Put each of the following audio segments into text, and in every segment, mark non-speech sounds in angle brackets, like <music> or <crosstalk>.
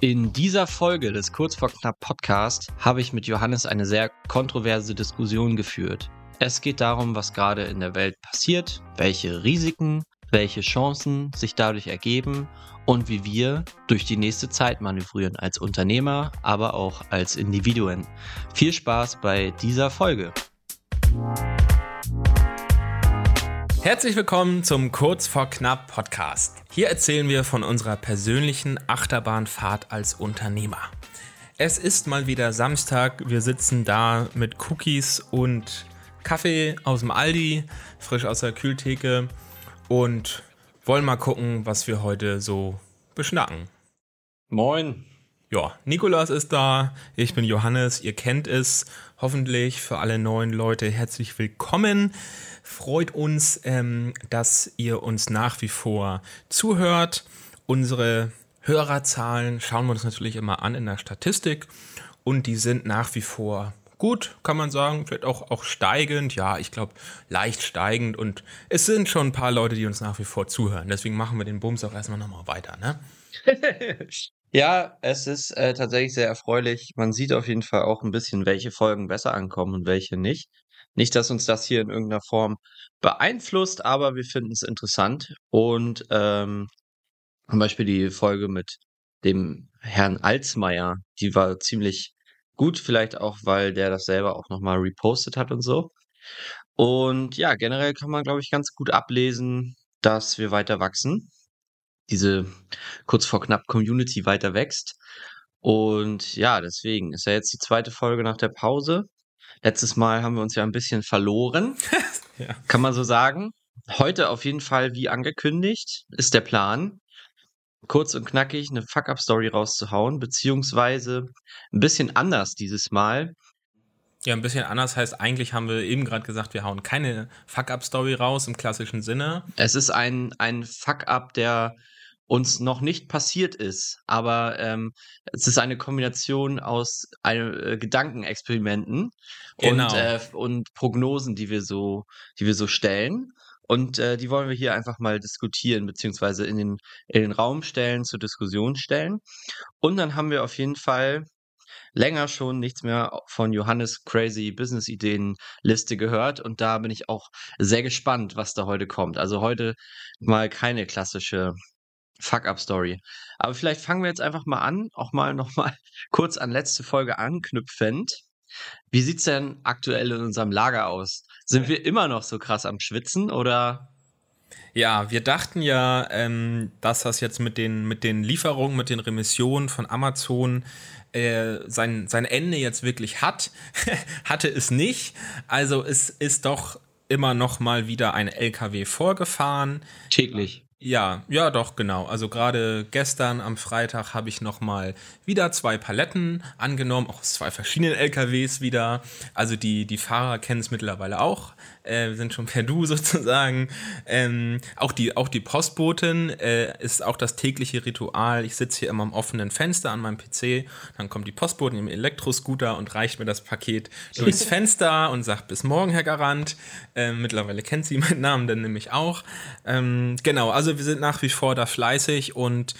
In dieser Folge des Kurz vor Knapp Podcast habe ich mit Johannes eine sehr kontroverse Diskussion geführt. Es geht darum, was gerade in der Welt passiert, welche Risiken, welche Chancen sich dadurch ergeben und wie wir durch die nächste Zeit manövrieren als Unternehmer, aber auch als Individuen. Viel Spaß bei dieser Folge. Herzlich willkommen zum Kurz vor Knapp Podcast. Hier erzählen wir von unserer persönlichen Achterbahnfahrt als Unternehmer. Es ist mal wieder Samstag, wir sitzen da mit Cookies und Kaffee aus dem Aldi, frisch aus der Kühltheke und wollen mal gucken, was wir heute so beschnacken. Moin. Ja, Nikolas ist da, ich bin Johannes, ihr kennt es hoffentlich für alle neuen Leute herzlich willkommen. Freut uns, ähm, dass ihr uns nach wie vor zuhört. Unsere Hörerzahlen schauen wir uns natürlich immer an in der Statistik und die sind nach wie vor gut, kann man sagen. Vielleicht auch, auch steigend. Ja, ich glaube, leicht steigend. Und es sind schon ein paar Leute, die uns nach wie vor zuhören. Deswegen machen wir den Bums auch erstmal nochmal weiter, ne? <laughs> ja, es ist äh, tatsächlich sehr erfreulich. Man sieht auf jeden Fall auch ein bisschen, welche Folgen besser ankommen und welche nicht. Nicht, dass uns das hier in irgendeiner Form beeinflusst, aber wir finden es interessant. Und ähm, zum Beispiel die Folge mit dem Herrn Alsmeier, die war ziemlich gut, vielleicht auch, weil der das selber auch nochmal repostet hat und so. Und ja, generell kann man, glaube ich, ganz gut ablesen, dass wir weiter wachsen. Diese kurz vor knapp Community weiter wächst. Und ja, deswegen ist ja jetzt die zweite Folge nach der Pause. Letztes Mal haben wir uns ja ein bisschen verloren, <laughs> ja. kann man so sagen. Heute auf jeden Fall, wie angekündigt, ist der Plan, kurz und knackig eine Fuck-Up-Story rauszuhauen, beziehungsweise ein bisschen anders dieses Mal. Ja, ein bisschen anders heißt, eigentlich haben wir eben gerade gesagt, wir hauen keine Fuck-Up-Story raus im klassischen Sinne. Es ist ein, ein Fuck-Up, der uns noch nicht passiert ist, aber ähm, es ist eine Kombination aus äh, Gedankenexperimenten genau. und, äh, und Prognosen, die wir so, die wir so stellen. Und äh, die wollen wir hier einfach mal diskutieren, beziehungsweise in den, in den Raum stellen, zur Diskussion stellen. Und dann haben wir auf jeden Fall länger schon nichts mehr von Johannes Crazy Business Ideen Liste gehört und da bin ich auch sehr gespannt, was da heute kommt. Also heute mal keine klassische Fuck-up-Story. Aber vielleicht fangen wir jetzt einfach mal an, auch mal nochmal <laughs> kurz an letzte Folge anknüpfend. Wie sieht's denn aktuell in unserem Lager aus? Sind wir immer noch so krass am Schwitzen oder? Ja, wir dachten ja, ähm, dass das jetzt mit den, mit den Lieferungen, mit den Remissionen von Amazon äh, sein, sein Ende jetzt wirklich hat. <laughs> Hatte es nicht. Also es ist doch immer noch mal wieder ein LKW vorgefahren. Täglich. Ja, ja, doch, genau. Also gerade gestern am Freitag habe ich nochmal wieder zwei Paletten angenommen, auch aus zwei verschiedenen LKWs wieder. Also die, die Fahrer kennen es mittlerweile auch äh, sind schon per Du <laughs> sozusagen. Ähm, auch, die, auch die Postbotin äh, ist auch das tägliche Ritual. Ich sitze hier immer am offenen Fenster an meinem PC, dann kommt die Postbotin im Elektroscooter und reicht mir das Paket durchs <laughs> Fenster und sagt bis morgen, Herr Garant. Äh, mittlerweile kennt sie meinen Namen dann nämlich auch. Ähm, genau, also wir sind nach wie vor da fleißig und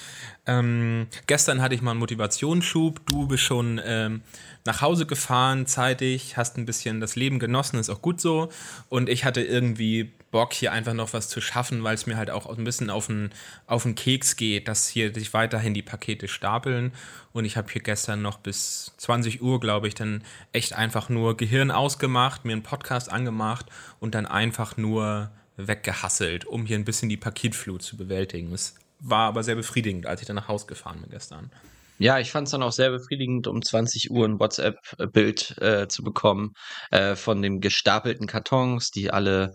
ähm, gestern hatte ich mal einen Motivationsschub. Du bist schon ähm, nach Hause gefahren, zeitig, hast ein bisschen das Leben genossen, ist auch gut so. Und ich hatte irgendwie Bock, hier einfach noch was zu schaffen, weil es mir halt auch ein bisschen auf den, auf den Keks geht, dass hier sich weiterhin die Pakete stapeln. Und ich habe hier gestern noch bis 20 Uhr, glaube ich, dann echt einfach nur Gehirn ausgemacht, mir einen Podcast angemacht und dann einfach nur weggehasselt, um hier ein bisschen die Paketflut zu bewältigen. Es war aber sehr befriedigend, als ich dann nach Hause gefahren bin gestern. Ja, ich fand es dann auch sehr befriedigend, um 20 Uhr ein WhatsApp-Bild äh, zu bekommen äh, von den gestapelten Kartons, die alle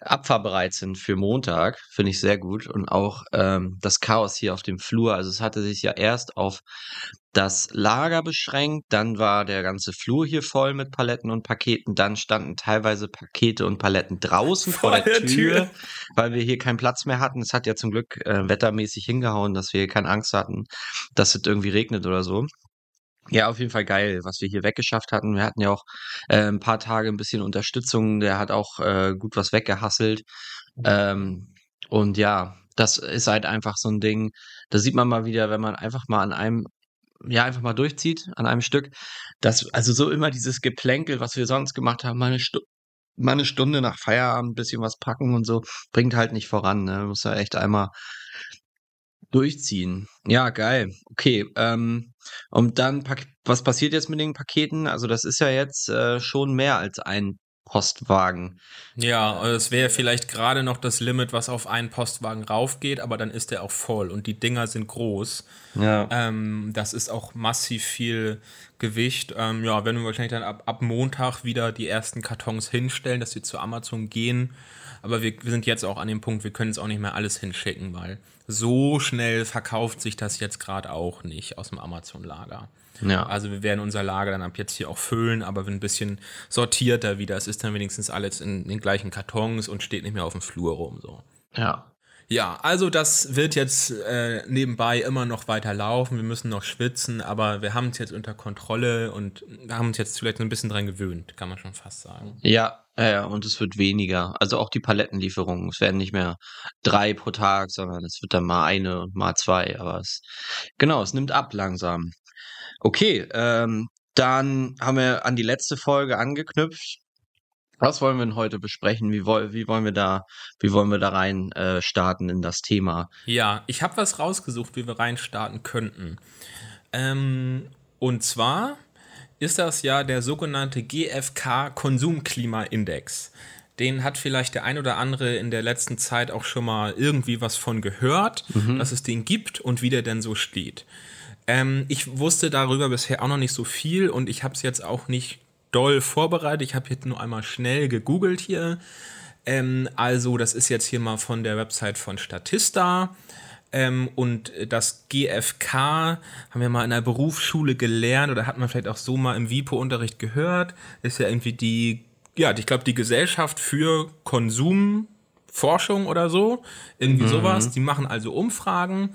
abfahrbereit sind für Montag. Finde ich sehr gut. Und auch ähm, das Chaos hier auf dem Flur. Also es hatte sich ja erst auf das Lager beschränkt, dann war der ganze Flur hier voll mit Paletten und Paketen, dann standen teilweise Pakete und Paletten draußen <laughs> vor, vor der, der Tür, Tür, weil wir hier keinen Platz mehr hatten. Es hat ja zum Glück äh, wettermäßig hingehauen, dass wir hier keine Angst hatten, dass es irgendwie regnet oder so. Ja, auf jeden Fall geil, was wir hier weggeschafft hatten. Wir hatten ja auch äh, ein paar Tage ein bisschen Unterstützung. Der hat auch äh, gut was weggehasselt. Ähm, und ja, Das ist halt einfach so ein Ding. Da sieht man mal wieder, wenn man einfach mal an einem ja, einfach mal durchzieht an einem Stück. Das, also so immer dieses Geplänkel, was wir sonst gemacht haben, mal eine, Stu mal eine Stunde nach Feierabend, bisschen was packen und so, bringt halt nicht voran. Ne? Muss ja echt einmal durchziehen. Ja, geil. Okay. Ähm, und dann, was passiert jetzt mit den Paketen? Also, das ist ja jetzt äh, schon mehr als ein Postwagen. Ja, es wäre vielleicht gerade noch das Limit, was auf einen Postwagen raufgeht, aber dann ist der auch voll und die Dinger sind groß. Ja. Ähm, das ist auch massiv viel Gewicht. Ähm, ja, wenn wir wahrscheinlich dann ab, ab Montag wieder die ersten Kartons hinstellen, dass sie zu Amazon gehen. Aber wir, wir sind jetzt auch an dem Punkt, wir können es auch nicht mehr alles hinschicken, weil so schnell verkauft sich das jetzt gerade auch nicht aus dem Amazon-Lager. Ja. Also wir werden unser Lager dann ab jetzt hier auch füllen, aber ein bisschen sortierter wieder. Es ist dann wenigstens alles in den gleichen Kartons und steht nicht mehr auf dem Flur rum. So. Ja. Ja, also das wird jetzt äh, nebenbei immer noch weiter laufen. Wir müssen noch schwitzen, aber wir haben es jetzt unter Kontrolle und haben uns jetzt vielleicht ein bisschen dran gewöhnt, kann man schon fast sagen. Ja, ja, und es wird weniger. Also auch die Palettenlieferungen. Es werden nicht mehr drei pro Tag, sondern es wird dann mal eine und mal zwei. Aber es, genau, es nimmt ab langsam. Okay, ähm, dann haben wir an die letzte Folge angeknüpft. Was wollen wir denn heute besprechen? Wie, woll, wie wollen wir da, wie wollen wir da rein äh, starten in das Thema? Ja, ich habe was rausgesucht, wie wir rein starten könnten. Ähm, und zwar ist das ja der sogenannte GfK Konsumklimaindex. Den hat vielleicht der ein oder andere in der letzten Zeit auch schon mal irgendwie was von gehört, mhm. dass es den gibt und wie der denn so steht. Ähm, ich wusste darüber bisher auch noch nicht so viel und ich habe es jetzt auch nicht doll vorbereitet. Ich habe jetzt nur einmal schnell gegoogelt hier. Ähm, also, das ist jetzt hier mal von der Website von Statista. Ähm, und das GFK haben wir mal in der Berufsschule gelernt oder hat man vielleicht auch so mal im WIPO-Unterricht gehört. Ist ja irgendwie die, ja, ich glaube, die Gesellschaft für Konsum Forschung oder so, irgendwie mhm. sowas. Die machen also Umfragen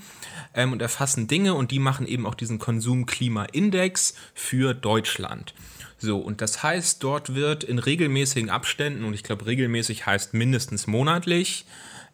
ähm, und erfassen Dinge und die machen eben auch diesen Konsumklima-Index für Deutschland. So, und das heißt, dort wird in regelmäßigen Abständen, und ich glaube, regelmäßig heißt mindestens monatlich,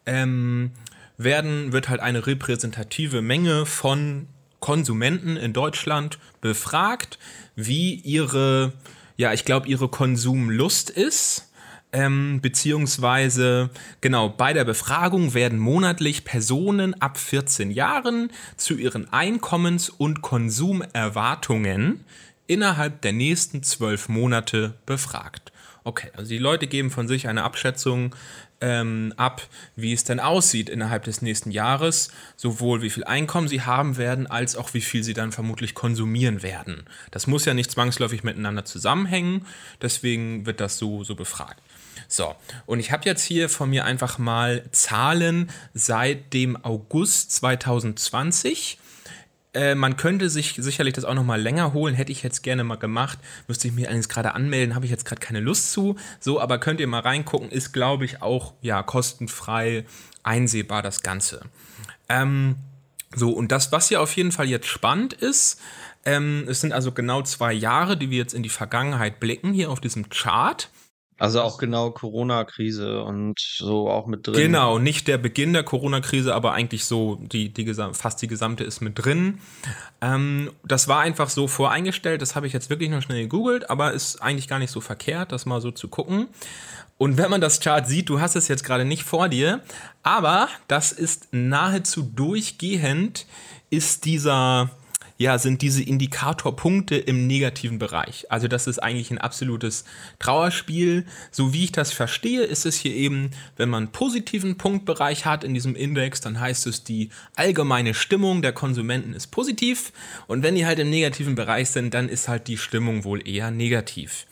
ähm, werden, wird halt eine repräsentative Menge von Konsumenten in Deutschland befragt, wie ihre, ja, ich glaube, ihre Konsumlust ist ähm, beziehungsweise genau bei der Befragung werden monatlich Personen ab 14 Jahren zu ihren Einkommens- und Konsumerwartungen innerhalb der nächsten zwölf Monate befragt. Okay, also die Leute geben von sich eine Abschätzung ähm, ab, wie es denn aussieht innerhalb des nächsten Jahres, sowohl wie viel Einkommen sie haben werden, als auch wie viel sie dann vermutlich konsumieren werden. Das muss ja nicht zwangsläufig miteinander zusammenhängen, deswegen wird das so, so befragt. So, und ich habe jetzt hier von mir einfach mal Zahlen seit dem August 2020. Äh, man könnte sich sicherlich das auch noch mal länger holen, hätte ich jetzt gerne mal gemacht. Müsste ich mich allerdings gerade anmelden, habe ich jetzt gerade keine Lust zu. So, aber könnt ihr mal reingucken, ist glaube ich auch ja kostenfrei einsehbar das Ganze. Ähm, so, und das, was hier auf jeden Fall jetzt spannend ist, ähm, es sind also genau zwei Jahre, die wir jetzt in die Vergangenheit blicken, hier auf diesem Chart. Also auch genau Corona-Krise und so auch mit drin. Genau, nicht der Beginn der Corona-Krise, aber eigentlich so die, die fast die gesamte ist mit drin. Ähm, das war einfach so voreingestellt, das habe ich jetzt wirklich noch schnell gegoogelt, aber ist eigentlich gar nicht so verkehrt, das mal so zu gucken. Und wenn man das Chart sieht, du hast es jetzt gerade nicht vor dir, aber das ist nahezu durchgehend, ist dieser ja, sind diese Indikatorpunkte im negativen Bereich. Also das ist eigentlich ein absolutes Trauerspiel. So wie ich das verstehe, ist es hier eben, wenn man einen positiven Punktbereich hat in diesem Index, dann heißt es, die allgemeine Stimmung der Konsumenten ist positiv. Und wenn die halt im negativen Bereich sind, dann ist halt die Stimmung wohl eher negativ.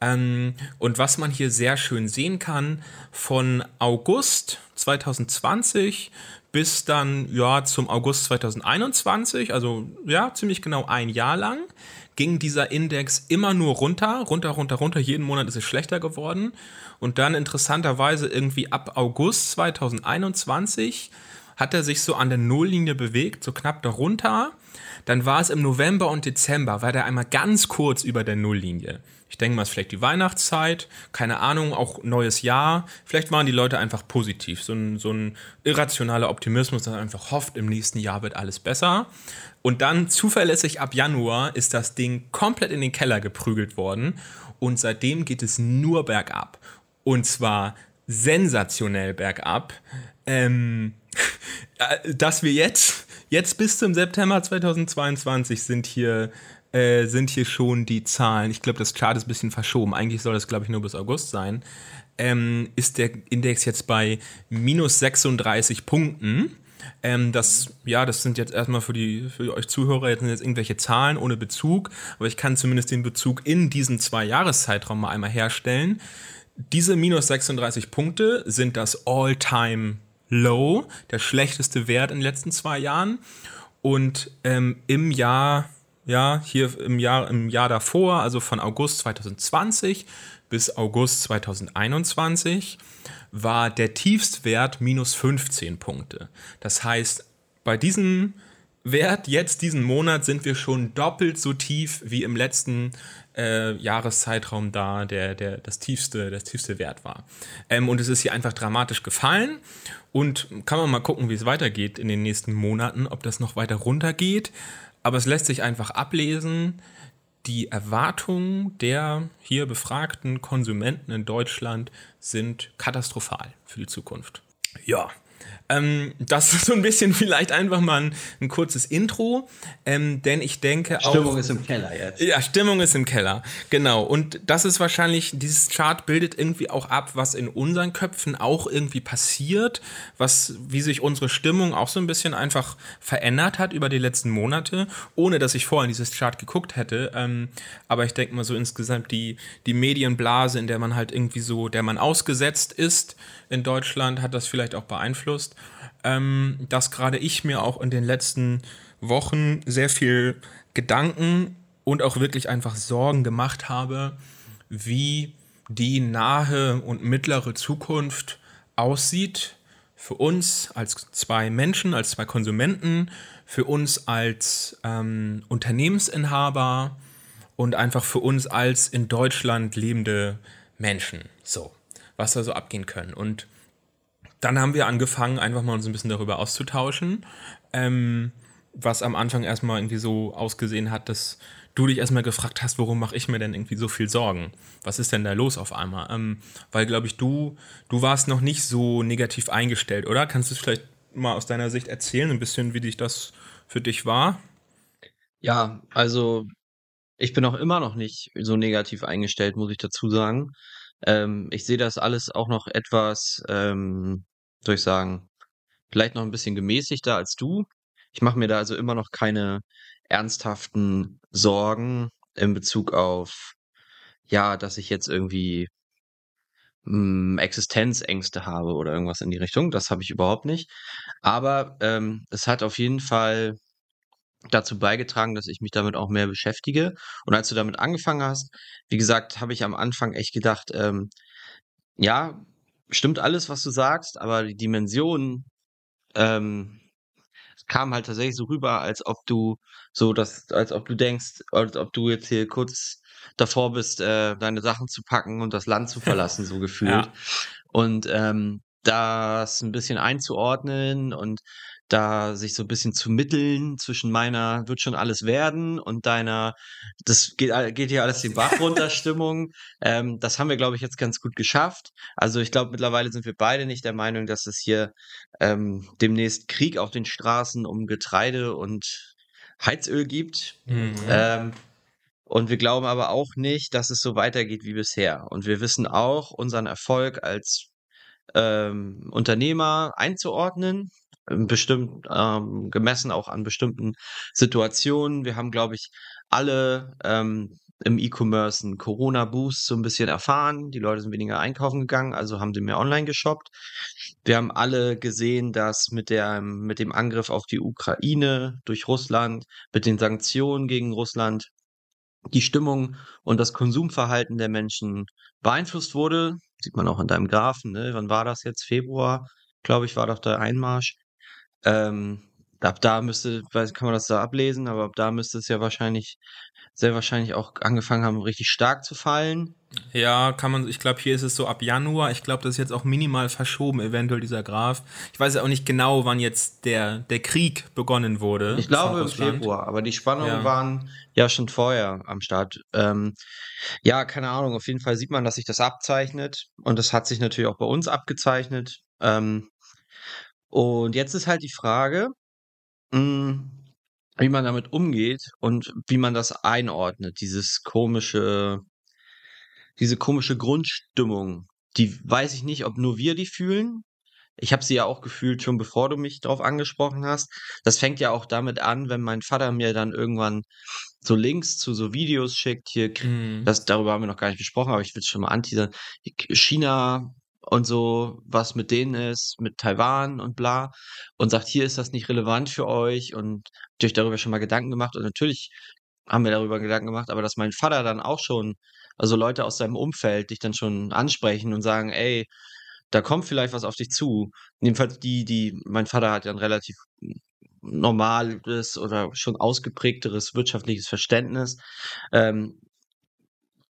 Ähm, und was man hier sehr schön sehen kann, von August 2020 bis dann ja zum August 2021, also ja, ziemlich genau ein Jahr lang, ging dieser Index immer nur runter, runter, runter, runter. Jeden Monat ist es schlechter geworden. Und dann interessanterweise irgendwie ab August 2021 hat er sich so an der Nulllinie bewegt, so knapp darunter. Dann war es im November und Dezember, war der einmal ganz kurz über der Nulllinie. Ich denke mal, es ist vielleicht die Weihnachtszeit, keine Ahnung, auch neues Jahr. Vielleicht waren die Leute einfach positiv. So ein, so ein irrationaler Optimismus, dass man einfach hofft, im nächsten Jahr wird alles besser. Und dann zuverlässig ab Januar ist das Ding komplett in den Keller geprügelt worden. Und seitdem geht es nur bergab. Und zwar sensationell bergab. Ähm, <laughs> äh, dass wir jetzt, jetzt bis zum September 2022 sind hier äh, sind hier schon die Zahlen. Ich glaube, das Chart ist ein bisschen verschoben. Eigentlich soll das, glaube ich, nur bis August sein. Ähm, ist der Index jetzt bei minus 36 Punkten. Ähm, das, ja, das sind jetzt erstmal für, die, für euch Zuhörer jetzt, jetzt irgendwelche Zahlen ohne Bezug, aber ich kann zumindest den Bezug in diesen zwei Jahreszeitraum mal einmal herstellen. Diese minus 36 Punkte sind das All-Time Low, der schlechteste Wert in den letzten zwei Jahren. Und ähm, im Jahr ja, hier im Jahr, im Jahr davor, also von August 2020 bis August 2021, war der Tiefstwert minus 15 Punkte. Das heißt, bei diesem Wert jetzt, diesen Monat, sind wir schon doppelt so tief wie im letzten äh, Jahreszeitraum da, der, der das tiefste, das tiefste Wert war. Ähm, und es ist hier einfach dramatisch gefallen. Und kann man mal gucken, wie es weitergeht in den nächsten Monaten, ob das noch weiter runtergeht aber es lässt sich einfach ablesen, die Erwartungen der hier befragten Konsumenten in Deutschland sind katastrophal für die Zukunft. Ja, ähm, das ist <laughs> so ein bisschen vielleicht einfach mal ein, ein kurzes Intro, ähm, denn ich denke auch. Stimmung ist im Keller jetzt. Ja, Stimmung ist im Keller, genau. Und das ist wahrscheinlich, dieses Chart bildet irgendwie auch ab, was in unseren Köpfen auch irgendwie passiert, was, wie sich unsere Stimmung auch so ein bisschen einfach verändert hat über die letzten Monate, ohne dass ich vorher in dieses Chart geguckt hätte. Ähm, aber ich denke mal so insgesamt die, die Medienblase, in der man halt irgendwie so, der man ausgesetzt ist in Deutschland, hat das vielleicht auch beeinflusst ähm, dass gerade ich mir auch in den letzten Wochen sehr viel Gedanken und auch wirklich einfach Sorgen gemacht habe, wie die nahe und mittlere Zukunft aussieht für uns als zwei Menschen, als zwei Konsumenten, für uns als ähm, Unternehmensinhaber und einfach für uns als in Deutschland lebende Menschen. So, was da so abgehen können. Und dann haben wir angefangen, einfach mal uns ein bisschen darüber auszutauschen. Ähm, was am Anfang erstmal irgendwie so ausgesehen hat, dass du dich erstmal gefragt hast, warum mache ich mir denn irgendwie so viel Sorgen? Was ist denn da los auf einmal? Ähm, weil, glaube ich, du, du warst noch nicht so negativ eingestellt, oder? Kannst du es vielleicht mal aus deiner Sicht erzählen, ein bisschen, wie dich das für dich war? Ja, also ich bin auch immer noch nicht so negativ eingestellt, muss ich dazu sagen. Ähm, ich sehe das alles auch noch etwas, ähm, soll ich sagen, vielleicht noch ein bisschen gemäßigter als du. Ich mache mir da also immer noch keine ernsthaften Sorgen in Bezug auf, ja, dass ich jetzt irgendwie hm, Existenzängste habe oder irgendwas in die Richtung. Das habe ich überhaupt nicht. Aber ähm, es hat auf jeden Fall dazu beigetragen, dass ich mich damit auch mehr beschäftige. Und als du damit angefangen hast, wie gesagt, habe ich am Anfang echt gedacht, ähm, ja, stimmt alles, was du sagst, aber die Dimension ähm, kam halt tatsächlich so rüber, als ob du so das, als ob du denkst, als ob du jetzt hier kurz davor bist, äh, deine Sachen zu packen und das Land zu <laughs> verlassen, so gefühlt. Ja. Und ähm, das ein bisschen einzuordnen und da sich so ein bisschen zu mitteln zwischen meiner wird schon alles werden und deiner, das geht, geht hier alles den Bach runter <laughs> Stimmung. Ähm, das haben wir, glaube ich, jetzt ganz gut geschafft. Also ich glaube, mittlerweile sind wir beide nicht der Meinung, dass es hier ähm, demnächst Krieg auf den Straßen um Getreide und Heizöl gibt. Mhm. Ähm, und wir glauben aber auch nicht, dass es so weitergeht wie bisher. Und wir wissen auch unseren Erfolg als ähm, Unternehmer einzuordnen bestimmt ähm, gemessen auch an bestimmten Situationen. Wir haben, glaube ich, alle ähm, im E-Commerce einen Corona-Boost so ein bisschen erfahren. Die Leute sind weniger einkaufen gegangen, also haben sie mehr online geshoppt. Wir haben alle gesehen, dass mit, der, mit dem Angriff auf die Ukraine durch Russland, mit den Sanktionen gegen Russland, die Stimmung und das Konsumverhalten der Menschen beeinflusst wurde. Sieht man auch in deinem Graphen, ne? Wann war das jetzt? Februar, glaube ich, war doch der Einmarsch. Ähm, ab da müsste, weiß, kann man das da ablesen, aber ab da müsste es ja wahrscheinlich, sehr wahrscheinlich auch angefangen haben, richtig stark zu fallen. Ja, kann man, ich glaube, hier ist es so ab Januar. Ich glaube, das ist jetzt auch minimal verschoben, eventuell dieser Graph. Ich weiß ja auch nicht genau, wann jetzt der, der Krieg begonnen wurde. Ich glaube im Februar, aber die Spannungen ja. waren ja schon vorher am Start. Ähm, ja, keine Ahnung, auf jeden Fall sieht man, dass sich das abzeichnet. Und das hat sich natürlich auch bei uns abgezeichnet. Ähm, und jetzt ist halt die Frage, mh, hm, wie man damit umgeht und wie man das einordnet, dieses komische, diese komische Grundstimmung. Die weiß ich nicht, ob nur wir die fühlen. Ich habe sie ja auch gefühlt, schon bevor du mich darauf angesprochen hast. Das fängt ja auch damit an, wenn mein Vater mir dann irgendwann so Links zu so Videos schickt. Hier, mhm. das, darüber haben wir noch gar nicht gesprochen, aber ich will es schon mal anteasern. China und so, was mit denen ist, mit Taiwan und bla, und sagt, hier ist das nicht relevant für euch und euch darüber schon mal Gedanken gemacht. Und natürlich haben wir darüber Gedanken gemacht, aber dass mein Vater dann auch schon, also Leute aus seinem Umfeld dich dann schon ansprechen und sagen, ey, da kommt vielleicht was auf dich zu. Jedenfalls die, die, mein Vater hat ja ein relativ normales oder schon ausgeprägteres wirtschaftliches Verständnis. Ähm,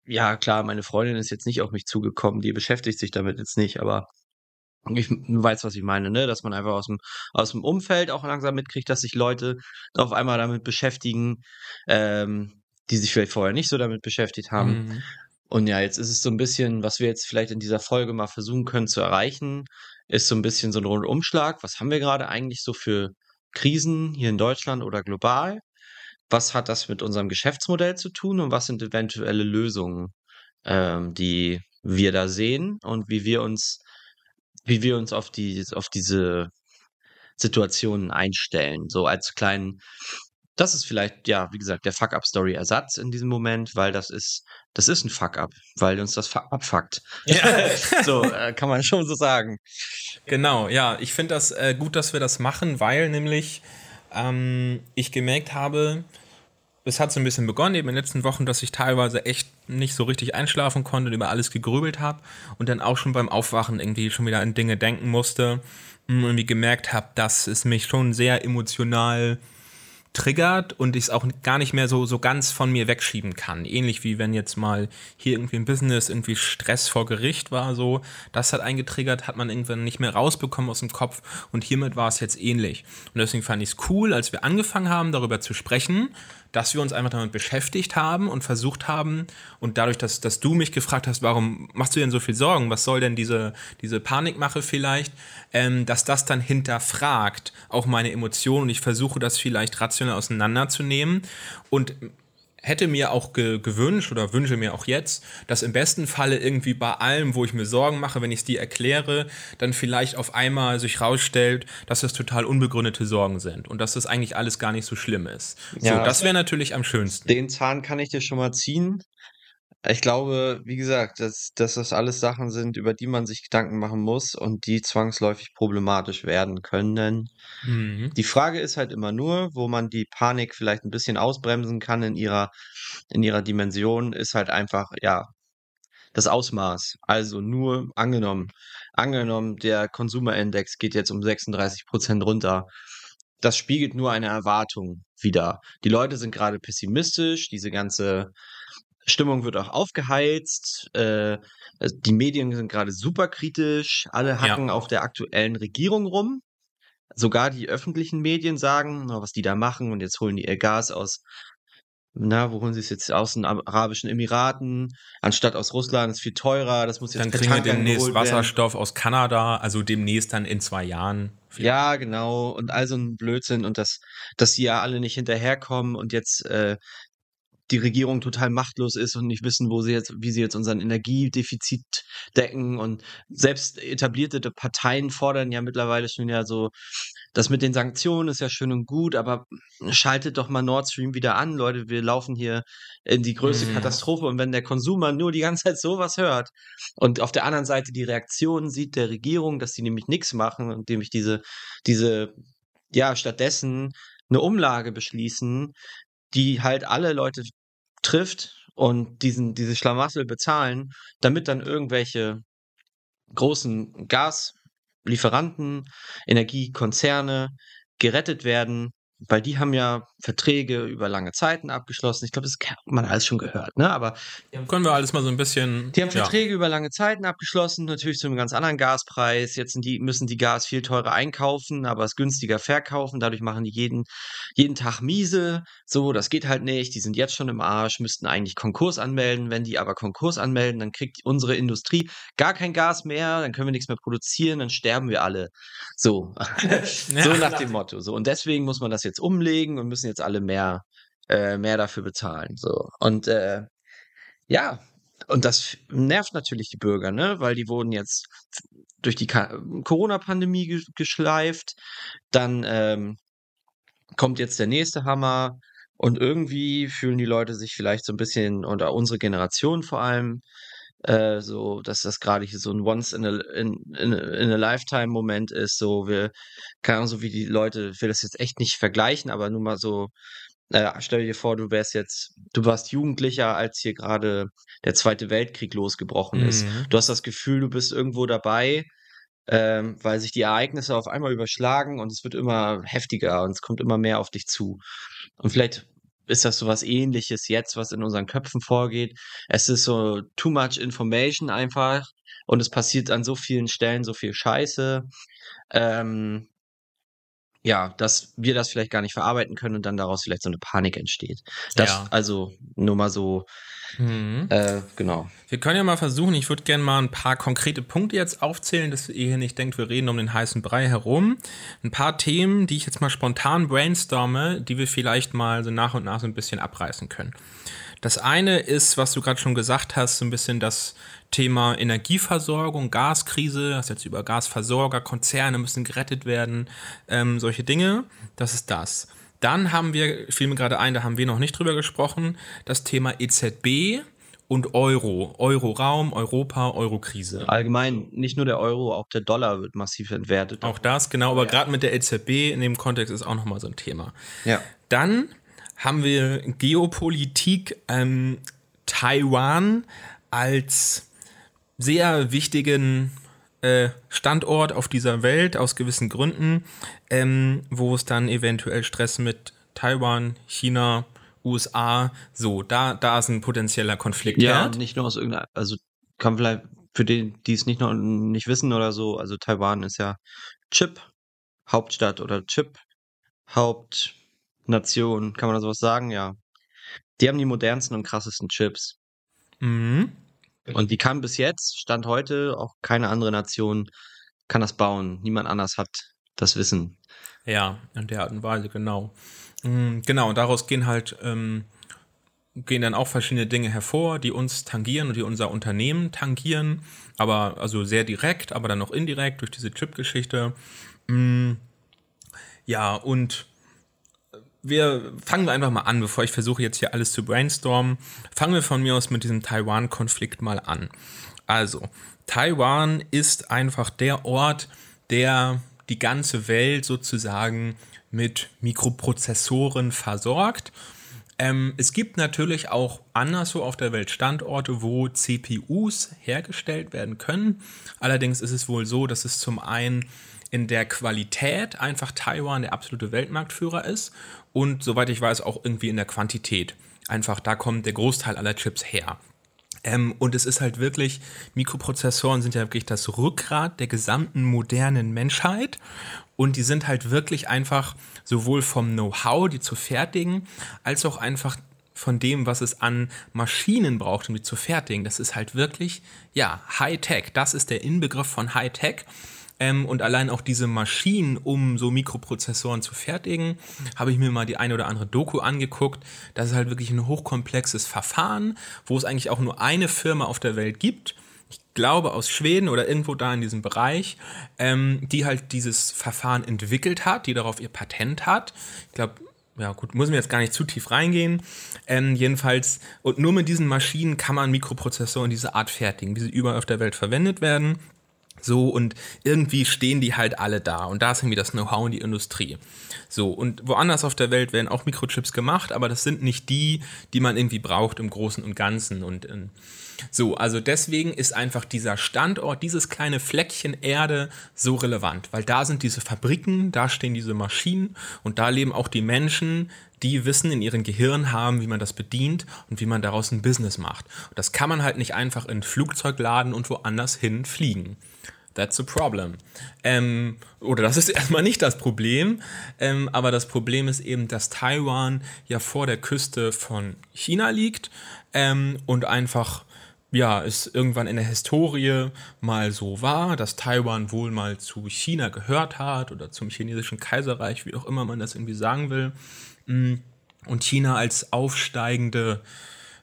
ja, klar, meine Freundin ist jetzt nicht auf mich zugekommen, die beschäftigt sich damit jetzt nicht, aber ich weiß, was ich meine, ne? Dass man einfach aus dem, aus dem Umfeld auch langsam mitkriegt, dass sich Leute auf einmal damit beschäftigen, ähm, die sich vielleicht vorher nicht so damit beschäftigt haben. Mhm. Und ja, jetzt ist es so ein bisschen, was wir jetzt vielleicht in dieser Folge mal versuchen können zu erreichen, ist so ein bisschen so ein Rundumschlag. Was haben wir gerade eigentlich so für Krisen hier in Deutschland oder global? Was hat das mit unserem Geschäftsmodell zu tun und was sind eventuelle Lösungen, ähm, die wir da sehen und wie wir uns, wie wir uns auf die, auf diese Situationen einstellen. So als kleinen, das ist vielleicht, ja, wie gesagt, der Fuck-Up-Story-Ersatz in diesem Moment, weil das ist, das ist ein Fuck-Up, weil uns das abfuckt. Ja. <laughs> so, äh, kann man schon so sagen. Genau, ja, ich finde das äh, gut, dass wir das machen, weil nämlich ähm, ich gemerkt habe, es hat so ein bisschen begonnen eben in den letzten Wochen, dass ich teilweise echt nicht so richtig einschlafen konnte und über alles gegrübelt habe und dann auch schon beim Aufwachen irgendwie schon wieder an Dinge denken musste und irgendwie gemerkt habe, dass es mich schon sehr emotional triggert und ich es auch gar nicht mehr so, so ganz von mir wegschieben kann. Ähnlich wie wenn jetzt mal hier irgendwie im Business irgendwie Stress vor Gericht war, so, das hat eingetriggert, hat man irgendwann nicht mehr rausbekommen aus dem Kopf und hiermit war es jetzt ähnlich. Und deswegen fand ich es cool, als wir angefangen haben, darüber zu sprechen, dass wir uns einfach damit beschäftigt haben und versucht haben und dadurch, dass, dass du mich gefragt hast, warum machst du denn so viel Sorgen, was soll denn diese, diese Panikmache vielleicht, ähm, dass das dann hinterfragt auch meine Emotionen und ich versuche das vielleicht rational auseinanderzunehmen. Und hätte mir auch ge gewünscht oder wünsche mir auch jetzt, dass im besten Falle irgendwie bei allem, wo ich mir Sorgen mache, wenn ich es dir erkläre, dann vielleicht auf einmal sich rausstellt, dass das total unbegründete Sorgen sind und dass das eigentlich alles gar nicht so schlimm ist. Ja, so, das wäre natürlich am schönsten. Den Zahn kann ich dir schon mal ziehen. Ich glaube, wie gesagt, dass, dass das alles Sachen sind, über die man sich Gedanken machen muss und die zwangsläufig problematisch werden können. Mhm. Die Frage ist halt immer nur, wo man die Panik vielleicht ein bisschen ausbremsen kann in ihrer, in ihrer Dimension, ist halt einfach, ja, das Ausmaß. Also nur angenommen, angenommen, der Konsumerindex geht jetzt um 36 Prozent runter. Das spiegelt nur eine Erwartung wieder. Die Leute sind gerade pessimistisch, diese ganze Stimmung wird auch aufgeheizt. Äh, die Medien sind gerade super kritisch. Alle hacken ja. auf der aktuellen Regierung rum. Sogar die öffentlichen Medien sagen, was die da machen und jetzt holen die ihr Gas aus, na, wo holen sie es jetzt aus den Arabischen Emiraten, anstatt aus Russland, ist viel teurer, das muss jetzt Dann kriegen wir demnächst Wasserstoff aus Kanada, also demnächst dann in zwei Jahren. Ja, genau, und all so ein Blödsinn und dass, dass sie ja alle nicht hinterherkommen und jetzt äh, die Regierung total machtlos ist und nicht wissen, wo sie jetzt, wie sie jetzt unseren Energiedefizit decken. Und selbst etablierte Parteien fordern ja mittlerweile schon ja so, das mit den Sanktionen ist ja schön und gut, aber schaltet doch mal Nord Stream wieder an, Leute. Wir laufen hier in die größte mhm. Katastrophe. Und wenn der Konsumer nur die ganze Zeit sowas hört und auf der anderen Seite die Reaktion sieht der Regierung, dass sie nämlich nichts machen, indem ich diese, diese, ja, stattdessen eine Umlage beschließen, die halt alle Leute trifft und diesen, diese Schlamassel bezahlen, damit dann irgendwelche großen Gaslieferanten, Energiekonzerne gerettet werden weil die haben ja Verträge über lange Zeiten abgeschlossen. Ich glaube, das hat man alles schon gehört, ne? Aber können wir alles mal so ein bisschen. Die haben Verträge ja. über lange Zeiten abgeschlossen, natürlich zu einem ganz anderen Gaspreis. Jetzt die, müssen die Gas viel teurer einkaufen, aber es günstiger verkaufen. Dadurch machen die jeden, jeden Tag miese. So, das geht halt nicht. Die sind jetzt schon im Arsch, müssten eigentlich Konkurs anmelden. Wenn die aber Konkurs anmelden, dann kriegt unsere Industrie gar kein Gas mehr, dann können wir nichts mehr produzieren, dann sterben wir alle. So, <laughs> so nach dem Motto. So, und deswegen muss man das jetzt jetzt umlegen und müssen jetzt alle mehr, äh, mehr dafür bezahlen. So. Und äh, ja, und das nervt natürlich die Bürger, ne? Weil die wurden jetzt durch die Corona-Pandemie geschleift. Dann ähm, kommt jetzt der nächste Hammer. Und irgendwie fühlen die Leute sich vielleicht so ein bisschen, oder unsere Generation vor allem, äh, so, dass das gerade hier so ein Once in a, in, in, in a Lifetime Moment ist. So, wir, keine Ahnung, so wie die Leute, ich will das jetzt echt nicht vergleichen, aber nur mal so, äh, stell dir vor, du wärst jetzt, du warst Jugendlicher, als hier gerade der Zweite Weltkrieg losgebrochen ist. Mhm. Du hast das Gefühl, du bist irgendwo dabei, ähm, weil sich die Ereignisse auf einmal überschlagen und es wird immer heftiger und es kommt immer mehr auf dich zu. Und vielleicht ist das so was ähnliches jetzt, was in unseren Köpfen vorgeht. Es ist so too much information einfach und es passiert an so vielen Stellen so viel Scheiße. Ähm, ja, dass wir das vielleicht gar nicht verarbeiten können und dann daraus vielleicht so eine Panik entsteht. Das, ja. also nur mal so Mhm. Äh, genau. Wir können ja mal versuchen, ich würde gerne mal ein paar konkrete Punkte jetzt aufzählen, dass ihr hier nicht denkt, wir reden um den heißen Brei herum. Ein paar Themen, die ich jetzt mal spontan brainstorme, die wir vielleicht mal so nach und nach so ein bisschen abreißen können. Das eine ist, was du gerade schon gesagt hast, so ein bisschen das Thema Energieversorgung, Gaskrise, das jetzt über Gasversorger, Konzerne müssen gerettet werden, ähm, solche Dinge. Das ist das. Dann haben wir, fiel mir gerade ein, da haben wir noch nicht drüber gesprochen, das Thema EZB und Euro, Euroraum, Europa, Eurokrise. Allgemein, nicht nur der Euro, auch der Dollar wird massiv entwertet. Auch das, genau, aber ja. gerade mit der EZB in dem Kontext ist auch nochmal so ein Thema. Ja. Dann haben wir Geopolitik, ähm, Taiwan als sehr wichtigen äh, Standort auf dieser Welt aus gewissen Gründen, ähm, wo es dann eventuell Stress mit Taiwan, China, USA, so, da, da ist ein potenzieller Konflikt. Ja, Wert. nicht nur aus irgendeiner, also kann vielleicht für die, die es nicht noch nicht wissen oder so, also Taiwan ist ja Chip, Hauptstadt oder Chip, Hauptnation, kann man da sowas sagen? Ja. Die haben die modernsten und krassesten Chips. Mhm. Und die kann bis jetzt, Stand heute, auch keine andere Nation kann das bauen. Niemand anders hat das Wissen. Ja, in der Art und Weise, genau. Mhm, genau, daraus gehen halt, ähm, gehen dann auch verschiedene Dinge hervor, die uns tangieren und die unser Unternehmen tangieren. Aber also sehr direkt, aber dann auch indirekt durch diese Chip-Geschichte. Mhm, ja, und wir fangen wir einfach mal an, bevor ich versuche jetzt hier alles zu brainstormen. Fangen wir von mir aus mit diesem Taiwan-Konflikt mal an. Also, Taiwan ist einfach der Ort, der die ganze Welt sozusagen mit Mikroprozessoren versorgt. Ähm, es gibt natürlich auch anderswo auf der Welt Standorte, wo CPUs hergestellt werden können. Allerdings ist es wohl so, dass es zum einen in der Qualität einfach Taiwan der absolute Weltmarktführer ist und soweit ich weiß auch irgendwie in der Quantität. Einfach da kommt der Großteil aller Chips her. Ähm, und es ist halt wirklich, Mikroprozessoren sind ja wirklich das Rückgrat der gesamten modernen Menschheit. Und die sind halt wirklich einfach sowohl vom Know-how, die zu fertigen, als auch einfach von dem, was es an Maschinen braucht, um die zu fertigen. Das ist halt wirklich, ja, High-Tech. Das ist der Inbegriff von High-Tech. Ähm, und allein auch diese Maschinen, um so Mikroprozessoren zu fertigen, habe ich mir mal die eine oder andere Doku angeguckt. Das ist halt wirklich ein hochkomplexes Verfahren, wo es eigentlich auch nur eine Firma auf der Welt gibt. Ich glaube aus Schweden oder irgendwo da in diesem Bereich, ähm, die halt dieses Verfahren entwickelt hat, die darauf ihr Patent hat. Ich glaube, ja gut, muss mir jetzt gar nicht zu tief reingehen. Ähm, jedenfalls, und nur mit diesen Maschinen kann man Mikroprozessoren dieser Art fertigen, wie sie überall auf der Welt verwendet werden. So, und irgendwie stehen die halt alle da. Und da ist irgendwie das Know-how in die Industrie. So, und woanders auf der Welt werden auch Mikrochips gemacht, aber das sind nicht die, die man irgendwie braucht im Großen und Ganzen. Und in, so, also deswegen ist einfach dieser Standort, dieses kleine Fleckchen Erde so relevant, weil da sind diese Fabriken, da stehen diese Maschinen und da leben auch die Menschen, die Wissen in ihren Gehirn haben, wie man das bedient und wie man daraus ein Business macht. Und das kann man halt nicht einfach in ein Flugzeug laden und woanders hin fliegen. That's a problem. Ähm, oder das ist <laughs> erstmal nicht das Problem, ähm, aber das Problem ist eben, dass Taiwan ja vor der Küste von China liegt ähm, und einfach ja, es irgendwann in der Historie mal so war, dass Taiwan wohl mal zu China gehört hat oder zum chinesischen Kaiserreich, wie auch immer man das irgendwie sagen will. Mm, und China als aufsteigende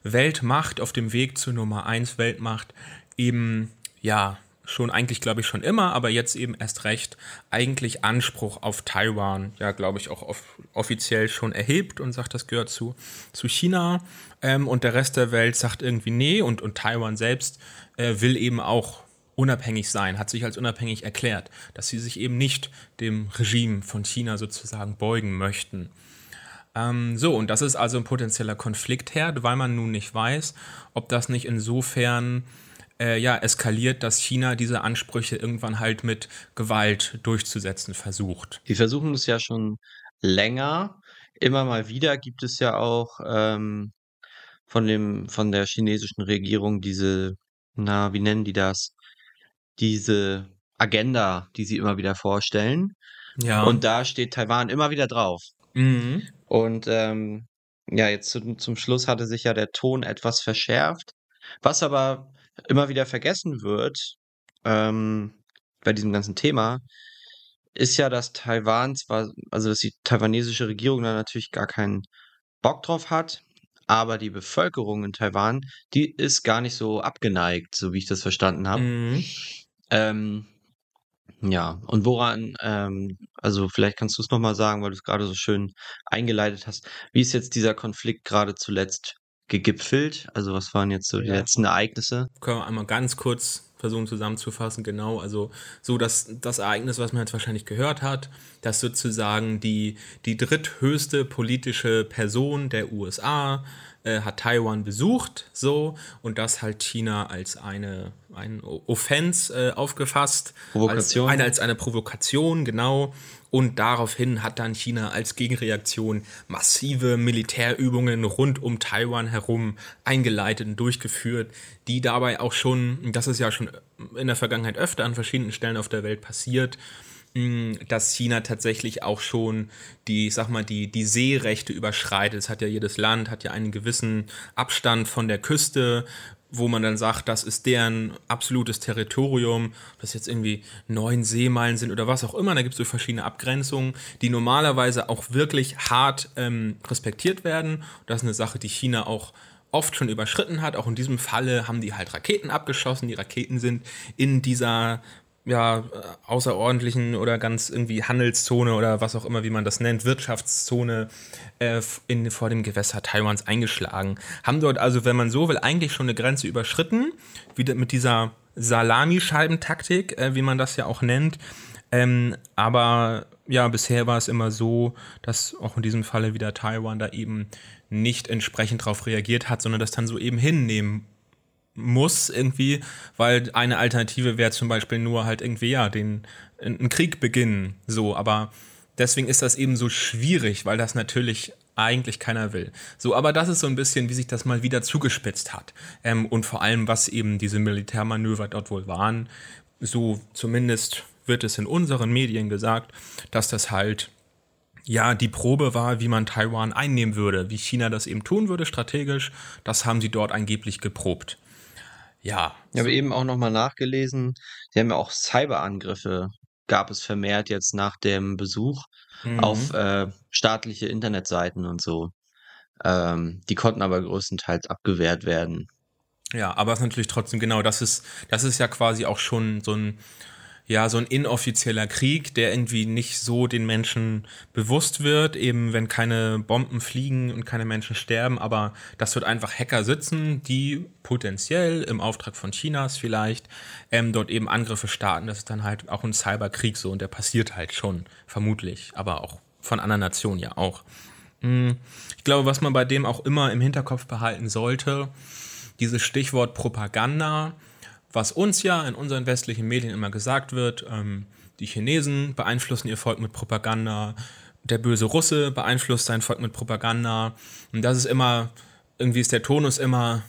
Weltmacht auf dem Weg zur Nummer 1 Weltmacht eben, ja, schon eigentlich, glaube ich, schon immer, aber jetzt eben erst recht eigentlich Anspruch auf Taiwan, ja, glaube ich, auch off offiziell schon erhebt und sagt, das gehört zu, zu China. Ähm, und der Rest der Welt sagt irgendwie nee und, und Taiwan selbst äh, will eben auch unabhängig sein, hat sich als unabhängig erklärt, dass sie sich eben nicht dem Regime von China sozusagen beugen möchten. Ähm, so, und das ist also ein potenzieller Konfliktherd, weil man nun nicht weiß, ob das nicht insofern äh, ja, eskaliert, dass China diese Ansprüche irgendwann halt mit Gewalt durchzusetzen versucht. Die versuchen es ja schon länger. Immer mal wieder gibt es ja auch ähm, von dem, von der chinesischen Regierung diese, na, wie nennen die das? Diese Agenda, die sie immer wieder vorstellen. Ja. Und da steht Taiwan immer wieder drauf. Mhm. Und ähm, ja, jetzt zum, zum Schluss hatte sich ja der Ton etwas verschärft, was aber immer wieder vergessen wird ähm, bei diesem ganzen Thema, ist ja, dass Taiwan zwar, also dass die taiwanesische Regierung da natürlich gar keinen Bock drauf hat, aber die Bevölkerung in Taiwan, die ist gar nicht so abgeneigt, so wie ich das verstanden habe. Mhm. Ähm, ja, und woran, ähm, also vielleicht kannst du es nochmal sagen, weil du es gerade so schön eingeleitet hast. Wie ist jetzt dieser Konflikt gerade zuletzt gegipfelt? Also was waren jetzt so die ja. letzten Ereignisse? Können wir einmal ganz kurz versuchen zusammenzufassen, genau. Also so dass das Ereignis, was man jetzt wahrscheinlich gehört hat, dass sozusagen die, die dritthöchste politische Person der USA äh, hat Taiwan besucht, so, und das halt China als eine, ein Offense äh, aufgefasst. Provokation. Als eine, als eine Provokation, genau. Und daraufhin hat dann China als Gegenreaktion massive Militärübungen rund um Taiwan herum eingeleitet und durchgeführt, die dabei auch schon, das ist ja schon in der Vergangenheit öfter an verschiedenen Stellen auf der Welt passiert, dass China tatsächlich auch schon die, sag mal, die, die Seerechte überschreitet. Es hat ja jedes Land, hat ja einen gewissen Abstand von der Küste, wo man dann sagt, das ist deren absolutes Territorium, das jetzt irgendwie neun Seemeilen sind oder was auch immer. Da gibt es so verschiedene Abgrenzungen, die normalerweise auch wirklich hart ähm, respektiert werden. Das ist eine Sache, die China auch oft schon überschritten hat. Auch in diesem Falle haben die halt Raketen abgeschossen. Die Raketen sind in dieser ja, außerordentlichen oder ganz irgendwie Handelszone oder was auch immer, wie man das nennt, Wirtschaftszone äh, in, vor dem Gewässer Taiwans eingeschlagen. Haben dort also, wenn man so will, eigentlich schon eine Grenze überschritten, wieder mit dieser Salamischeibentaktik, äh, wie man das ja auch nennt. Ähm, aber ja, bisher war es immer so, dass auch in diesem Falle wieder Taiwan da eben nicht entsprechend darauf reagiert hat, sondern das dann so eben hinnehmen muss irgendwie, weil eine Alternative wäre zum Beispiel nur halt irgendwie ja den einen Krieg beginnen so, aber deswegen ist das eben so schwierig, weil das natürlich eigentlich keiner will. So, aber das ist so ein bisschen, wie sich das mal wieder zugespitzt hat ähm, und vor allem, was eben diese Militärmanöver dort wohl waren. So zumindest wird es in unseren Medien gesagt, dass das halt ja, die Probe war, wie man Taiwan einnehmen würde, wie China das eben tun würde strategisch. Das haben sie dort angeblich geprobt. Ja. Ich habe eben auch nochmal nachgelesen, die haben ja auch Cyberangriffe, gab es vermehrt jetzt nach dem Besuch mhm. auf äh, staatliche Internetseiten und so. Ähm, die konnten aber größtenteils abgewehrt werden. Ja, aber es ist natürlich trotzdem genau, das ist, das ist ja quasi auch schon so ein, ja, so ein inoffizieller Krieg, der irgendwie nicht so den Menschen bewusst wird, eben wenn keine Bomben fliegen und keine Menschen sterben, aber das wird einfach Hacker sitzen, die potenziell im Auftrag von Chinas vielleicht ähm, dort eben Angriffe starten. Das ist dann halt auch ein Cyberkrieg so und der passiert halt schon, vermutlich, aber auch von anderen Nationen ja auch. Hm, ich glaube, was man bei dem auch immer im Hinterkopf behalten sollte, dieses Stichwort Propaganda, was uns ja in unseren westlichen Medien immer gesagt wird, ähm, die Chinesen beeinflussen ihr Volk mit Propaganda, der böse Russe beeinflusst sein Volk mit Propaganda. Und das ist immer, irgendwie ist der Tonus immer,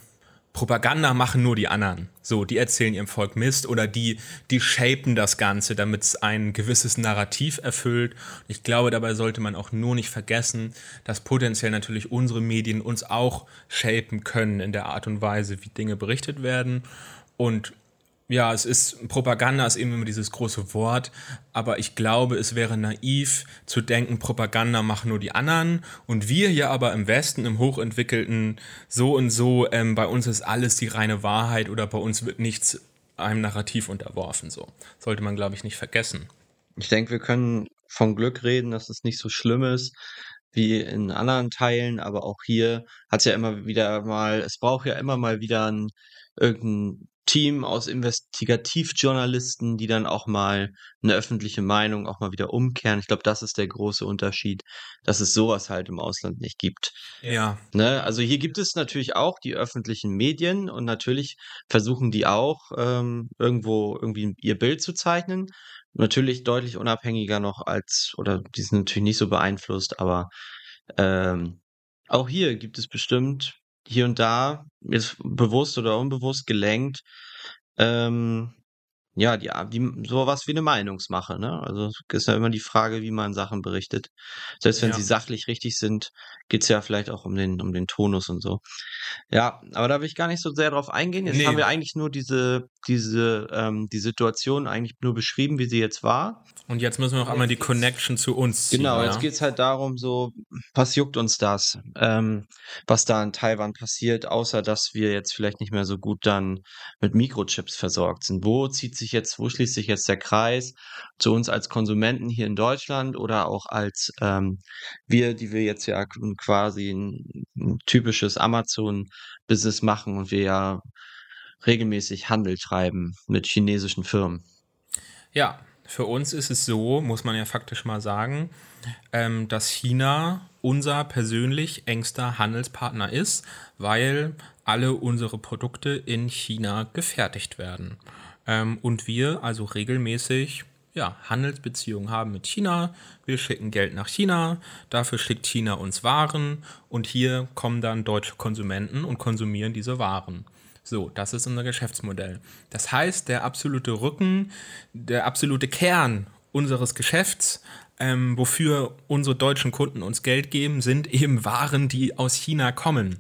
Propaganda machen nur die anderen. So, die erzählen ihrem Volk Mist oder die, die shapen das Ganze, damit es ein gewisses Narrativ erfüllt. Ich glaube, dabei sollte man auch nur nicht vergessen, dass potenziell natürlich unsere Medien uns auch shapen können in der Art und Weise, wie Dinge berichtet werden. Und ja, es ist, Propaganda ist eben immer dieses große Wort, aber ich glaube, es wäre naiv zu denken, Propaganda machen nur die anderen und wir hier aber im Westen, im hochentwickelten, so und so, ähm, bei uns ist alles die reine Wahrheit oder bei uns wird nichts einem Narrativ unterworfen, so. Sollte man, glaube ich, nicht vergessen. Ich denke, wir können von Glück reden, dass es nicht so schlimm ist wie in anderen Teilen, aber auch hier hat es ja immer wieder mal, es braucht ja immer mal wieder ein irgendein Team aus Investigativjournalisten, die dann auch mal eine öffentliche Meinung auch mal wieder umkehren. Ich glaube, das ist der große Unterschied, dass es sowas halt im Ausland nicht gibt. Ja. Ne? Also hier gibt es natürlich auch die öffentlichen Medien und natürlich versuchen die auch ähm, irgendwo irgendwie ihr Bild zu zeichnen. Natürlich deutlich unabhängiger noch als, oder die sind natürlich nicht so beeinflusst, aber ähm, auch hier gibt es bestimmt hier und da, ist bewusst oder unbewusst gelenkt, ähm, ja, die, die sowas wie eine Meinungsmache, ne? Also ist ja immer die Frage, wie man Sachen berichtet. Selbst wenn ja. sie sachlich richtig sind, geht's ja vielleicht auch um den, um den Tonus und so. Ja, aber da will ich gar nicht so sehr drauf eingehen. Jetzt nee. haben wir eigentlich nur diese, diese, ähm, die Situation eigentlich nur beschrieben, wie sie jetzt war. Und jetzt müssen wir noch einmal die Connection zu uns ziehen. Genau, ja? jetzt geht's halt darum, so, was juckt uns das, ähm, was da in Taiwan passiert, außer dass wir jetzt vielleicht nicht mehr so gut dann mit Mikrochips versorgt sind. Wo zieht sich jetzt, wo schließt sich jetzt der Kreis zu uns als Konsumenten hier in Deutschland oder auch als ähm, wir, die wir jetzt ja quasi ein, ein typisches Amazon-Business machen und wir ja regelmäßig Handel treiben mit chinesischen Firmen. Ja, für uns ist es so, muss man ja faktisch mal sagen, ähm, dass China unser persönlich engster Handelspartner ist, weil alle unsere Produkte in China gefertigt werden. Ähm, und wir also regelmäßig ja, Handelsbeziehungen haben mit China. Wir schicken Geld nach China, dafür schickt China uns Waren und hier kommen dann deutsche Konsumenten und konsumieren diese Waren. So, das ist unser Geschäftsmodell. Das heißt, der absolute Rücken, der absolute Kern unseres Geschäfts, ähm, wofür unsere deutschen Kunden uns Geld geben, sind eben Waren, die aus China kommen.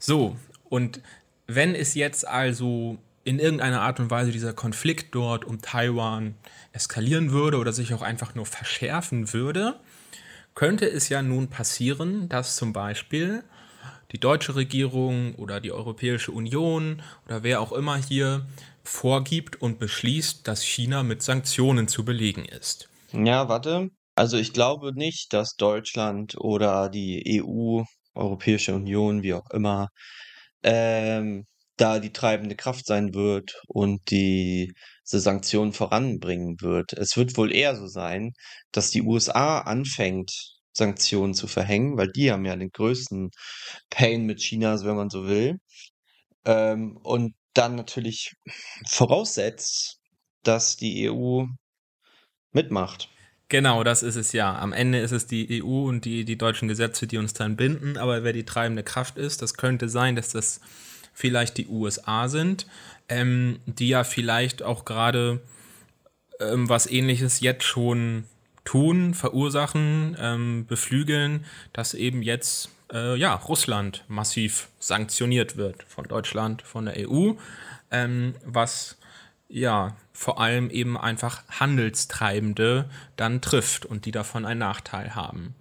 So, und wenn es jetzt also in irgendeiner Art und Weise dieser Konflikt dort um Taiwan eskalieren würde oder sich auch einfach nur verschärfen würde, könnte es ja nun passieren, dass zum Beispiel die deutsche Regierung oder die Europäische Union oder wer auch immer hier vorgibt und beschließt, dass China mit Sanktionen zu belegen ist. Ja, warte. Also ich glaube nicht, dass Deutschland oder die EU, Europäische Union, wie auch immer, ähm, da die treibende Kraft sein wird und die diese Sanktionen voranbringen wird. Es wird wohl eher so sein, dass die USA anfängt, Sanktionen zu verhängen, weil die haben ja den größten Pain mit China, wenn man so will. Ähm, und dann natürlich voraussetzt, dass die EU mitmacht. Genau, das ist es ja. Am Ende ist es die EU und die, die deutschen Gesetze, die uns dann binden. Aber wer die treibende Kraft ist, das könnte sein, dass das vielleicht die USA sind, ähm, die ja vielleicht auch gerade ähm, was ähnliches jetzt schon tun, verursachen, ähm, beflügeln, dass eben jetzt äh, ja, Russland massiv sanktioniert wird von Deutschland, von der EU, ähm, was ja vor allem eben einfach Handelstreibende dann trifft und die davon einen Nachteil haben.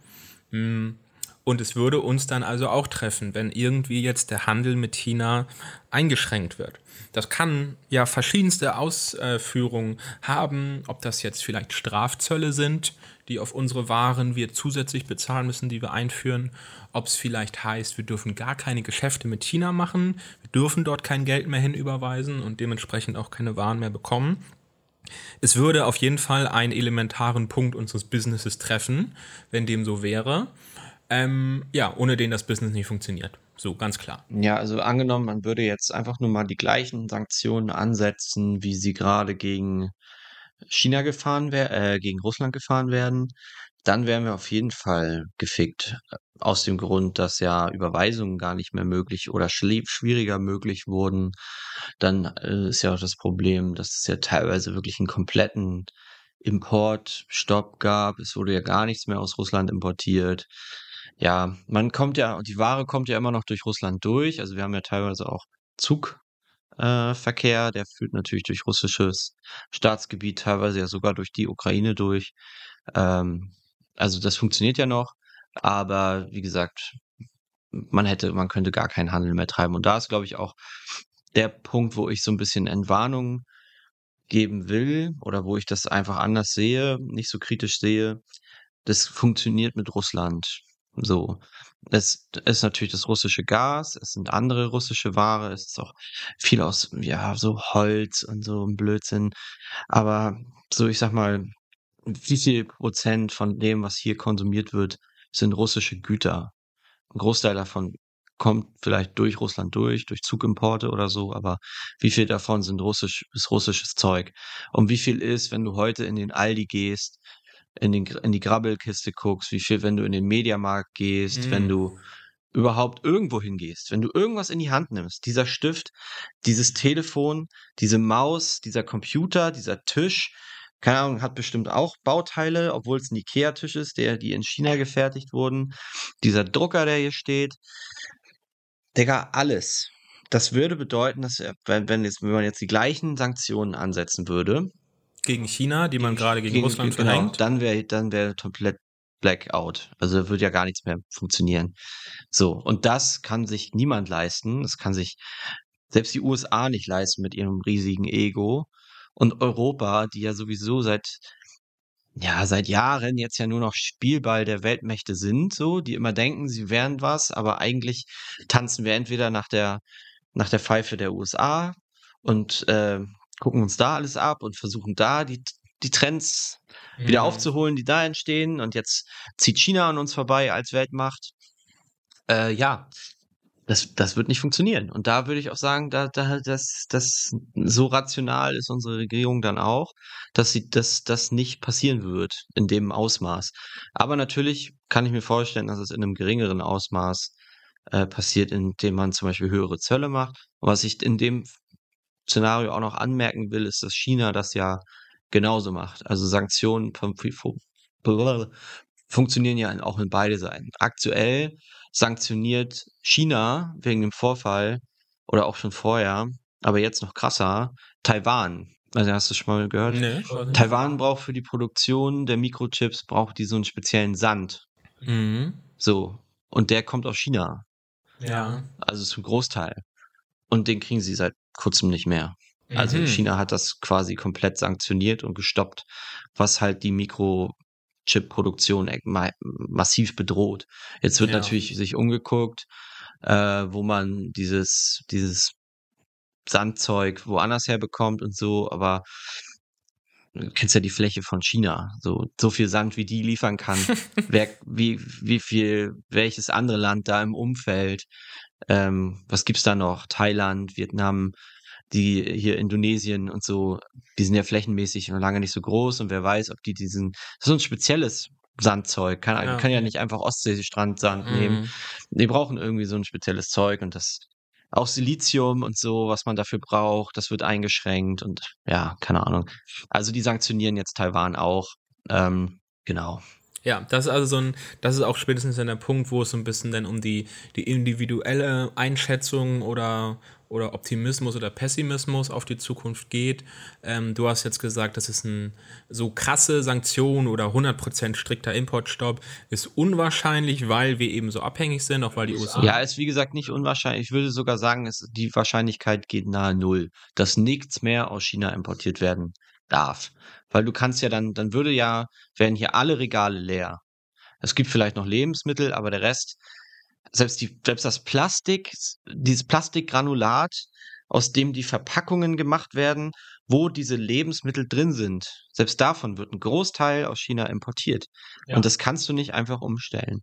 Mm, Und es würde uns dann also auch treffen, wenn irgendwie jetzt der Handel mit China eingeschränkt wird. Das kann ja verschiedenste Ausführungen haben, ob das jetzt vielleicht Strafzölle sind, die auf unsere Waren wir zusätzlich bezahlen müssen, die wir einführen, ob es vielleicht heißt, wir dürfen gar keine Geschäfte mit China machen, wir dürfen dort kein Geld mehr hinüberweisen und dementsprechend auch keine Waren mehr bekommen. Es würde auf jeden Fall einen elementaren Punkt unseres Businesses treffen, wenn dem so wäre. Ähm, ja, ohne den das Business nicht funktioniert. So, ganz klar. Ja, also angenommen, man würde jetzt einfach nur mal die gleichen Sanktionen ansetzen, wie sie gerade gegen China gefahren werden, äh, gegen Russland gefahren werden, dann wären wir auf jeden Fall gefickt. Aus dem Grund, dass ja Überweisungen gar nicht mehr möglich oder schwieriger möglich wurden. Dann äh, ist ja auch das Problem, dass es ja teilweise wirklich einen kompletten Importstopp gab. Es wurde ja gar nichts mehr aus Russland importiert. Ja, man kommt ja, die Ware kommt ja immer noch durch Russland durch. Also wir haben ja teilweise auch Zugverkehr, äh, der führt natürlich durch russisches Staatsgebiet, teilweise ja sogar durch die Ukraine durch. Ähm, also das funktioniert ja noch, aber wie gesagt, man hätte, man könnte gar keinen Handel mehr treiben. Und da ist, glaube ich, auch der Punkt, wo ich so ein bisschen Entwarnung geben will oder wo ich das einfach anders sehe, nicht so kritisch sehe. Das funktioniert mit Russland so. Es ist natürlich das russische Gas, es sind andere russische Ware, es ist auch viel aus, ja, so Holz und so ein Blödsinn. Aber so, ich sag mal, wie viel Prozent von dem, was hier konsumiert wird, sind russische Güter? Ein Großteil davon kommt vielleicht durch Russland durch, durch Zugimporte oder so, aber wie viel davon sind russisch, ist russisches Zeug? Und wie viel ist, wenn du heute in den Aldi gehst, in, den, in die Grabbelkiste guckst, wie viel, wenn du in den Mediamarkt gehst, mm. wenn du überhaupt irgendwo hingehst, wenn du irgendwas in die Hand nimmst, dieser Stift, dieses Telefon, diese Maus, dieser Computer, dieser Tisch, keine Ahnung, hat bestimmt auch Bauteile, obwohl es ein Ikea-Tisch ist, der, die in China gefertigt wurden. Dieser Drucker, der hier steht. Digga, alles. Das würde bedeuten, dass wenn, wenn, jetzt, wenn man jetzt die gleichen Sanktionen ansetzen würde. Gegen China, die man gerade gegen, gegen, Russland genau, verhängt. Dann wäre dann wär komplett Blackout. Also würde ja gar nichts mehr funktionieren. So, und das kann sich niemand leisten. Das kann sich selbst die USA nicht leisten mit ihrem riesigen Ego und Europa, die ja sowieso seit ja, seit Jahren jetzt ja nur noch Spielball der Weltmächte sind, so, die immer denken, sie wären was, aber eigentlich tanzen wir entweder nach der, nach der Pfeife der USA und äh, gucken uns da alles ab und versuchen da die, die Trends mhm. wieder aufzuholen, die da entstehen. Und jetzt zieht China an uns vorbei als Weltmacht. Äh, ja, das, das wird nicht funktionieren. Und da würde ich auch sagen, da, da, das, das, so rational ist unsere Regierung dann auch, dass sie, dass das nicht passieren wird in dem Ausmaß. Aber natürlich kann ich mir vorstellen, dass es in einem geringeren Ausmaß äh, passiert, indem man zum Beispiel höhere Zölle macht. Und was ich in dem Szenario auch noch anmerken will, ist, dass China das ja genauso macht. Also Sanktionen funktionieren ja auch in beide Seiten. Aktuell sanktioniert China wegen dem Vorfall oder auch schon vorher, aber jetzt noch krasser, Taiwan. Also hast du schon mal gehört? Nee, Taiwan braucht für die Produktion der Mikrochips braucht die so einen speziellen Sand. Mhm. So. Und der kommt aus China. Ja. Also zum Großteil. Und den kriegen sie seit kurzem nicht mehr. Also mhm. China hat das quasi komplett sanktioniert und gestoppt, was halt die Mikro Chip-Produktion massiv bedroht. Jetzt wird ja. natürlich sich umgeguckt, äh, wo man dieses, dieses Sandzeug woanders herbekommt und so, aber du kennst ja die Fläche von China. So, so viel Sand, wie die liefern kann. <laughs> wer, wie, wie viel, welches andere Land da im Umfeld, ähm, was gibt's da noch? Thailand, Vietnam, die hier Indonesien und so, die sind ja flächenmäßig noch lange nicht so groß und wer weiß, ob die diesen, so ein spezielles Sandzeug, kann ja, kann ja nicht einfach Ostseestrandsand mhm. nehmen. Die brauchen irgendwie so ein spezielles Zeug und das auch Silizium und so, was man dafür braucht, das wird eingeschränkt und ja, keine Ahnung. Also die sanktionieren jetzt Taiwan auch. Ähm, genau. Ja, das ist also so ein, das ist auch spätestens dann der Punkt, wo es so ein bisschen dann um die, die individuelle Einschätzung oder, oder Optimismus oder Pessimismus auf die Zukunft geht. Ähm, du hast jetzt gesagt, das ist ein so krasse Sanktion oder 100% strikter Importstopp ist unwahrscheinlich, weil wir eben so abhängig sind, auch weil die USA. Ja, ist wie gesagt nicht unwahrscheinlich. Ich würde sogar sagen, es, die Wahrscheinlichkeit geht nahe Null, dass nichts mehr aus China importiert werden darf. Weil du kannst ja dann, dann würde ja, werden hier alle Regale leer. Es gibt vielleicht noch Lebensmittel, aber der Rest, selbst die, selbst das Plastik, dieses Plastikgranulat, aus dem die Verpackungen gemacht werden, wo diese Lebensmittel drin sind, selbst davon wird ein Großteil aus China importiert. Ja. Und das kannst du nicht einfach umstellen.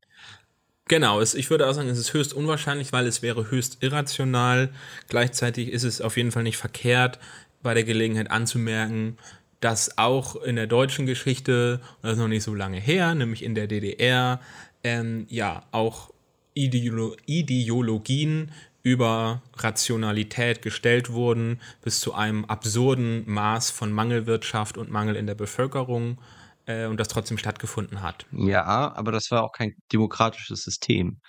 Genau, es, ich würde auch sagen, es ist höchst unwahrscheinlich, weil es wäre höchst irrational. Gleichzeitig ist es auf jeden Fall nicht verkehrt, bei der Gelegenheit anzumerken, dass auch in der deutschen Geschichte, das ist noch nicht so lange her, nämlich in der DDR, ähm, ja, auch Ideolo Ideologien über Rationalität gestellt wurden, bis zu einem absurden Maß von Mangelwirtschaft und Mangel in der Bevölkerung äh, und das trotzdem stattgefunden hat. Ja, aber das war auch kein demokratisches System.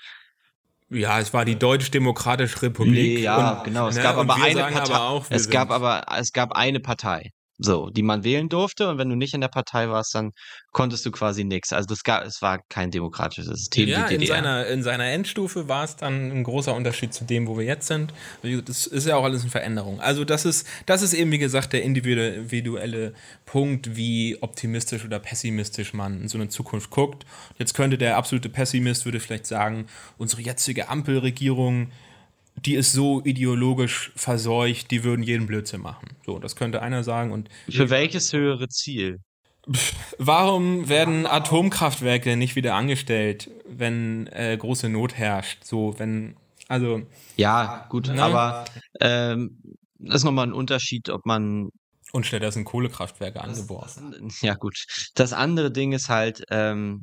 Ja, es war die Deutsch-Demokratische Republik. Ja, und, genau. Es ne, gab aber eine Partei. Aber auch, es gab aber es gab eine Partei. So, die man wählen durfte und wenn du nicht in der Partei warst, dann konntest du quasi nichts. Also das gab, es war kein demokratisches System. Ja, in seiner, in seiner Endstufe war es dann ein großer Unterschied zu dem, wo wir jetzt sind. Das ist ja auch alles eine Veränderung. Also das ist, das ist eben, wie gesagt, der individuelle Punkt, wie optimistisch oder pessimistisch man in so eine Zukunft guckt. Jetzt könnte der absolute Pessimist, würde vielleicht sagen, unsere jetzige Ampelregierung die ist so ideologisch verseucht, die würden jeden Blödsinn machen. So, das könnte einer sagen. Und Für welches höhere Ziel? Warum werden Atomkraftwerke nicht wieder angestellt, wenn äh, große Not herrscht? So, wenn, also. Ja, gut, ne? aber ähm, das ist nochmal ein Unterschied, ob man. Und stattdessen Kohlekraftwerke angeworfen. Ja, gut. Das andere Ding ist halt, ähm,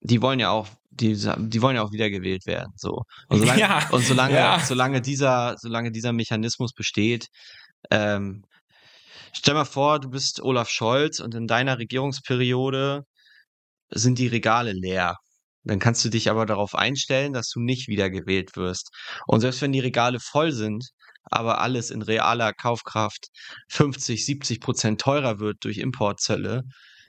die wollen ja auch die, die wollen ja auch wiedergewählt werden. So. Und solange, ja, und solange, ja. solange, dieser, solange dieser Mechanismus besteht, ähm, stell mal vor, du bist Olaf Scholz und in deiner Regierungsperiode sind die Regale leer. Dann kannst du dich aber darauf einstellen, dass du nicht wiedergewählt wirst. Und selbst wenn die Regale voll sind, aber alles in realer Kaufkraft 50, 70 Prozent teurer wird durch Importzölle,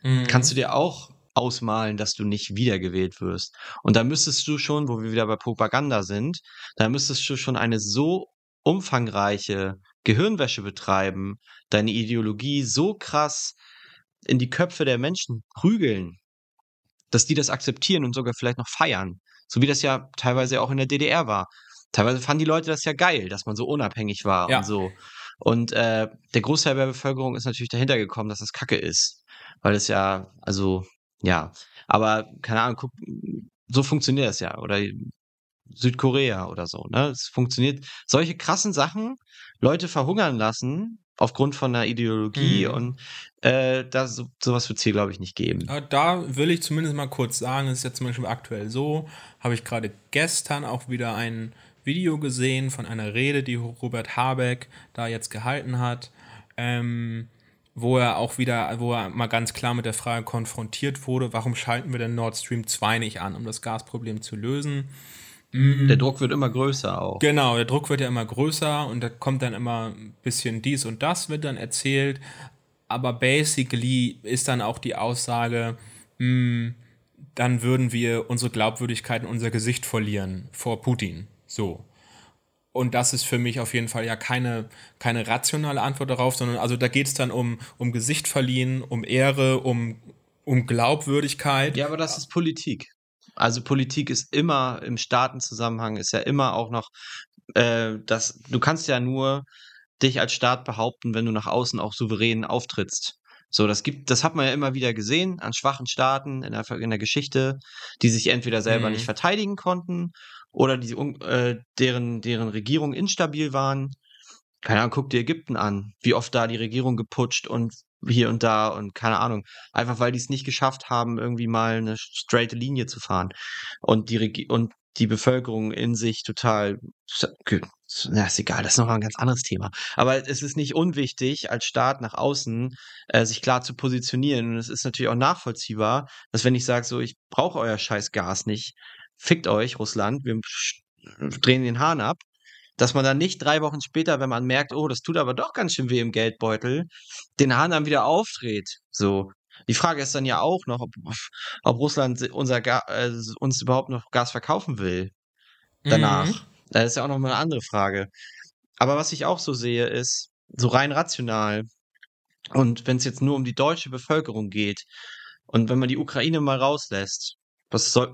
mhm. kannst du dir auch ausmalen, dass du nicht wiedergewählt wirst. Und da müsstest du schon, wo wir wieder bei Propaganda sind, da müsstest du schon eine so umfangreiche Gehirnwäsche betreiben, deine Ideologie so krass in die Köpfe der Menschen prügeln, dass die das akzeptieren und sogar vielleicht noch feiern. So wie das ja teilweise auch in der DDR war. Teilweise fanden die Leute das ja geil, dass man so unabhängig war ja. und so. Und äh, der Großteil der Bevölkerung ist natürlich dahinter gekommen, dass das Kacke ist. Weil es ja, also ja, aber keine Ahnung, guck, so funktioniert das ja. Oder Südkorea oder so. Ne? Es funktioniert. Solche krassen Sachen, Leute verhungern lassen aufgrund von einer Ideologie mhm. und äh, da so, sowas wird es hier, glaube ich, nicht geben. Da will ich zumindest mal kurz sagen, es ist jetzt zum Beispiel aktuell so, habe ich gerade gestern auch wieder ein Video gesehen von einer Rede, die Robert Habeck da jetzt gehalten hat. Ähm, wo er auch wieder, wo er mal ganz klar mit der Frage konfrontiert wurde, warum schalten wir denn Nord Stream 2 nicht an, um das Gasproblem zu lösen? Mhm. Der Druck wird immer größer auch. Genau, der Druck wird ja immer größer und da kommt dann immer ein bisschen dies und das wird dann erzählt. Aber basically ist dann auch die Aussage, mh, hm, dann würden wir unsere Glaubwürdigkeit und unser Gesicht verlieren vor Putin. So. Und das ist für mich auf jeden Fall ja keine, keine rationale Antwort darauf, sondern also da geht es dann um, um Gesicht verliehen, um Ehre, um, um Glaubwürdigkeit. Ja, aber das ist Politik. Also Politik ist immer im Staatenzusammenhang, ist ja immer auch noch, äh, das, du kannst ja nur dich als Staat behaupten, wenn du nach außen auch souverän auftrittst. So, das gibt, das hat man ja immer wieder gesehen an schwachen Staaten in der, in der Geschichte, die sich entweder selber mhm. nicht verteidigen konnten oder die, äh, deren, deren Regierung instabil waren. Keine Ahnung, guck dir Ägypten an, wie oft da die Regierung geputscht und hier und da und keine Ahnung. Einfach weil die es nicht geschafft haben, irgendwie mal eine straight Linie zu fahren. Und die, Regi und die Bevölkerung in sich total na, ist egal, das ist nochmal ein ganz anderes Thema. Aber es ist nicht unwichtig, als Staat nach außen äh, sich klar zu positionieren. Und es ist natürlich auch nachvollziehbar, dass wenn ich sage, so, ich brauche euer scheiß Gas nicht, fickt euch, Russland, wir drehen den Hahn ab, dass man dann nicht drei Wochen später, wenn man merkt, oh, das tut aber doch ganz schön weh im Geldbeutel, den Hahn dann wieder aufdreht. So. Die Frage ist dann ja auch noch, ob, ob Russland unser Ga äh, uns überhaupt noch Gas verkaufen will. Danach. Mhm. Das ist ja auch noch mal eine andere Frage. Aber was ich auch so sehe, ist, so rein rational, und wenn es jetzt nur um die deutsche Bevölkerung geht, und wenn man die Ukraine mal rauslässt, was so,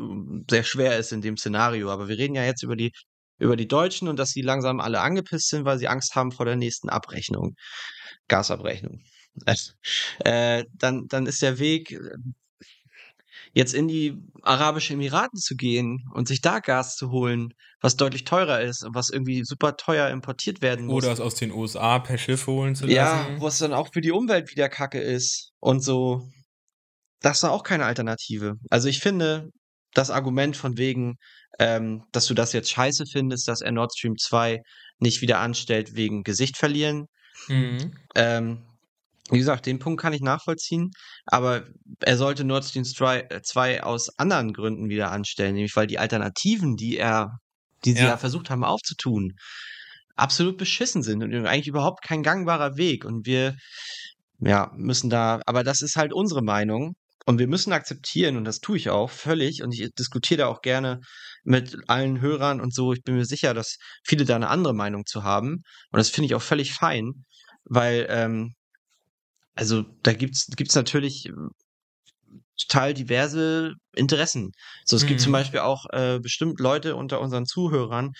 sehr schwer ist in dem Szenario, aber wir reden ja jetzt über die, über die Deutschen und dass sie langsam alle angepisst sind, weil sie Angst haben vor der nächsten Abrechnung, Gasabrechnung. <laughs> Äh, dann, dann ist der Weg jetzt in die Arabischen Emiraten zu gehen und sich da Gas zu holen, was deutlich teurer ist und was irgendwie super teuer importiert werden muss. Oder es aus den USA per Schiff holen zu lassen. Ja, was dann auch für die Umwelt wieder Kacke ist und so. Das ist auch keine Alternative. Also ich finde, das Argument von wegen, ähm, dass du das jetzt scheiße findest, dass er Nord Stream 2 nicht wieder anstellt wegen Gesicht verlieren, mhm. ähm, wie gesagt, den Punkt kann ich nachvollziehen, aber er sollte Nord Stream 2 äh, aus anderen Gründen wieder anstellen, nämlich weil die Alternativen, die er, die sie ja, ja versucht haben aufzutun, absolut beschissen sind und eigentlich überhaupt kein gangbarer Weg. Und wir, ja, müssen da, aber das ist halt unsere Meinung. Und wir müssen akzeptieren, und das tue ich auch völlig, und ich diskutiere da auch gerne mit allen Hörern und so. Ich bin mir sicher, dass viele da eine andere Meinung zu haben. Und das finde ich auch völlig fein, weil ähm, also da gibt's gibt's natürlich total diverse Interessen. So, es mhm. gibt zum mhm. Beispiel auch äh, bestimmt Leute unter unseren Zuhörern,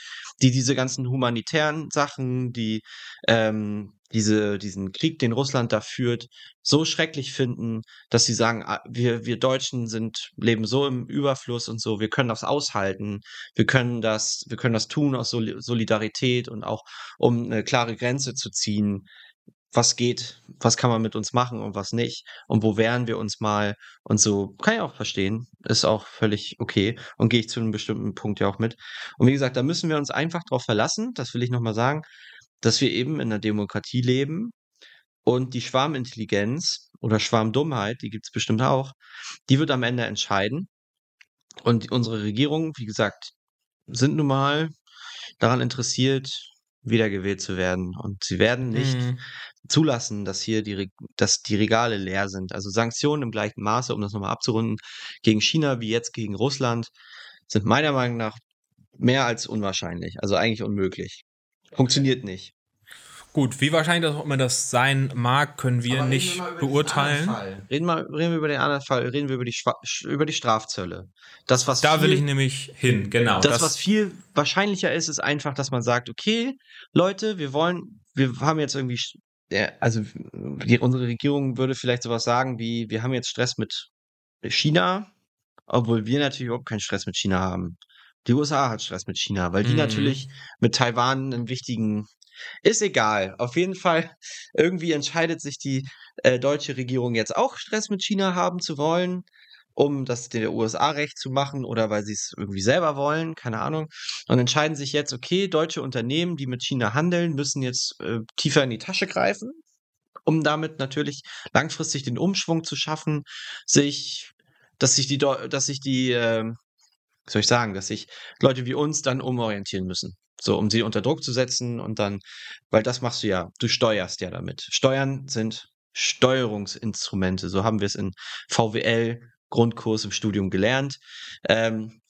die diese ganzen humanitären Sachen, die ähm, diese, diesen Krieg, den Russland da führt, so schrecklich finden, dass sie sagen, ah, wir, wir Deutschen sind, leben so im Überfluss und so, wir können das aushalten, wir können das, wir können das tun aus Solidarität und auch um eine klare Grenze zu ziehen was geht, was kann man mit uns machen und was nicht und wo wehren wir uns mal und so. Kann ich auch verstehen, ist auch völlig okay und gehe ich zu einem bestimmten Punkt ja auch mit. Und wie gesagt, da müssen wir uns einfach darauf verlassen, das will ich nochmal sagen, dass wir eben in einer Demokratie leben und die Schwarmintelligenz oder Schwarmdummheit, die gibt es bestimmt auch, die wird am Ende entscheiden. Und unsere Regierungen, wie gesagt, sind nun mal daran interessiert, wiedergewählt zu werden. Und sie werden nicht mhm. zulassen, dass hier die, dass die Regale leer sind. Also Sanktionen im gleichen Maße, um das nochmal abzurunden, gegen China wie jetzt gegen Russland, sind meiner Meinung nach mehr als unwahrscheinlich. Also eigentlich unmöglich. Funktioniert nicht. Gut, wie wahrscheinlich auch immer das sein mag, können wir Aber nicht wir beurteilen. Reden, mal, reden wir über den anderen Fall, reden wir über die, über die Strafzölle. Das, was da viel, will ich nämlich hin, genau. Das, das, was viel wahrscheinlicher ist, ist einfach, dass man sagt, okay, Leute, wir wollen, wir haben jetzt irgendwie, also die, unsere Regierung würde vielleicht sowas sagen wie, wir haben jetzt Stress mit China, obwohl wir natürlich überhaupt keinen Stress mit China haben. Die USA hat Stress mit China, weil die mhm. natürlich mit Taiwan einen wichtigen ist egal. Auf jeden Fall, irgendwie entscheidet sich die äh, deutsche Regierung jetzt auch Stress mit China haben zu wollen, um das der USA recht zu machen oder weil sie es irgendwie selber wollen, keine Ahnung. Und entscheiden sich jetzt, okay, deutsche Unternehmen, die mit China handeln, müssen jetzt äh, tiefer in die Tasche greifen, um damit natürlich langfristig den Umschwung zu schaffen, sich, dass sich die, dass sich die, äh, soll ich sagen, dass sich Leute wie uns dann umorientieren müssen. So, um sie unter Druck zu setzen und dann, weil das machst du ja, du steuerst ja damit. Steuern sind Steuerungsinstrumente, so haben wir es in VWL Grundkurs im Studium gelernt. Ähm,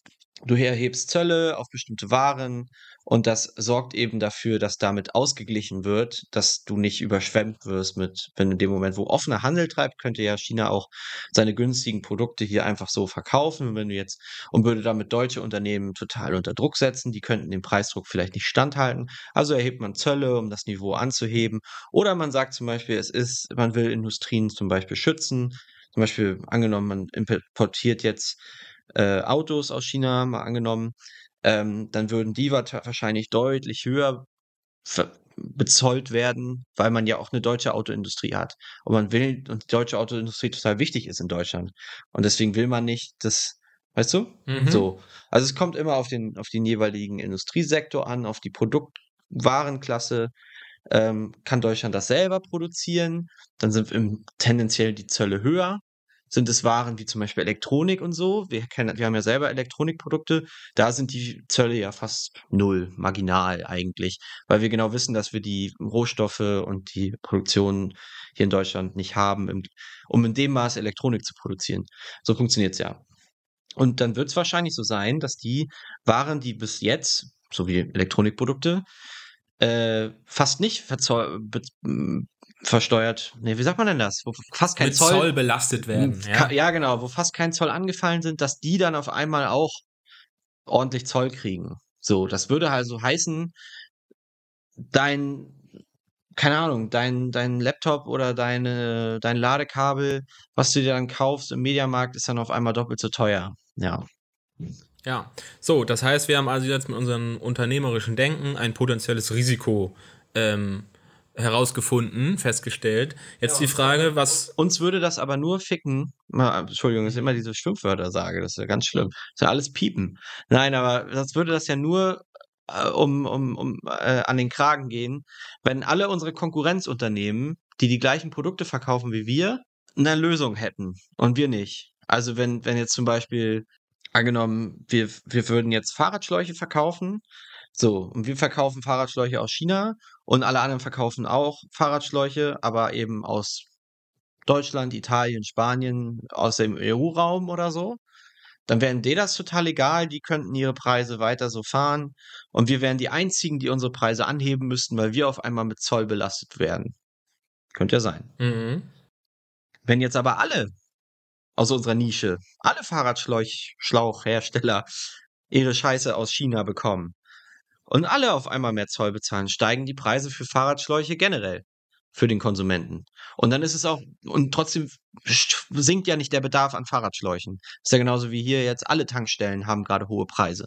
du erhebst Zölle auf bestimmte Waren und das sorgt eben dafür, dass damit ausgeglichen wird, dass du nicht überschwemmt wirst mit, wenn in dem Moment, wo offener Handel treibt, könnte ja China auch seine günstigen Produkte hier einfach so verkaufen. wenn du jetzt, und würde damit deutsche Unternehmen total unter Druck setzen, die könnten dem Preisdruck vielleicht nicht standhalten. Also erhebt man Zölle, um das Niveau anzuheben. Oder man sagt zum Beispiel, es ist, man will Industrien zum Beispiel schützen. Zum Beispiel angenommen, man importiert jetzt äh, Autos aus China, mal angenommen, ähm, dann würden die wahrscheinlich deutlich höher bezollt werden, weil man ja auch eine deutsche Autoindustrie hat. Und man will, und die deutsche Autoindustrie total wichtig ist in Deutschland. Und deswegen will man nicht, dass, weißt du? Mhm. So. Also es kommt immer auf den, auf den jeweiligen Industriesektor an, auf die Produkt, Warenklasse ähm, kann Deutschland das selber produzieren. Dann sind im, tendenziell die Zölle höher. Sind es Waren wie zum Beispiel Elektronik und so? Wir, kennen, wir haben ja selber Elektronikprodukte. Da sind die Zölle ja fast null, marginal eigentlich, weil wir genau wissen, dass wir die Rohstoffe und die Produktion hier in Deutschland nicht haben, um in dem Maß Elektronik zu produzieren. So funktioniert es ja. Und dann wird es wahrscheinlich so sein, dass die Waren, die bis jetzt, so wie Elektronikprodukte, äh, fast nicht versteuert, nee, wie sagt man denn das? Wo fast kein Mit Zoll, Zoll belastet werden. Ja. ja, genau, wo fast kein Zoll angefallen sind, dass die dann auf einmal auch ordentlich Zoll kriegen. So, das würde also heißen, dein, keine Ahnung, dein, dein Laptop oder deine, dein Ladekabel, was du dir dann kaufst im Mediamarkt, ist dann auf einmal doppelt so teuer. Ja. Ja, so, das heißt, wir haben also jetzt mit unserem unternehmerischen Denken ein potenzielles Risiko ähm, herausgefunden, festgestellt. Jetzt ja, die Frage, was. Uns würde das aber nur ficken. Mal, Entschuldigung, das ist immer diese Schimpfwörter sage, das ist ja ganz schlimm. Das ist ja alles piepen. Nein, aber das würde das ja nur äh, um, um, um äh, an den Kragen gehen, wenn alle unsere Konkurrenzunternehmen, die die gleichen Produkte verkaufen wie wir, eine Lösung hätten und wir nicht. Also wenn, wenn jetzt zum Beispiel angenommen, wir, wir würden jetzt Fahrradschläuche verkaufen. So, und wir verkaufen Fahrradschläuche aus China und alle anderen verkaufen auch Fahrradschläuche, aber eben aus Deutschland, Italien, Spanien, aus dem EU-Raum oder so. Dann wären denen das total egal, die könnten ihre Preise weiter so fahren und wir wären die einzigen, die unsere Preise anheben müssten, weil wir auf einmal mit Zoll belastet werden. Könnte ja sein. Mhm. Wenn jetzt aber alle aus unserer Nische alle Fahrradschlauchhersteller ihre Scheiße aus China bekommen und alle auf einmal mehr Zoll bezahlen, steigen die Preise für Fahrradschläuche generell für den Konsumenten. Und dann ist es auch, und trotzdem sinkt ja nicht der Bedarf an Fahrradschläuchen. Ist ja genauso wie hier jetzt alle Tankstellen haben gerade hohe Preise.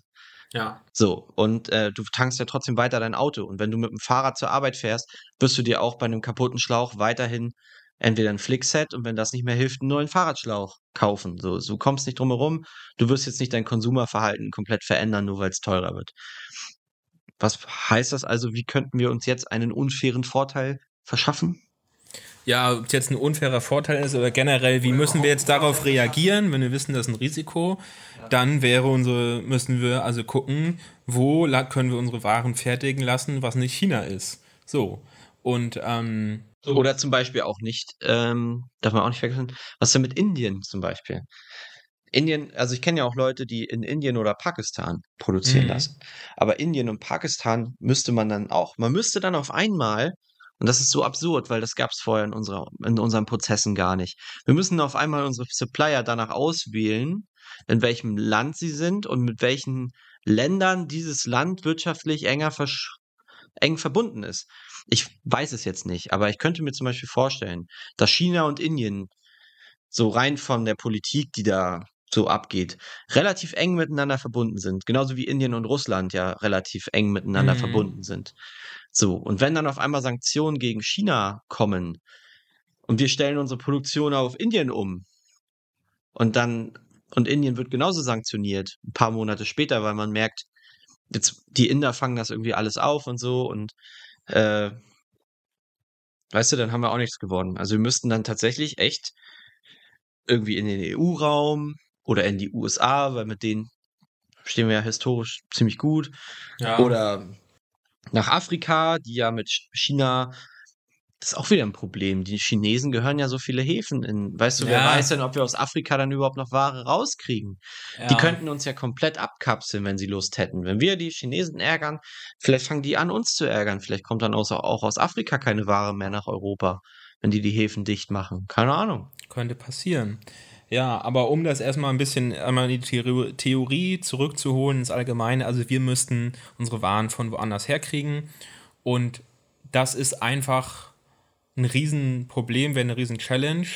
Ja. So, und äh, du tankst ja trotzdem weiter dein Auto. Und wenn du mit dem Fahrrad zur Arbeit fährst, wirst du dir auch bei einem kaputten Schlauch weiterhin entweder ein Flickset und wenn das nicht mehr hilft, einen neuen Fahrradschlauch kaufen. So, du kommst nicht drum herum. Du wirst jetzt nicht dein Konsumerverhalten komplett verändern, nur weil es teurer wird. Was heißt das also? Wie könnten wir uns jetzt einen unfairen Vorteil verschaffen? Ja, ob es jetzt ein unfairer Vorteil ist oder generell, wie müssen wir jetzt darauf reagieren, wenn wir wissen, das ist ein Risiko? Dann wäre unsere, müssen wir also gucken, wo können wir unsere Waren fertigen lassen, was nicht China ist. So. Und ähm, oder zum Beispiel auch nicht, ähm, darf man auch nicht vergessen, was denn mit Indien zum Beispiel? Indien, also ich kenne ja auch Leute, die in Indien oder Pakistan produzieren mhm. lassen. Aber Indien und Pakistan müsste man dann auch, man müsste dann auf einmal, und das ist so absurd, weil das gab es vorher in, unserer, in unseren Prozessen gar nicht. Wir müssen auf einmal unsere Supplier danach auswählen, in welchem Land sie sind und mit welchen Ländern dieses Land wirtschaftlich enger eng verbunden ist. Ich weiß es jetzt nicht, aber ich könnte mir zum Beispiel vorstellen, dass China und Indien so rein von der Politik, die da so abgeht, relativ eng miteinander verbunden sind. Genauso wie Indien und Russland ja relativ eng miteinander mhm. verbunden sind. So, und wenn dann auf einmal Sanktionen gegen China kommen und wir stellen unsere Produktion auf Indien um und dann, und Indien wird genauso sanktioniert, ein paar Monate später, weil man merkt, jetzt die Inder fangen das irgendwie alles auf und so und äh, weißt du, dann haben wir auch nichts gewonnen. Also wir müssten dann tatsächlich echt irgendwie in den EU-Raum oder in die USA, weil mit denen stehen wir ja historisch ziemlich gut. Ja. Oder nach Afrika, die ja mit China das ist auch wieder ein Problem. Die Chinesen gehören ja so viele Häfen in. Weißt du, ja. wer weiß denn, ob wir aus Afrika dann überhaupt noch Ware rauskriegen? Ja. Die könnten uns ja komplett abkapseln, wenn sie Lust hätten. Wenn wir die Chinesen ärgern, vielleicht fangen die an, uns zu ärgern. Vielleicht kommt dann auch aus Afrika keine Ware mehr nach Europa, wenn die die Häfen dicht machen. Keine Ahnung. Könnte passieren. Ja, aber um das erstmal ein bisschen einmal in die Theorie zurückzuholen ins Allgemeine, also wir müssten unsere Waren von woanders herkriegen und das ist einfach ein Riesenproblem, wäre eine Riesen-Challenge,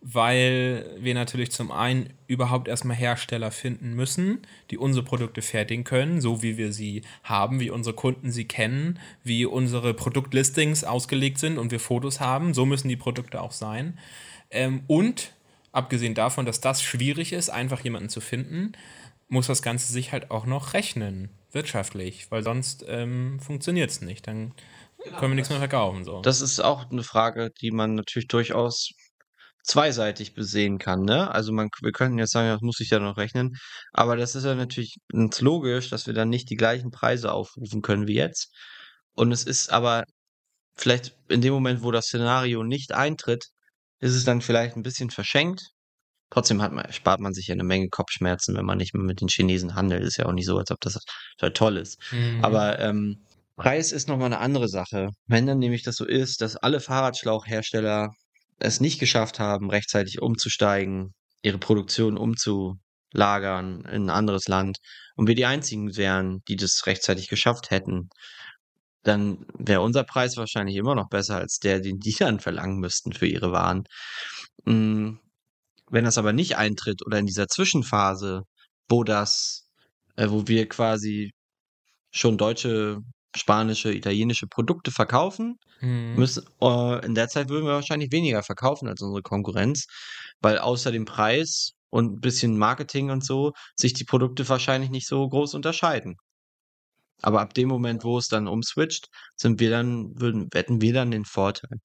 weil wir natürlich zum einen überhaupt erstmal Hersteller finden müssen, die unsere Produkte fertigen können, so wie wir sie haben, wie unsere Kunden sie kennen, wie unsere Produktlistings ausgelegt sind und wir Fotos haben. So müssen die Produkte auch sein. Ähm, und abgesehen davon, dass das schwierig ist, einfach jemanden zu finden, muss das Ganze sich halt auch noch rechnen wirtschaftlich, weil sonst ähm, funktioniert es nicht. Dann genau, können wir nichts mehr verkaufen. So. Das ist auch eine Frage, die man natürlich durchaus zweiseitig besehen kann, ne? Also man, wir könnten jetzt sagen, das muss ich ja noch rechnen, aber das ist ja natürlich ganz logisch, dass wir dann nicht die gleichen Preise aufrufen können wie jetzt. Und es ist aber vielleicht in dem Moment, wo das Szenario nicht eintritt, ist es dann vielleicht ein bisschen verschenkt. Trotzdem hat man, spart man sich ja eine Menge Kopfschmerzen, wenn man nicht mehr mit den Chinesen handelt. Ist ja auch nicht so, als ob das toll ist. Mhm. Aber ähm, Preis ist nochmal eine andere Sache. Wenn dann nämlich das so ist, dass alle Fahrradschlauchhersteller es nicht geschafft haben, rechtzeitig umzusteigen, ihre Produktion umzulagern in ein anderes Land und wir die einzigen wären, die das rechtzeitig geschafft hätten, dann wäre unser Preis wahrscheinlich immer noch besser als der, den die dann verlangen müssten für ihre Waren. Hm, wenn das aber nicht eintritt oder in dieser Zwischenphase, wo das, äh, wo wir quasi schon deutsche spanische, italienische Produkte verkaufen, mhm. müssen, äh, in der Zeit würden wir wahrscheinlich weniger verkaufen als unsere Konkurrenz, weil außer dem Preis und ein bisschen Marketing und so sich die Produkte wahrscheinlich nicht so groß unterscheiden. Aber ab dem Moment, wo es dann umswitcht, sind wir dann, würden, hätten wir dann den Vorteil.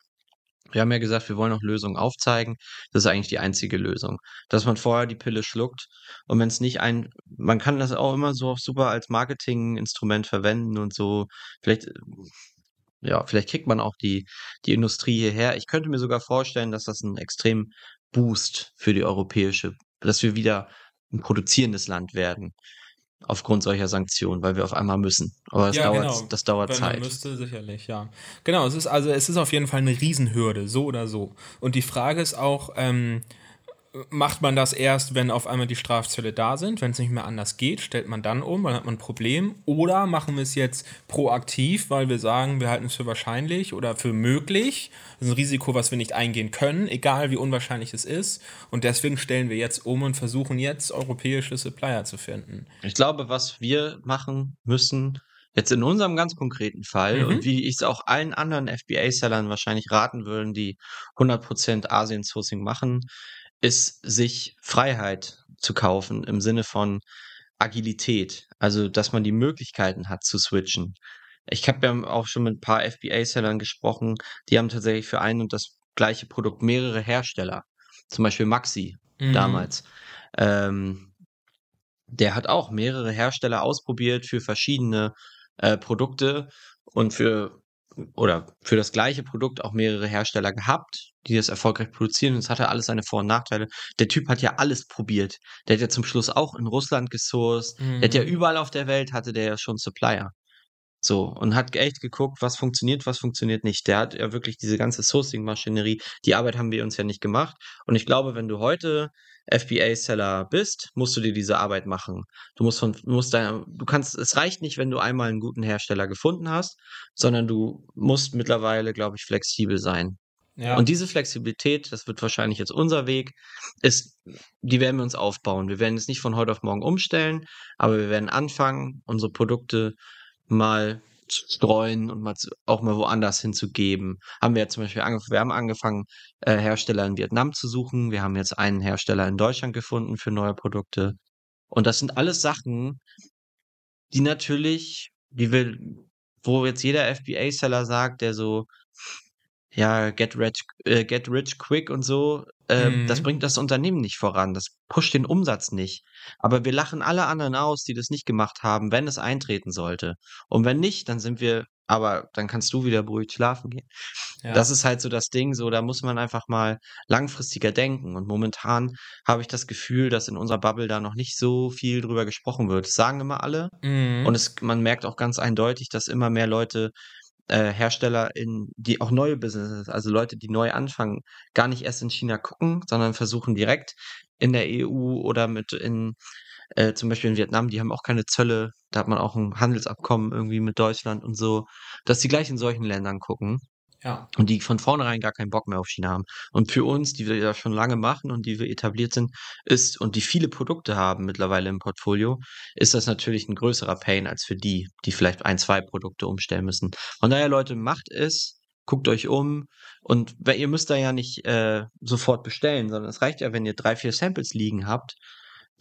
Wir haben ja gesagt, wir wollen auch Lösungen aufzeigen. Das ist eigentlich die einzige Lösung. Dass man vorher die Pille schluckt und wenn es nicht ein, man kann das auch immer so super als Marketinginstrument verwenden und so. Vielleicht, ja, vielleicht kriegt man auch die, die Industrie hierher. Ich könnte mir sogar vorstellen, dass das ein extrem Boost für die europäische, dass wir wieder ein produzierendes Land werden aufgrund solcher Sanktionen, weil wir auf einmal müssen. Aber das ja, dauert, genau. das dauert Wenn Zeit. Müsste sicherlich, ja. Genau, es ist also es ist auf jeden Fall eine Riesenhürde, so oder so. Und die Frage ist auch, ähm, macht man das erst, wenn auf einmal die Strafzölle da sind, wenn es nicht mehr anders geht, stellt man dann um, dann hat man ein Problem. Oder machen wir es jetzt proaktiv, weil wir sagen, wir halten es für wahrscheinlich oder für möglich. Das ist ein Risiko, was wir nicht eingehen können, egal wie unwahrscheinlich es ist. Und deswegen stellen wir jetzt um und versuchen jetzt europäische Supplier zu finden. Ich glaube, was wir machen müssen, Jetzt in unserem ganz konkreten Fall mhm. und wie ich es auch allen anderen FBA-Sellern wahrscheinlich raten würden, die 100% Asien-Sourcing machen, ist, sich Freiheit zu kaufen im Sinne von Agilität. Also, dass man die Möglichkeiten hat zu switchen. Ich habe ja auch schon mit ein paar FBA-Sellern gesprochen, die haben tatsächlich für ein und das gleiche Produkt mehrere Hersteller. Zum Beispiel Maxi mhm. damals. Ähm, der hat auch mehrere Hersteller ausprobiert für verschiedene äh, Produkte und für oder für das gleiche Produkt auch mehrere Hersteller gehabt, die das erfolgreich produzieren. Und es hatte alles seine Vor- und Nachteile. Der Typ hat ja alles probiert. Der hat ja zum Schluss auch in Russland gesourced. Mhm. Der hat ja mhm. überall auf der Welt hatte der ja schon Supplier. So, und hat echt geguckt, was funktioniert, was funktioniert nicht. Der hat ja wirklich diese ganze Sourcing-Maschinerie, die Arbeit haben wir uns ja nicht gemacht. Und ich glaube, wenn du heute FBA-Seller bist, musst du dir diese Arbeit machen. Du musst von, musst dein, du kannst, es reicht nicht, wenn du einmal einen guten Hersteller gefunden hast, sondern du musst mittlerweile, glaube ich, flexibel sein. Ja. Und diese Flexibilität, das wird wahrscheinlich jetzt unser Weg, ist, die werden wir uns aufbauen. Wir werden es nicht von heute auf morgen umstellen, aber wir werden anfangen, unsere Produkte mal zu streuen und mal zu, auch mal woanders hinzugeben. Haben wir zum Beispiel angefangen, wir haben angefangen, äh, Hersteller in Vietnam zu suchen. Wir haben jetzt einen Hersteller in Deutschland gefunden für neue Produkte. Und das sind alles Sachen, die natürlich, die will, wo jetzt jeder FBA-Seller sagt, der so, ja, get rich, äh, get rich quick und so, ähm, mhm. das bringt das Unternehmen nicht voran. Das pusht den Umsatz nicht. Aber wir lachen alle anderen aus, die das nicht gemacht haben, wenn es eintreten sollte. Und wenn nicht, dann sind wir, aber dann kannst du wieder beruhigt schlafen gehen. Ja. Das ist halt so das Ding, so, da muss man einfach mal langfristiger denken. Und momentan habe ich das Gefühl, dass in unserer Bubble da noch nicht so viel drüber gesprochen wird. Das sagen immer alle. Mhm. Und es, man merkt auch ganz eindeutig, dass immer mehr Leute äh, Hersteller in die auch neue Businesses, also Leute, die neu anfangen, gar nicht erst in China gucken, sondern versuchen direkt in der EU oder mit in äh, zum Beispiel in Vietnam, die haben auch keine Zölle, da hat man auch ein Handelsabkommen irgendwie mit Deutschland und so, dass die gleich in solchen Ländern gucken. Ja. Und die von vornherein gar keinen Bock mehr auf China haben. Und für uns, die wir ja schon lange machen und die wir etabliert sind, ist und die viele Produkte haben mittlerweile im Portfolio, ist das natürlich ein größerer Pain als für die, die vielleicht ein, zwei Produkte umstellen müssen. Von daher, Leute, macht es, guckt euch um und ihr müsst da ja nicht äh, sofort bestellen, sondern es reicht ja, wenn ihr drei, vier Samples liegen habt,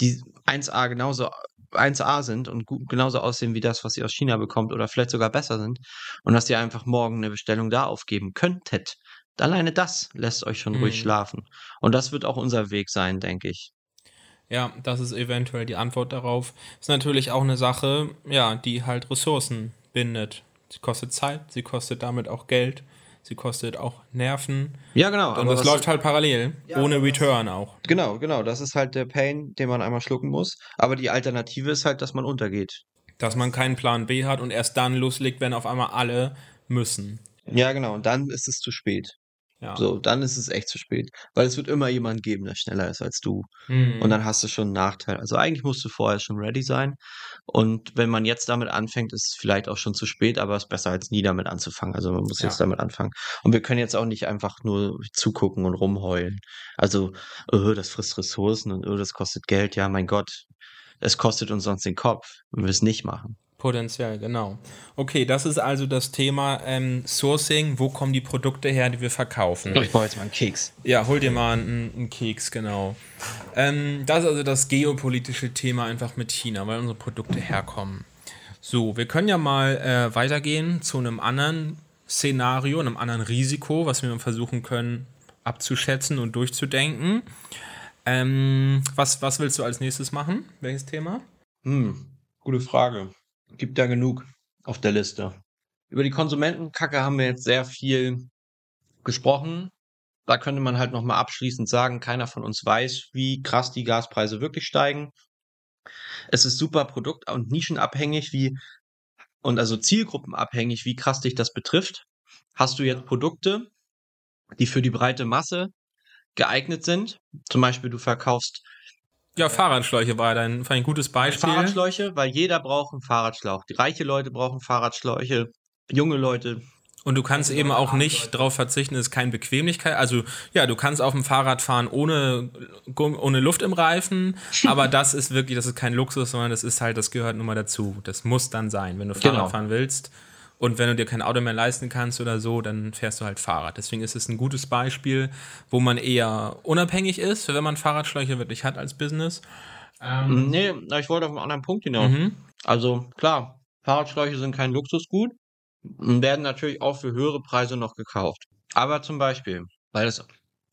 die 1A genauso 1A sind und gut, genauso aussehen wie das, was ihr aus China bekommt oder vielleicht sogar besser sind und dass ihr einfach morgen eine Bestellung da aufgeben könntet. Alleine das lässt euch schon mhm. ruhig schlafen. Und das wird auch unser Weg sein, denke ich. Ja, das ist eventuell die Antwort darauf. Ist natürlich auch eine Sache, ja, die halt Ressourcen bindet. Sie kostet Zeit, sie kostet damit auch Geld, sie kostet auch Nerven. Ja, genau. Und das läuft halt parallel, ja, ohne Return auch. Genau, genau. Das ist halt der Pain, den man einmal schlucken muss. Aber die Alternative ist halt, dass man untergeht. Dass man keinen Plan B hat und erst dann loslegt, wenn auf einmal alle müssen. Ja, genau. Und dann ist es zu spät. Ja. So, dann ist es echt zu spät. Weil es wird immer jemand geben, der schneller ist als du. Mhm. Und dann hast du schon einen Nachteil. Also eigentlich musst du vorher schon ready sein. Und wenn man jetzt damit anfängt, ist es vielleicht auch schon zu spät, aber es ist besser als nie damit anzufangen. Also man muss ja. jetzt damit anfangen. Und wir können jetzt auch nicht einfach nur zugucken und rumheulen. Also, oh, das frisst Ressourcen und oh, das kostet Geld. Ja, mein Gott. Es kostet uns sonst den Kopf, wenn wir es nicht machen. Potenziell, genau. Okay, das ist also das Thema ähm, Sourcing. Wo kommen die Produkte her, die wir verkaufen? Ich brauche jetzt mal einen Keks. Ja, hol dir mal einen, einen Keks, genau. Ähm, das ist also das geopolitische Thema einfach mit China, weil unsere Produkte herkommen. So, wir können ja mal äh, weitergehen zu einem anderen Szenario, einem anderen Risiko, was wir versuchen können abzuschätzen und durchzudenken. Ähm, was, was willst du als nächstes machen? Welches Thema? Hm, gute Frage. Gibt ja genug auf der Liste. Über die Konsumentenkacke haben wir jetzt sehr viel gesprochen. Da könnte man halt nochmal abschließend sagen, keiner von uns weiß, wie krass die Gaspreise wirklich steigen. Es ist super produkt- und nischenabhängig, wie und also zielgruppenabhängig, wie krass dich das betrifft. Hast du jetzt Produkte, die für die breite Masse geeignet sind? Zum Beispiel, du verkaufst ja, Fahrradschläuche war ein, ein gutes Beispiel. Fahrradschläuche, weil jeder braucht einen Fahrradschlauch. Die reiche Leute brauchen Fahrradschläuche, junge Leute. Und du kannst eben auch nicht darauf verzichten, es ist keine Bequemlichkeit. Also ja, du kannst auf dem Fahrrad fahren ohne, ohne Luft im Reifen, <laughs> aber das ist wirklich, das ist kein Luxus, sondern das ist halt, das gehört nun mal dazu. Das muss dann sein, wenn du Fahrrad genau. fahren willst. Und wenn du dir kein Auto mehr leisten kannst oder so, dann fährst du halt Fahrrad. Deswegen ist es ein gutes Beispiel, wo man eher unabhängig ist, wenn man Fahrradschläuche wirklich hat als Business. Ähm, nee, ich wollte auf einen anderen Punkt hinaus. Mhm. Also klar, Fahrradschläuche sind kein Luxusgut und werden natürlich auch für höhere Preise noch gekauft. Aber zum Beispiel, weil es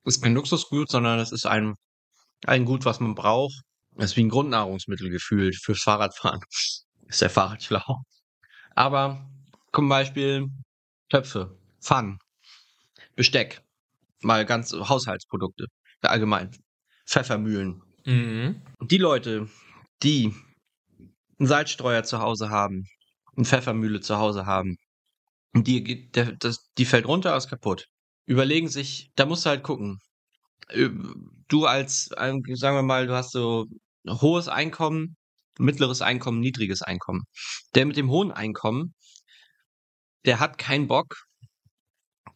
ist kein Luxusgut, sondern es ist ein, ein Gut, was man braucht. Es ist wie ein Grundnahrungsmittel gefühlt fürs Fahrradfahren. <laughs> ist der Fahrradschlauch. Aber zum Beispiel Töpfe, Pfannen, Besteck, mal ganz Haushaltsprodukte, allgemein, Pfeffermühlen. Mhm. Die Leute, die einen Salzstreuer zu Hause haben, eine Pfeffermühle zu Hause haben, die, der, das, die fällt runter, ist kaputt. Überlegen sich, da musst du halt gucken. Du als, sagen wir mal, du hast so hohes Einkommen, mittleres Einkommen, niedriges Einkommen. Der mit dem hohen Einkommen, der hat keinen Bock,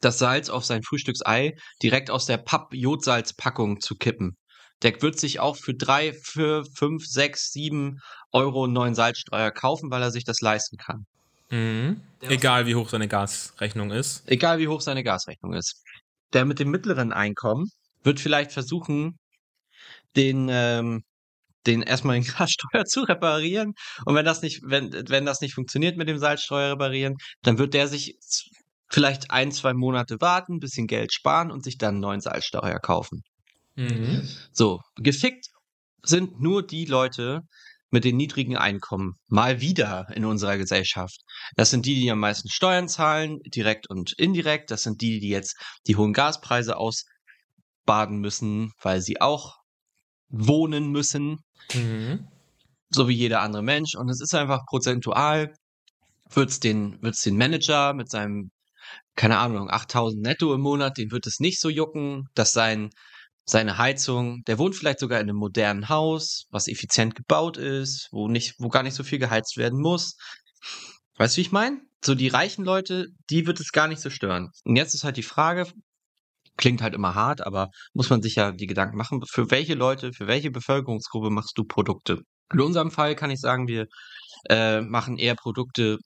das Salz auf sein Frühstücksei direkt aus der Papp-Jodsalzpackung zu kippen. Der wird sich auch für drei, für fünf, sechs, sieben Euro einen neuen Salzstreuer kaufen, weil er sich das leisten kann. Mhm. Egal wie hoch seine Gasrechnung ist. Egal wie hoch seine Gasrechnung ist. Der mit dem mittleren Einkommen wird vielleicht versuchen, den ähm, den erstmal den <laughs> Gassteuer zu reparieren. Und wenn das nicht, wenn, wenn das nicht funktioniert mit dem Salzsteuer reparieren, dann wird der sich vielleicht ein, zwei Monate warten, bisschen Geld sparen und sich dann einen neuen Salzsteuer kaufen. Mhm. So, gefickt sind nur die Leute mit den niedrigen Einkommen mal wieder in unserer Gesellschaft. Das sind die, die am meisten Steuern zahlen, direkt und indirekt. Das sind die, die jetzt die hohen Gaspreise ausbaden müssen, weil sie auch wohnen müssen. Mhm. So wie jeder andere Mensch. Und es ist einfach prozentual, wird's den, wird's den Manager mit seinem, keine Ahnung, 8000 netto im Monat, den wird es nicht so jucken, dass sein, seine Heizung, der wohnt vielleicht sogar in einem modernen Haus, was effizient gebaut ist, wo nicht, wo gar nicht so viel geheizt werden muss. Weißt du, wie ich meine? So die reichen Leute, die wird es gar nicht so stören. Und jetzt ist halt die Frage, klingt halt immer hart, aber muss man sich ja die Gedanken machen, für welche Leute, für welche Bevölkerungsgruppe machst du Produkte? In unserem Fall kann ich sagen, wir äh, machen eher Produkte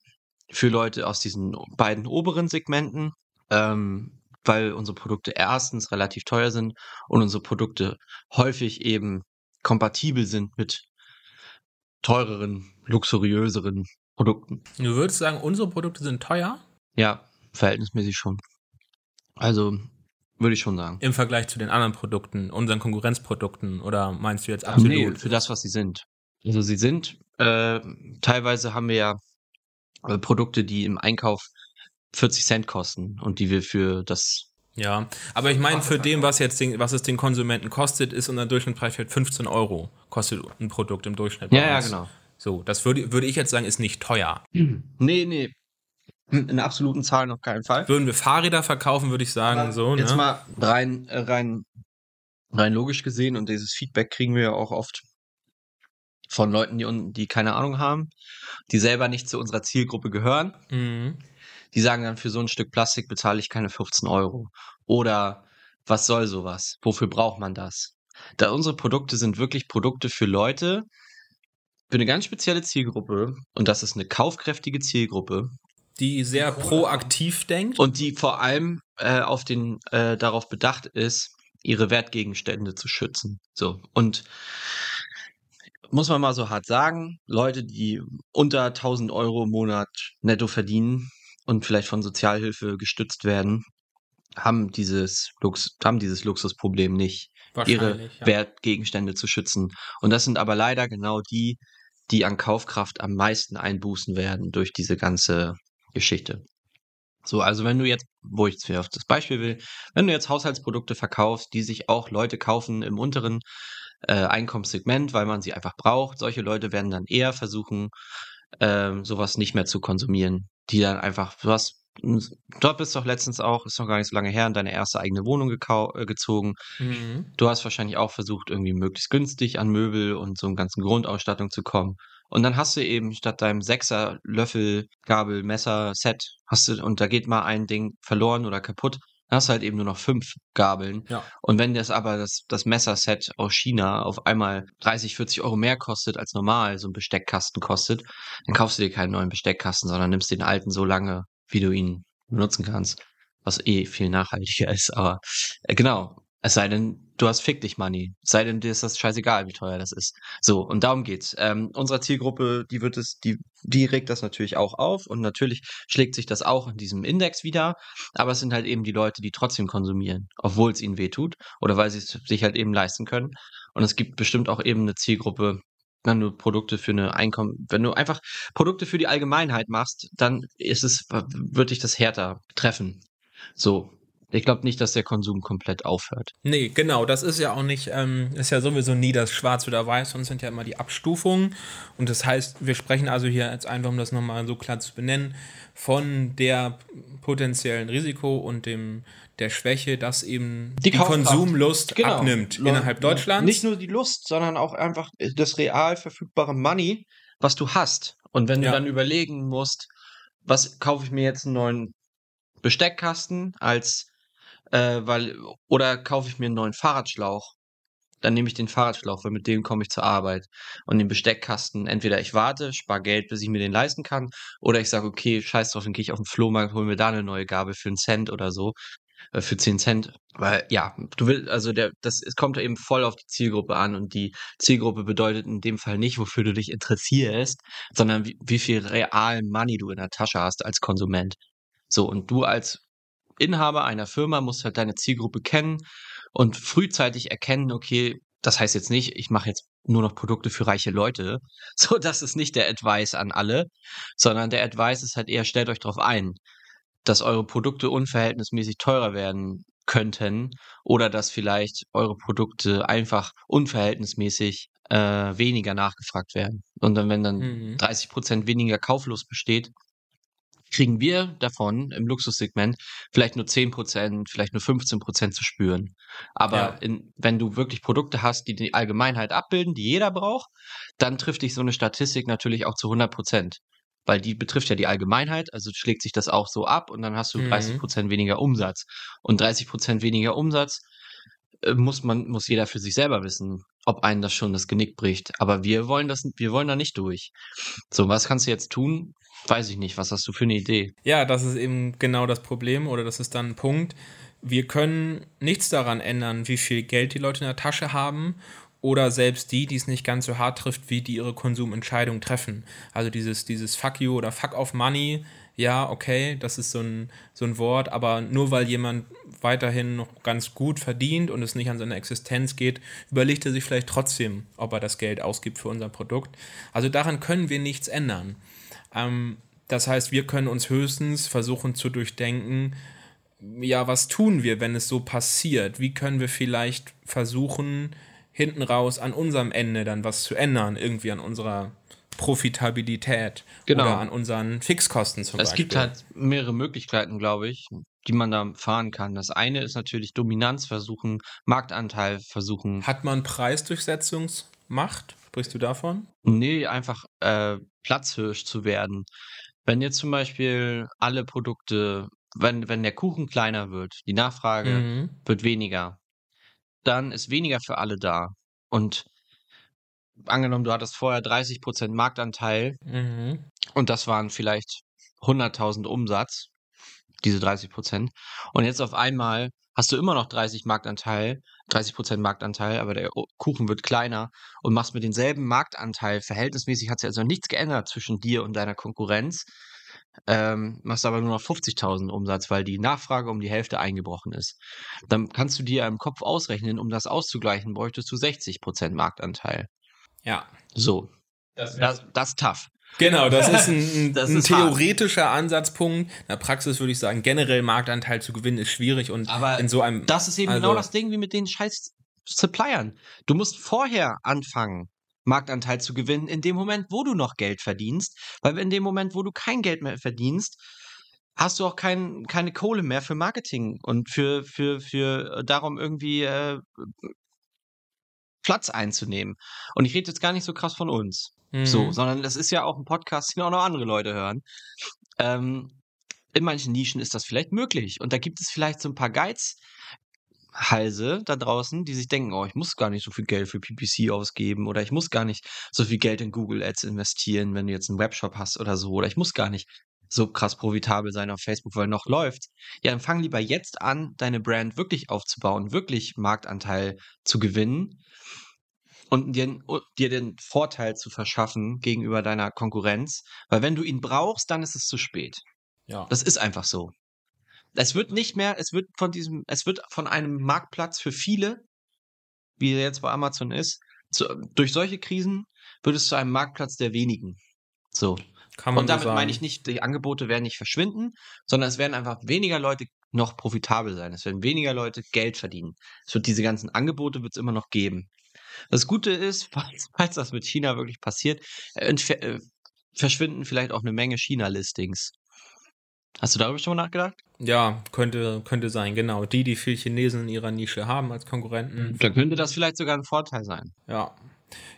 für Leute aus diesen beiden oberen Segmenten, ähm, weil unsere Produkte erstens relativ teuer sind und unsere Produkte häufig eben kompatibel sind mit teureren, luxuriöseren Produkten. Du würdest sagen, unsere Produkte sind teuer? Ja, verhältnismäßig schon. Also würde ich schon sagen. Im Vergleich zu den anderen Produkten, unseren Konkurrenzprodukten, oder meinst du jetzt absolut? Nee, für das, was sie sind. Also sie sind, äh, teilweise haben wir ja äh, Produkte, die im Einkauf 40 Cent kosten und die wir für das ja, aber ich meine, für dem, was jetzt den, was es den Konsumenten kostet, ist unser Durchschnittspreis halt 15 Euro. Kostet ein Produkt im Durchschnitt. Ja, ja, genau. So, das würde, würde ich jetzt sagen, ist nicht teuer. Nee, nee. In absoluten Zahlen auf keinen Fall. Würden wir Fahrräder verkaufen, würde ich sagen, aber so. Jetzt ne? mal rein, äh, rein, rein logisch gesehen und dieses Feedback kriegen wir ja auch oft von Leuten, die, die keine Ahnung haben, die selber nicht zu unserer Zielgruppe gehören. Mhm die sagen dann, für so ein Stück Plastik bezahle ich keine 15 Euro. Oder was soll sowas? Wofür braucht man das? Da unsere Produkte sind wirklich Produkte für Leute, für eine ganz spezielle Zielgruppe, und das ist eine kaufkräftige Zielgruppe. Die sehr proaktiv denkt. Und die vor allem äh, auf den, äh, darauf bedacht ist, ihre Wertgegenstände zu schützen. So. Und muss man mal so hart sagen, Leute, die unter 1000 Euro im Monat netto verdienen, und vielleicht von Sozialhilfe gestützt werden, haben dieses, Lux haben dieses Luxusproblem nicht, ihre ja. Wertgegenstände zu schützen. Und das sind aber leider genau die, die an Kaufkraft am meisten einbußen werden durch diese ganze Geschichte. So, also wenn du jetzt, wo ich jetzt auf das Beispiel will, wenn du jetzt Haushaltsprodukte verkaufst, die sich auch Leute kaufen im unteren äh, Einkommenssegment, weil man sie einfach braucht, solche Leute werden dann eher versuchen, ähm, sowas nicht mehr zu konsumieren, die dann einfach, du hast, dort bist du doch letztens auch, ist noch gar nicht so lange her, in deine erste eigene Wohnung äh, gezogen. Mhm. Du hast wahrscheinlich auch versucht, irgendwie möglichst günstig an Möbel und so einen ganzen Grundausstattung zu kommen. Und dann hast du eben statt deinem Sechser Löffel, Gabel, Messer, Set, hast du, und da geht mal ein Ding verloren oder kaputt, dann hast du halt eben nur noch fünf Gabeln. Ja. Und wenn das aber das, das Messerset aus China auf einmal 30, 40 Euro mehr kostet als normal so ein Besteckkasten kostet, dann kaufst du dir keinen neuen Besteckkasten, sondern nimmst den alten so lange, wie du ihn benutzen kannst. Was eh viel nachhaltiger <laughs> ist, aber äh, genau. Es sei denn, du hast Fick dich Money. Sei denn, dir ist das scheißegal, wie teuer das ist. So, und darum geht's. Ähm, unserer Zielgruppe, die wird es, die, die regt das natürlich auch auf und natürlich schlägt sich das auch in diesem Index wieder. Aber es sind halt eben die Leute, die trotzdem konsumieren, obwohl es ihnen wehtut oder weil sie es sich halt eben leisten können. Und es gibt bestimmt auch eben eine Zielgruppe, wenn du Produkte für eine Einkommen, wenn du einfach Produkte für die Allgemeinheit machst, dann ist es, wird dich das härter treffen. So, ich glaube nicht, dass der Konsum komplett aufhört. Nee, genau. Das ist ja auch nicht, ähm, ist ja sowieso nie das Schwarz oder Weiß, es sind ja immer die Abstufungen. Und das heißt, wir sprechen also hier jetzt einfach, um das nochmal so klar zu benennen, von der potenziellen Risiko und dem der Schwäche, dass eben die, die Konsumlust genau. abnimmt L innerhalb Deutschlands. Nicht nur die Lust, sondern auch einfach das real verfügbare Money, was du hast. Und wenn du dann überlegen musst, was kaufe ich mir jetzt einen neuen Besteckkasten als äh, weil, oder kaufe ich mir einen neuen Fahrradschlauch. Dann nehme ich den Fahrradschlauch, weil mit dem komme ich zur Arbeit. Und den Besteckkasten, entweder ich warte, spare Geld, bis ich mir den leisten kann, oder ich sage, okay, scheiß drauf, dann gehe ich auf den Flohmarkt, hole mir da eine neue Gabel für einen Cent oder so äh, für 10 Cent. Weil, ja, du willst, also der, das es kommt eben voll auf die Zielgruppe an und die Zielgruppe bedeutet in dem Fall nicht, wofür du dich interessierst, sondern wie, wie viel realen Money du in der Tasche hast als Konsument. So, und du als Inhaber einer Firma musst halt deine Zielgruppe kennen und frühzeitig erkennen, okay, das heißt jetzt nicht, ich mache jetzt nur noch Produkte für reiche Leute. <laughs> So, das ist nicht der Advice an alle, sondern der Advice ist halt eher, stellt euch darauf ein, dass eure Produkte unverhältnismäßig teurer werden könnten oder dass vielleicht eure Produkte einfach unverhältnismäßig äh, weniger nachgefragt werden. Und dann, wenn dann mhm. 30 Prozent weniger Kauflust besteht, kriegen wir davon im Luxussegment vielleicht nur 10%, vielleicht nur 15% zu spüren. Aber ja. in, wenn du wirklich Produkte hast, die die Allgemeinheit abbilden, die jeder braucht, dann trifft dich so eine Statistik natürlich auch zu 100%. Weil die betrifft ja die Allgemeinheit, also schlägt sich das auch so ab und dann hast du mhm. 30% weniger Umsatz. Und 30% weniger Umsatz äh, muss man, muss jeder für sich selber wissen, ob einen das schon das Genick bricht. Aber wir wollen das, wir wollen da nicht durch. So, was kannst du jetzt tun? Weiß ich nicht. Was hast du für eine Idee? Ja, das ist eben genau das Problem oder das ist dann ein Punkt. Wir können nichts daran ändern, wie viel Geld die Leute in der Tasche haben oder selbst die, die es nicht ganz so hart trifft, wie die ihre Konsumentscheidung treffen. Also dieses, dieses Fuck you oder Fuck off Money, ja, okay, das ist so ein, so ein Wort, aber nur weil jemand weiterhin noch ganz gut verdient und es nicht an seine Existenz geht, überlegt er sich vielleicht trotzdem, ob er das Geld ausgibt für unser Produkt. Also daran können wir nichts ändern. Ähm, das heißt, wir können uns höchstens versuchen zu durchdenken, ja, was tun wir, wenn es so passiert? Wie können wir vielleicht versuchen, hinten raus an unserem Ende dann was zu ändern, irgendwie an unserer Profitabilität genau. oder an unseren Fixkosten zum es Beispiel. Es gibt halt mehrere Möglichkeiten, glaube ich, die man da fahren kann. Das eine ist natürlich Dominanz versuchen, Marktanteil versuchen. Hat man Preisdurchsetzungsmacht? Sprichst du davon? Nee, einfach äh, Platzhirsch zu werden. Wenn jetzt zum Beispiel alle Produkte, wenn, wenn der Kuchen kleiner wird, die Nachfrage mhm. wird weniger, dann ist weniger für alle da. Und angenommen, du hattest vorher 30% Marktanteil mhm. und das waren vielleicht 100.000 Umsatz, diese 30%. Und jetzt auf einmal hast du immer noch 30 Marktanteil, 30% Marktanteil, aber der Kuchen wird kleiner und machst mit denselben Marktanteil, verhältnismäßig hat sich also nichts geändert zwischen dir und deiner Konkurrenz, ähm, machst aber nur noch 50.000 Umsatz, weil die Nachfrage um die Hälfte eingebrochen ist. Dann kannst du dir im Kopf ausrechnen, um das auszugleichen, bräuchtest du 60% Marktanteil. Ja. So. Das, das, das ist tough. Genau, das ist ein, <laughs> das ein ist theoretischer hart. Ansatzpunkt. In der Praxis würde ich sagen, generell Marktanteil zu gewinnen ist schwierig und Aber in so einem. Das ist eben genau also, genau das Ding wie mit den scheiß Suppliern. Du musst vorher anfangen, Marktanteil zu gewinnen, in dem Moment, wo du noch Geld verdienst. Weil in dem Moment, wo du kein Geld mehr verdienst, hast du auch kein, keine Kohle mehr für Marketing und für, für, für darum irgendwie äh, Platz einzunehmen. Und ich rede jetzt gar nicht so krass von uns. Mhm. So, sondern das ist ja auch ein Podcast, den auch noch andere Leute hören. Ähm, in manchen Nischen ist das vielleicht möglich. Und da gibt es vielleicht so ein paar Geizhalse da draußen, die sich denken, oh, ich muss gar nicht so viel Geld für PPC ausgeben oder ich muss gar nicht so viel Geld in Google Ads investieren, wenn du jetzt einen Webshop hast oder so. Oder ich muss gar nicht so krass profitabel sein auf Facebook, weil noch läuft. Ja, dann fang lieber jetzt an, deine Brand wirklich aufzubauen, wirklich Marktanteil zu gewinnen und dir, dir den Vorteil zu verschaffen gegenüber deiner Konkurrenz. Weil wenn du ihn brauchst, dann ist es zu spät. Ja. Das ist einfach so. Es wird nicht mehr, es wird von diesem, es wird von einem Marktplatz für viele, wie er jetzt bei Amazon ist, zu, durch solche Krisen wird es zu einem Marktplatz der wenigen. So. Kann man und damit so meine ich nicht, die Angebote werden nicht verschwinden, sondern es werden einfach weniger Leute noch profitabel sein. Es werden weniger Leute Geld verdienen. Es wird diese ganzen Angebote wird es immer noch geben. Das Gute ist, <laughs> falls, falls das mit China wirklich passiert, äh, äh, verschwinden vielleicht auch eine Menge China-Listings. Hast du darüber schon mal nachgedacht? Ja, könnte, könnte sein, genau. Die, die viel Chinesen in ihrer Nische haben als Konkurrenten. Da könnte das vielleicht sogar ein Vorteil sein. Ja,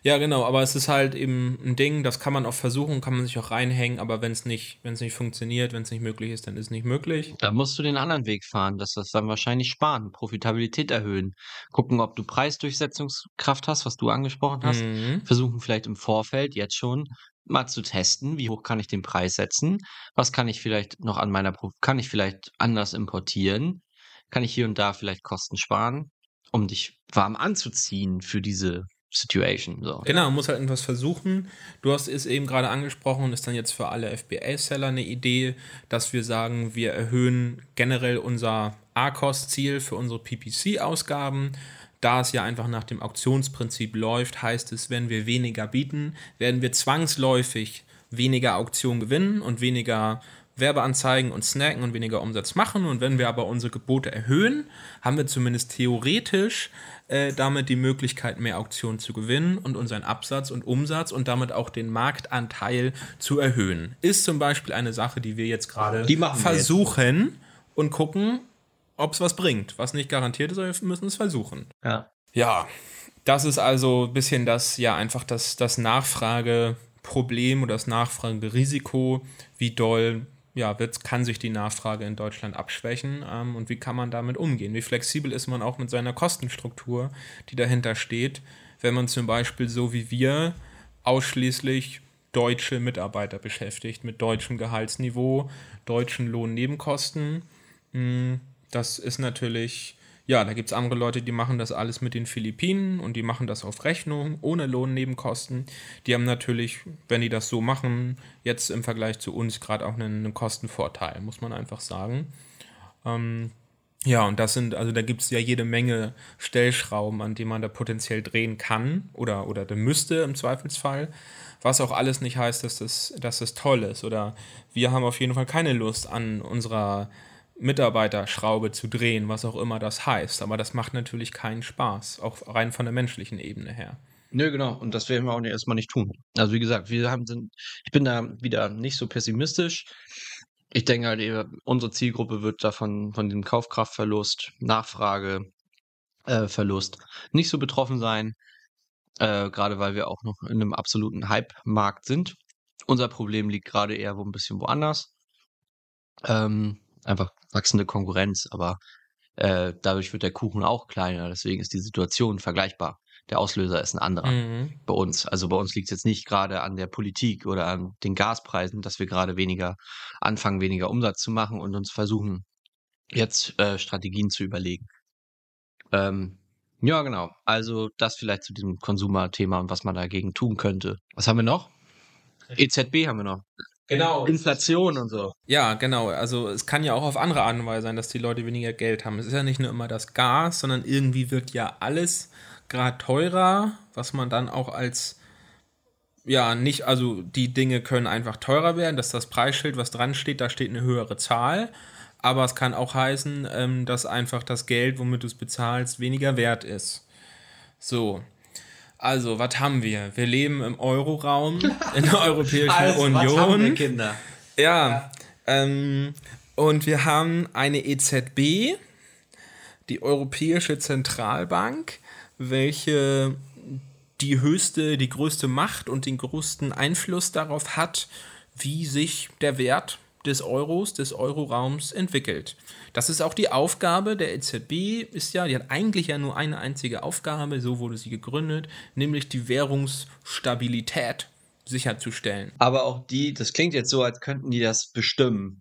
ja, genau, aber es ist halt eben ein Ding, das kann man auch versuchen, kann man sich auch reinhängen, aber wenn es nicht, wenn es nicht funktioniert, wenn es nicht möglich ist, dann ist es nicht möglich. Da musst du den anderen Weg fahren, dass das dann wahrscheinlich sparen, Profitabilität erhöhen, gucken, ob du Preisdurchsetzungskraft hast, was du angesprochen hast, mhm. versuchen vielleicht im Vorfeld jetzt schon mal zu testen, wie hoch kann ich den Preis setzen, was kann ich vielleicht noch an meiner, kann ich vielleicht anders importieren, kann ich hier und da vielleicht Kosten sparen, um dich warm anzuziehen für diese Situation. So. Genau, man muss halt etwas versuchen. Du hast es eben gerade angesprochen und ist dann jetzt für alle FBA-Seller eine Idee, dass wir sagen, wir erhöhen generell unser A-Cost-Ziel für unsere PPC-Ausgaben. Da es ja einfach nach dem Auktionsprinzip läuft, heißt es, wenn wir weniger bieten, werden wir zwangsläufig weniger Auktionen gewinnen und weniger Werbeanzeigen und Snacken und weniger Umsatz machen. Und wenn wir aber unsere Gebote erhöhen, haben wir zumindest theoretisch äh, damit die Möglichkeit, mehr Auktionen zu gewinnen und unseren Absatz und Umsatz und damit auch den Marktanteil zu erhöhen. Ist zum Beispiel eine Sache, die wir jetzt gerade versuchen jetzt. und gucken, ob es was bringt. Was nicht garantiert ist, aber wir müssen es versuchen. Ja. Ja, das ist also ein bisschen das, ja, einfach das, das Nachfrageproblem oder das Nachfragerisiko, wie doll ja, wird, kann sich die Nachfrage in Deutschland abschwächen ähm, und wie kann man damit umgehen? Wie flexibel ist man auch mit seiner Kostenstruktur, die dahinter steht, wenn man zum Beispiel so wie wir ausschließlich deutsche Mitarbeiter beschäftigt mit deutschem Gehaltsniveau, deutschen Lohnnebenkosten. Hm, das ist natürlich ja, da gibt es andere Leute, die machen das alles mit den Philippinen und die machen das auf Rechnung, ohne Lohnnebenkosten. Die haben natürlich, wenn die das so machen, jetzt im Vergleich zu uns gerade auch einen, einen, Kostenvorteil, muss man einfach sagen. Ähm, ja, und das sind, also da gibt es ja jede Menge Stellschrauben, an denen man da potenziell drehen kann oder, oder müsste im Zweifelsfall. Was auch alles nicht heißt, dass das, dass das toll ist. Oder wir haben auf jeden Fall keine Lust an unserer Mitarbeiterschraube zu drehen, was auch immer das heißt. Aber das macht natürlich keinen Spaß, auch rein von der menschlichen Ebene her. Nö, genau. Und das werden wir auch erstmal nicht tun. Also wie gesagt, wir haben sind, ich bin da wieder nicht so pessimistisch. Ich denke halt, unsere Zielgruppe wird davon von dem Kaufkraftverlust, Nachfrageverlust äh, nicht so betroffen sein. Äh, gerade weil wir auch noch in einem absoluten Hype-Markt sind. Unser Problem liegt gerade eher wo ein bisschen woanders. Ähm, einfach wachsende Konkurrenz, aber äh, dadurch wird der Kuchen auch kleiner. Deswegen ist die Situation vergleichbar. Der Auslöser ist ein anderer mhm. bei uns. Also bei uns liegt es jetzt nicht gerade an der Politik oder an den Gaspreisen, dass wir gerade weniger anfangen, weniger Umsatz zu machen und uns versuchen, jetzt äh, Strategien zu überlegen. Ähm, ja, genau. Also das vielleicht zu diesem Konsumerthema und was man dagegen tun könnte. Was haben wir noch? EZB haben wir noch. Genau. Inflation und so. Ja, genau. Also es kann ja auch auf andere Art und Weise sein, dass die Leute weniger Geld haben. Es ist ja nicht nur immer das Gas, sondern irgendwie wird ja alles gerade teurer, was man dann auch als ja, nicht, also die Dinge können einfach teurer werden, dass das Preisschild, was dran steht, da steht eine höhere Zahl. Aber es kann auch heißen, ähm, dass einfach das Geld, womit du es bezahlst, weniger wert ist. So. Also, was haben wir? Wir leben im Euroraum, <laughs> in der Europäischen also, Union. Was haben wir, Kinder? Ja. ja. Ähm, und wir haben eine EZB, die Europäische Zentralbank, welche die höchste, die größte Macht und den größten Einfluss darauf hat, wie sich der Wert des Euros, des Euroraums entwickelt. Das ist auch die Aufgabe der EZB, ist ja, die hat eigentlich ja nur eine einzige Aufgabe, so wurde sie gegründet, nämlich die Währungsstabilität sicherzustellen. Aber auch die, das klingt jetzt so, als könnten die das bestimmen.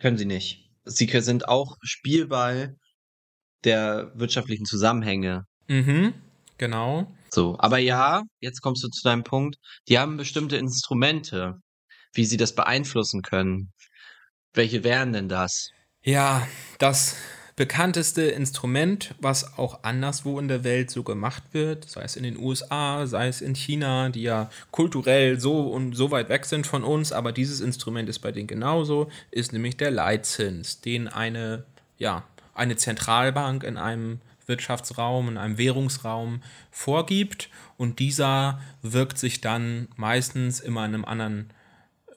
Können sie nicht. Sie sind auch Spielball der wirtschaftlichen Zusammenhänge. Mhm, genau. So, aber ja, jetzt kommst du zu deinem Punkt. Die haben bestimmte Instrumente, wie sie das beeinflussen können. Welche wären denn das? Ja, das bekannteste Instrument, was auch anderswo in der Welt so gemacht wird, sei es in den USA, sei es in China, die ja kulturell so und so weit weg sind von uns, aber dieses Instrument ist bei denen genauso, ist nämlich der Leitzins, den eine, ja, eine Zentralbank in einem Wirtschaftsraum, in einem Währungsraum vorgibt und dieser wirkt sich dann meistens immer in einem anderen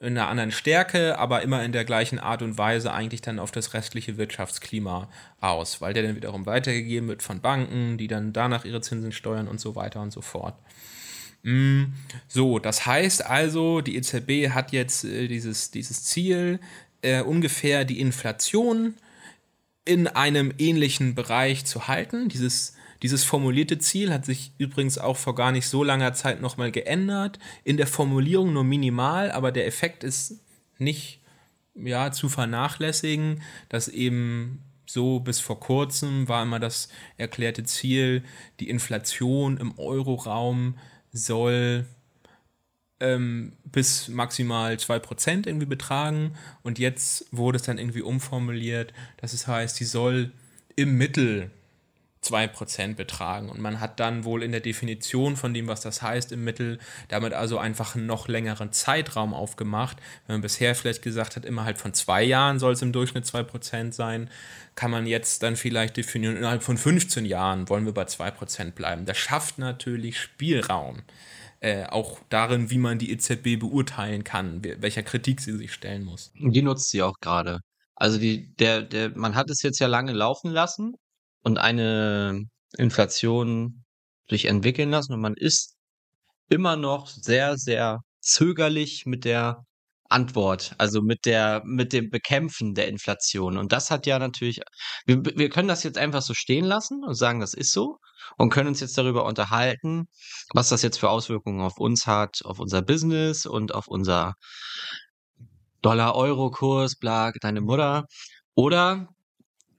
in einer anderen Stärke, aber immer in der gleichen Art und Weise eigentlich dann auf das restliche Wirtschaftsklima aus, weil der dann wiederum weitergegeben wird von Banken, die dann danach ihre Zinsen steuern und so weiter und so fort. Mm, so, das heißt also, die EZB hat jetzt äh, dieses, dieses Ziel, äh, ungefähr die Inflation in einem ähnlichen Bereich zu halten. Dieses dieses formulierte Ziel hat sich übrigens auch vor gar nicht so langer Zeit nochmal geändert. In der Formulierung nur minimal, aber der Effekt ist nicht ja, zu vernachlässigen, dass eben so bis vor kurzem war immer das erklärte Ziel, die Inflation im Euroraum soll ähm, bis maximal 2% irgendwie betragen und jetzt wurde es dann irgendwie umformuliert, dass es heißt, die soll im Mittel 2% betragen. Und man hat dann wohl in der Definition von dem, was das heißt, im Mittel damit also einfach einen noch längeren Zeitraum aufgemacht. Wenn man bisher vielleicht gesagt hat, innerhalb von zwei Jahren soll es im Durchschnitt 2% sein, kann man jetzt dann vielleicht definieren, innerhalb von 15 Jahren wollen wir bei 2% bleiben. Das schafft natürlich Spielraum. Äh, auch darin, wie man die EZB beurteilen kann, welcher Kritik sie sich stellen muss. Die nutzt sie auch gerade. Also die, der, der, man hat es jetzt ja lange laufen lassen und eine Inflation sich entwickeln lassen und man ist immer noch sehr, sehr zögerlich mit der Antwort, also mit der, mit dem Bekämpfen der Inflation. Und das hat ja natürlich, wir, wir können das jetzt einfach so stehen lassen und sagen, das ist so und können uns jetzt darüber unterhalten, was das jetzt für Auswirkungen auf uns hat, auf unser Business und auf unser Dollar-Euro-Kurs, bla, deine Mutter. Oder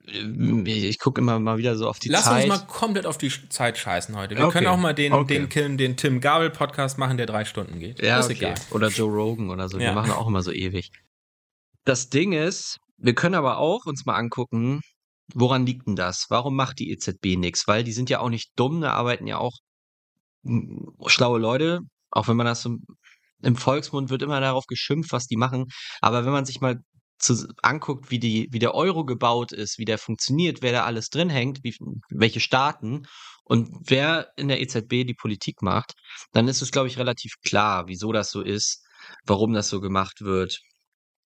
ich gucke immer mal wieder so auf die Lass Zeit. uns mal komplett auf die Zeit scheißen heute. Wir Okay. können auch mal den, Okay. den, Kim, den Tim Gabel Podcast machen, der drei Stunden geht. Ja, ist okay. egal. Oder Joe Rogan oder so. Ja. machen auch immer so ewig. Das Ding ist, wir können aber auch uns mal angucken, woran liegt denn das? Warum macht die EZB nichts? Weil die sind ja auch nicht dumm, da arbeiten ja auch mm, schlaue Leute, auch wenn man das so im Volksmund wird immer darauf geschimpft, was die machen. Aber wenn man sich mal zu, anguckt, wie, die, wie der Euro gebaut ist, wie der funktioniert, wer da alles drin hängt, wie, welche Staaten und wer in der EZB die Politik macht, dann ist es, glaube ich, relativ klar, wieso das so ist, warum das so gemacht wird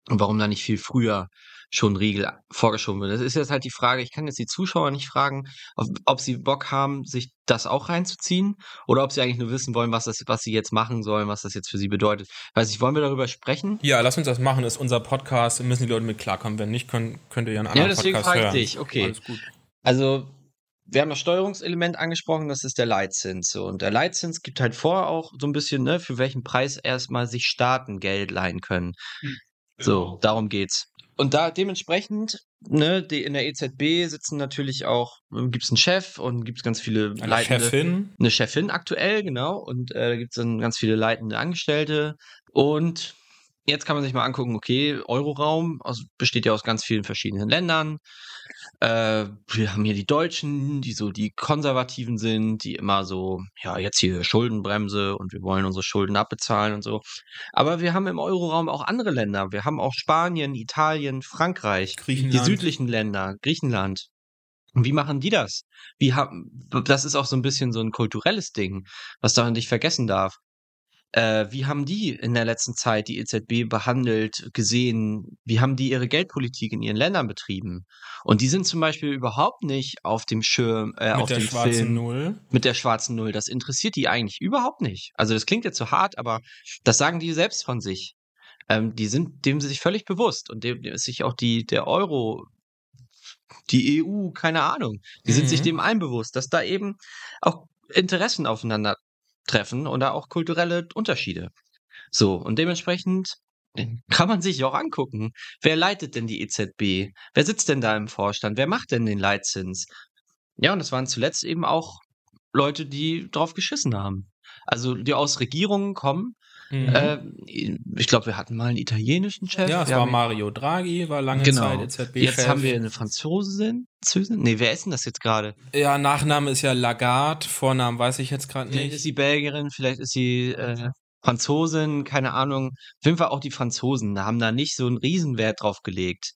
und warum da nicht viel früher schon Riegel vorgeschoben wird. Das ist jetzt halt die Frage, ich kann jetzt die Zuschauer nicht fragen, ob, ob sie Bock haben, sich das auch reinzuziehen oder ob sie eigentlich nur wissen wollen, was, das, was sie jetzt machen sollen, was das jetzt für sie bedeutet. Weiß ich, wollen wir darüber sprechen? Ja, lass uns das machen. Das ist unser Podcast. Da müssen die Leute mit klarkommen. Wenn nicht, können, könnt ihr ja einen anderen deswegen Podcast frage ich hören. dich. Okay. Also, wir haben das Steuerungselement angesprochen, das ist der Leitzins. Und der Leitzins gibt halt vor auch so ein bisschen, ne, für welchen Preis erstmal sich Staaten Geld leihen können. So, darum geht's. Und da dementsprechend, ne, die in der EZB sitzen natürlich auch, gibt es einen Chef und gibt es ganz viele Eine leitende, Chefin. eine Chefin aktuell, genau. Und äh, da gibt es dann ganz viele leitende Angestellte. Und jetzt kann man sich mal angucken, okay, Euroraum aus, besteht ja aus ganz vielen verschiedenen Ländern. Äh, wir haben hier die Deutschen, die so die Konservativen sind, die immer so, ja, jetzt hier Schuldenbremse und wir wollen unsere Schulden abbezahlen und so. Aber wir haben im Euroraum auch andere Länder. Wir haben auch Spanien, Italien, Frankreich, die südlichen Länder, Griechenland. Und wie machen die das? Wie haben, das ist auch so ein bisschen so ein kulturelles Ding, was man nicht vergessen darf. Äh, wie haben die in der letzten Zeit die EZB behandelt, gesehen? Wie haben die ihre Geldpolitik in ihren Ländern betrieben? Und die sind zum Beispiel überhaupt nicht auf dem Schirm, äh, Mit auf der dem schwarzen Film Null. mit der schwarzen Null. Das interessiert die eigentlich überhaupt nicht. Also das klingt jetzt so hart, aber das sagen die selbst von sich. Ähm, die sind dem sich völlig bewusst und dem dem ist sich auch die der Euro, die EU, keine Ahnung. Die sind sich Mhm. dem allen bewusst, dass da eben auch Interessen aufeinandertreffen und da auch kulturelle Unterschiede. So und dementsprechend kann man sich auch angucken, wer leitet denn die EZB? Wer sitzt denn da im Vorstand? Wer macht denn den Leitzins? Ja, und das waren zuletzt eben auch Leute, die drauf geschissen haben. Also die aus Regierungen kommen. Mhm. Äh, ich glaube, wir hatten mal einen italienischen Chef. ja, es wir war Mario Draghi, war lange Genau. Zeit EZB-Chef. Jetzt haben wir eine Franzosin. Französin? Nee, wer ist denn das jetzt gerade? Ja, Nachname ist ja Lagarde, Vornamen weiß ich jetzt gerade Vielleicht ist nicht. sie Belgierin, vielleicht ist sie äh, Franzosin, keine Ahnung. Auf jeden Fall auch die Franzosen haben da nicht so einen Riesenwert drauf gelegt.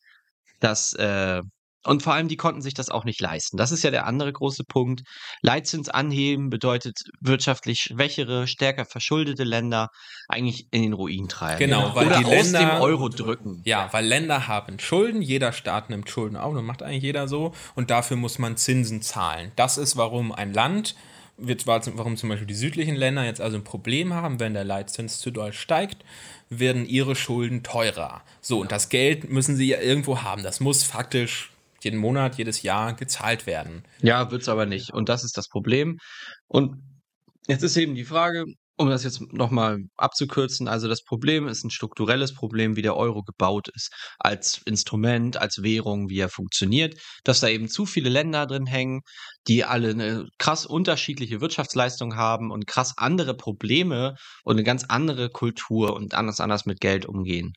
Dass, äh, und vor allem, die konnten sich das auch nicht leisten. Das ist ja der andere große Punkt. Leitzins anheben bedeutet wirtschaftlich schwächere, stärker verschuldete Länder eigentlich in den Ruin treiben. Genau, weil Oder die aus Länder- dem Euro drücken. Ja, weil Länder haben Schulden, jeder Staat nimmt Schulden auf, das macht eigentlich jeder so und dafür muss man Zinsen zahlen. Das ist, warum ein Land, wird, warum zum Beispiel die südlichen Länder jetzt also ein Problem haben, wenn der Leitzins zu doll steigt, werden ihre Schulden teurer. So, und das Geld müssen sie ja irgendwo haben. Das muss faktisch jeden Monat, jedes Jahr gezahlt werden. Ja, wird's aber nicht. Und das ist das Problem. Und jetzt ist eben die Frage, um das jetzt nochmal abzukürzen, also das Problem ist ein strukturelles Problem, wie der Euro gebaut ist. Als Instrument, als Währung, wie er funktioniert, dass da eben zu viele Länder drin hängen, die alle eine krass unterschiedliche Wirtschaftsleistung haben und krass andere Probleme und eine ganz andere Kultur und anders anders mit Geld umgehen.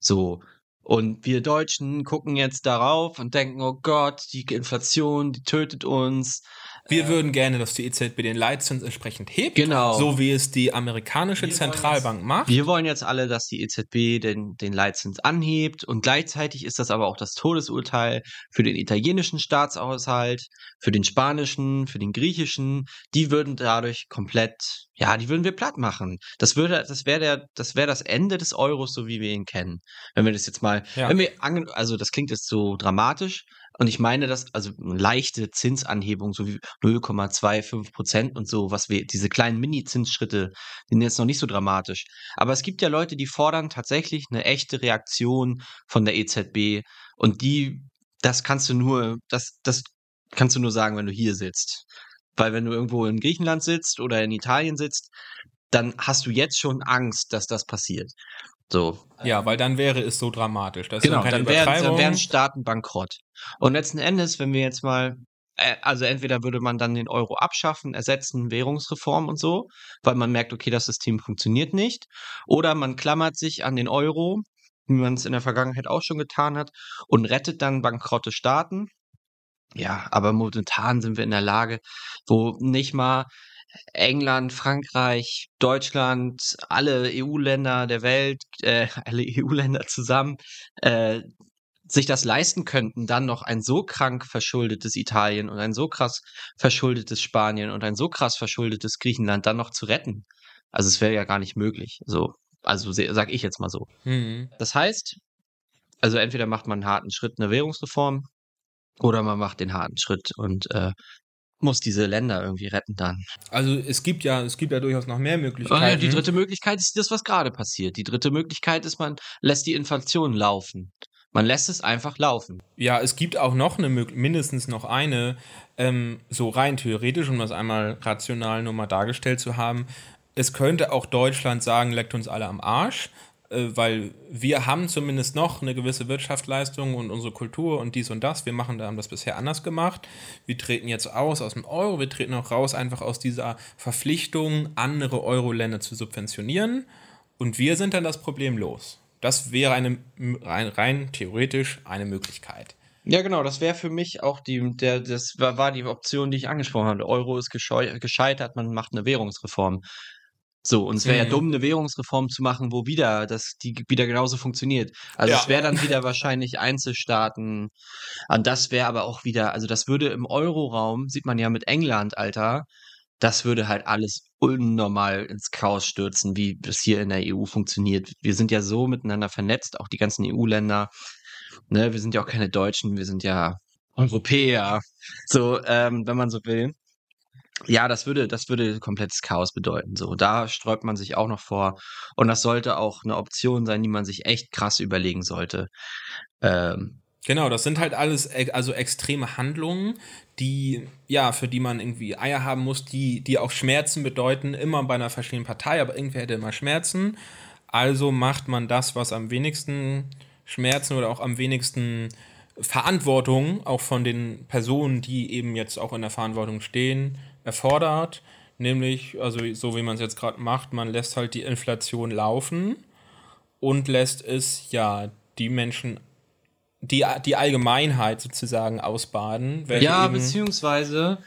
So. Und wir Deutschen gucken jetzt darauf und denken, oh Gott, die Inflation, die tötet uns. Wir würden gerne, dass die EZB den Leitzins entsprechend hebt, Genau. so wie es die amerikanische Zentralbank macht. Wir wollen jetzt alle, dass die EZB den, den Leitzins anhebt und gleichzeitig ist das aber auch das Todesurteil für den italienischen Staatshaushalt, für den spanischen, für den griechischen. Die würden dadurch komplett, ja, die würden wir platt machen. Das würde, das wäre der, das wäre das Ende des Euros, so wie wir ihn kennen. Wenn wir das jetzt mal, Ja. wenn wir, also das klingt jetzt so dramatisch, und ich meine das, also eine leichte Zinsanhebung, so wie 0,25 Prozent und so, was wir, diese kleinen Mini-Zinsschritte, sind jetzt noch nicht so dramatisch. Aber es gibt ja Leute, die fordern tatsächlich eine echte Reaktion von der EZB. Und die, das kannst du nur, das, das kannst du nur sagen, wenn du hier sitzt. Weil wenn du irgendwo in Griechenland sitzt oder in Italien sitzt, dann hast du jetzt schon Angst, dass das passiert. So. Ja, weil dann wäre es so dramatisch. Das genau, dann wären, dann wären Staaten bankrott. Und letzten Endes, wenn wir jetzt mal, äh, also entweder würde man dann den Euro abschaffen, ersetzen, Währungsreform und so, weil man merkt, okay, das System funktioniert nicht. Oder man klammert sich an den Euro, wie man es in der Vergangenheit auch schon getan hat, und rettet dann bankrotte Staaten. Ja, aber momentan sind wir in der Lage, wo nicht mal England, Frankreich, Deutschland, alle EU-Länder der Welt, äh, <laughs> alle EU-Länder zusammen, äh, sich das leisten könnten, dann noch ein so krank verschuldetes Italien und ein so krass verschuldetes Spanien und ein so krass verschuldetes Griechenland dann noch zu retten. Also es wäre ja gar nicht möglich. So, also sag ich jetzt mal so. Mhm. Das heißt, also entweder macht man einen harten Schritt, eine Währungsreform, oder man macht den harten Schritt und äh, muss diese Länder irgendwie retten dann. Also es gibt ja, es gibt ja durchaus noch mehr Möglichkeiten. Ja, die dritte Möglichkeit ist das, was gerade passiert. Die dritte Möglichkeit ist, man lässt die Inflation laufen. Man lässt es einfach laufen. Ja, es gibt auch noch eine, mindestens noch eine, ähm, so rein theoretisch, um das einmal rational nur mal dargestellt zu haben. Es könnte auch Deutschland sagen, leckt uns alle am Arsch. Äh, weil wir haben zumindest noch eine gewisse Wirtschaftsleistung und unsere Kultur und dies und das. Wir machen, haben das bisher anders gemacht. Wir treten jetzt aus aus dem Euro, wir treten auch raus einfach aus dieser Verpflichtung, andere Euro-Länder zu subventionieren. Und wir sind dann das Problem los. Das wäre eine rein, rein theoretisch eine Möglichkeit. Ja, genau, das wäre für mich auch die, der, das war die Option, die ich angesprochen habe. Euro ist gescheitert, man macht eine Währungsreform. So, und es wäre mhm. ja dumm, eine Währungsreform zu machen, wo wieder das die wieder genauso funktioniert. Also ja. es wäre dann wieder wahrscheinlich Einzelstaaten. Und das wäre aber auch wieder, also das würde im Euroraum, sieht man ja mit England, Alter, das würde halt alles unnormal ins Chaos stürzen, wie das hier in der EU funktioniert. Wir sind ja so miteinander vernetzt, auch die ganzen EU-Länder. Ne, wir sind ja auch keine Deutschen, wir sind ja Europäer. So, ähm, wenn man so will. Ja, das würde, das würde komplettes Chaos bedeuten. So, da sträubt man sich auch noch vor. Und das sollte auch eine Option sein, die man sich echt krass überlegen sollte. Ähm, Genau, das sind halt alles also extreme Handlungen, die ja, für die man irgendwie Eier haben muss, die die auch Schmerzen bedeuten, immer bei einer verschiedenen Partei, aber irgendwer hätte immer Schmerzen. Also macht man das, was am wenigsten Schmerzen oder auch am wenigsten Verantwortung auch von den Personen, die eben jetzt auch in der Verantwortung stehen, erfordert, nämlich, also so wie man es jetzt gerade macht, man lässt halt die Inflation laufen und lässt es ja die Menschen, die, die Allgemeinheit sozusagen ausbaden. Ja, beziehungsweise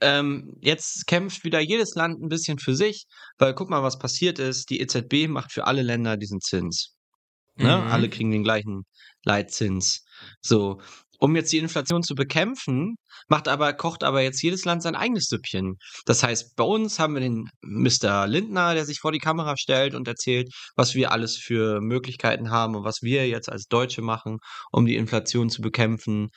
ähm, jetzt kämpft wieder jedes Land ein bisschen für sich, weil guck mal, was passiert ist. Die EZB macht für alle Länder diesen Zins. Ne? Mhm. Alle kriegen den gleichen Leitzins. So, um jetzt die Inflation zu bekämpfen, macht aber, kocht aber jetzt jedes Land sein eigenes Süppchen. Das heißt, bei uns haben wir den Mr. Lindner, der sich vor die Kamera stellt und erzählt, was wir alles für Möglichkeiten haben und was wir jetzt als Deutsche machen, um die Inflation zu bekämpfen.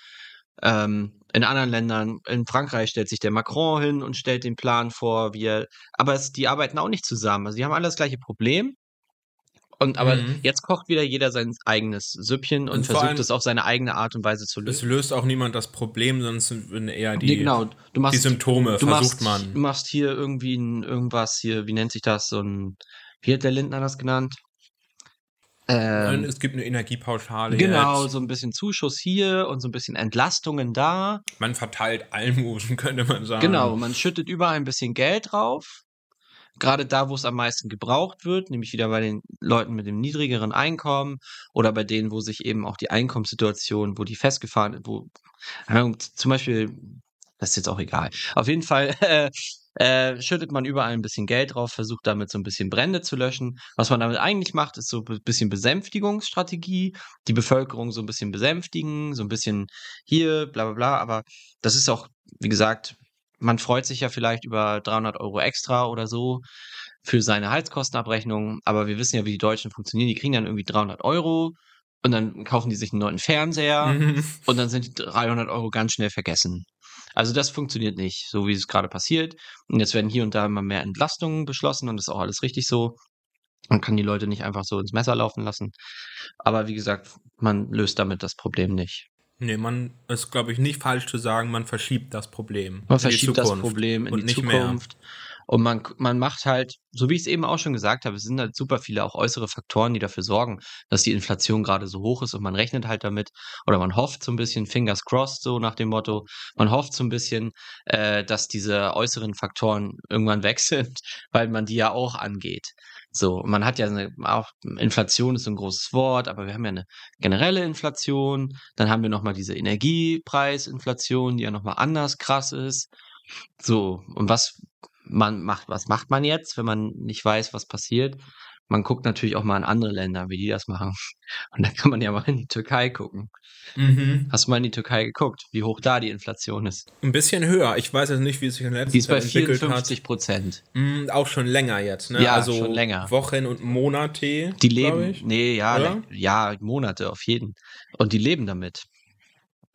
Ähm, in anderen Ländern, in Frankreich stellt sich der Macron hin und stellt den Plan vor, wie er, aber es, die arbeiten auch nicht zusammen. Also die haben alle das gleiche Problem, und aber mhm. jetzt kocht wieder jeder sein eigenes Süppchen und, und versucht es auf seine eigene Art und Weise zu lösen. Es löst auch niemand das Problem, sonst sind eher die, genau. du machst, die Symptome, du versucht machst, man. Du machst hier irgendwie ein, irgendwas hier, wie nennt sich das? So ein, wie hat der Lindner das genannt? Ähm, es gibt eine Energiepauschale. Genau, jetzt. so ein bisschen Zuschuss hier und so ein bisschen Entlastungen da. Man verteilt Almosen, <laughs> könnte man sagen. Genau, man schüttet überall ein bisschen Geld drauf gerade da, wo es am meisten gebraucht wird, nämlich wieder bei den Leuten mit dem niedrigeren Einkommen oder bei denen, wo sich eben auch die Einkommenssituation, wo die festgefahren, wo zum Beispiel, das ist jetzt auch egal. Auf jeden Fall <laughs> äh, äh, schüttet man überall ein bisschen Geld drauf, versucht damit so ein bisschen Brände zu löschen. Was man damit eigentlich macht, ist so ein bisschen Besänftigungsstrategie, die Bevölkerung so ein bisschen besänftigen, so ein bisschen hier, bla bla bla. Aber das ist auch, wie gesagt, man freut sich ja vielleicht über 300 Euro extra oder so für seine Heizkostenabrechnung, aber wir wissen ja, wie die Deutschen funktionieren. Die kriegen dann irgendwie 300 Euro und dann kaufen die sich einen neuen Fernseher mhm. und dann sind die 300 Euro ganz schnell vergessen. Also das funktioniert nicht, so wie es gerade passiert. Und jetzt werden hier und da immer mehr Entlastungen beschlossen und das ist auch alles richtig so. Man kann die Leute nicht einfach so ins Messer laufen lassen. Aber wie gesagt, man löst damit das Problem nicht. Nee, man ist, glaube ich, nicht falsch zu sagen, man verschiebt das Problem. Man verschiebt das Problem in die Zukunft. Mehr. Und man, man macht halt, so wie ich es eben auch schon gesagt habe, es sind halt super viele auch äußere Faktoren, die dafür sorgen, dass die Inflation gerade so hoch ist und man rechnet halt damit oder man hofft so ein bisschen, fingers crossed, so nach dem Motto, man hofft so ein bisschen, äh, dass diese äußeren Faktoren irgendwann <laughs> weg sind, weil man die ja auch angeht. So, man hat ja eine, auch Inflation ist ein großes Wort, aber wir haben ja eine generelle Inflation, dann haben wir nochmal diese Energiepreisinflation, die ja nochmal anders krass ist. So, und was man macht, was macht man jetzt, wenn man nicht weiß, was passiert? Man guckt natürlich auch mal in andere Länder, wie die das machen. <laughs> Und da kann man ja mal in die Türkei gucken. Mhm. Hast du mal in die Türkei geguckt, wie hoch da die Inflation ist? Ein bisschen höher. Ich weiß jetzt nicht, wie es sich in der letzten Zeit entwickelt hat. Die ist bei 54 Prozent. Mhm, auch schon länger jetzt, ne? Ja, also schon länger. Wochen und Monate. Die leben, nee, ja, ja, Monate auf jeden. Und die leben damit.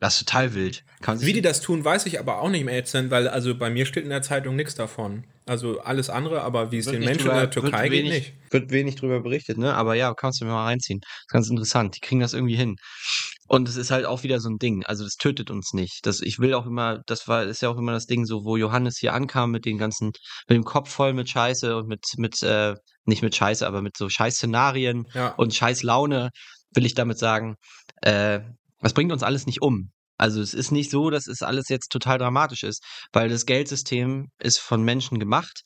Das ist total wild. Wie die das tun, weiß ich aber auch nicht mehr jetzt, weil also bei mir steht in der Zeitung nichts davon. Also alles andere, aber wie es den Menschen drüber, in der Türkei geht, wenig, nicht. Wird wenig drüber berichtet, ne? Aber ja, kannst du mir mal reinziehen. Das ist ganz interessant. Die kriegen das irgendwie hin. Und es ist halt auch wieder so ein Ding. Also das tötet uns nicht. Das, ich will auch immer, das war, ist ja auch immer das Ding, so wo Johannes hier ankam mit den ganzen, mit dem Kopf voll mit Scheiße und mit, mit, äh, nicht mit Scheiße, aber mit so Scheiß-Szenarien ja. und Scheiß-Laune, will ich damit sagen, äh, das bringt uns alles nicht um. Also es ist nicht so, dass es alles jetzt total dramatisch ist, weil das Geldsystem ist von Menschen gemacht.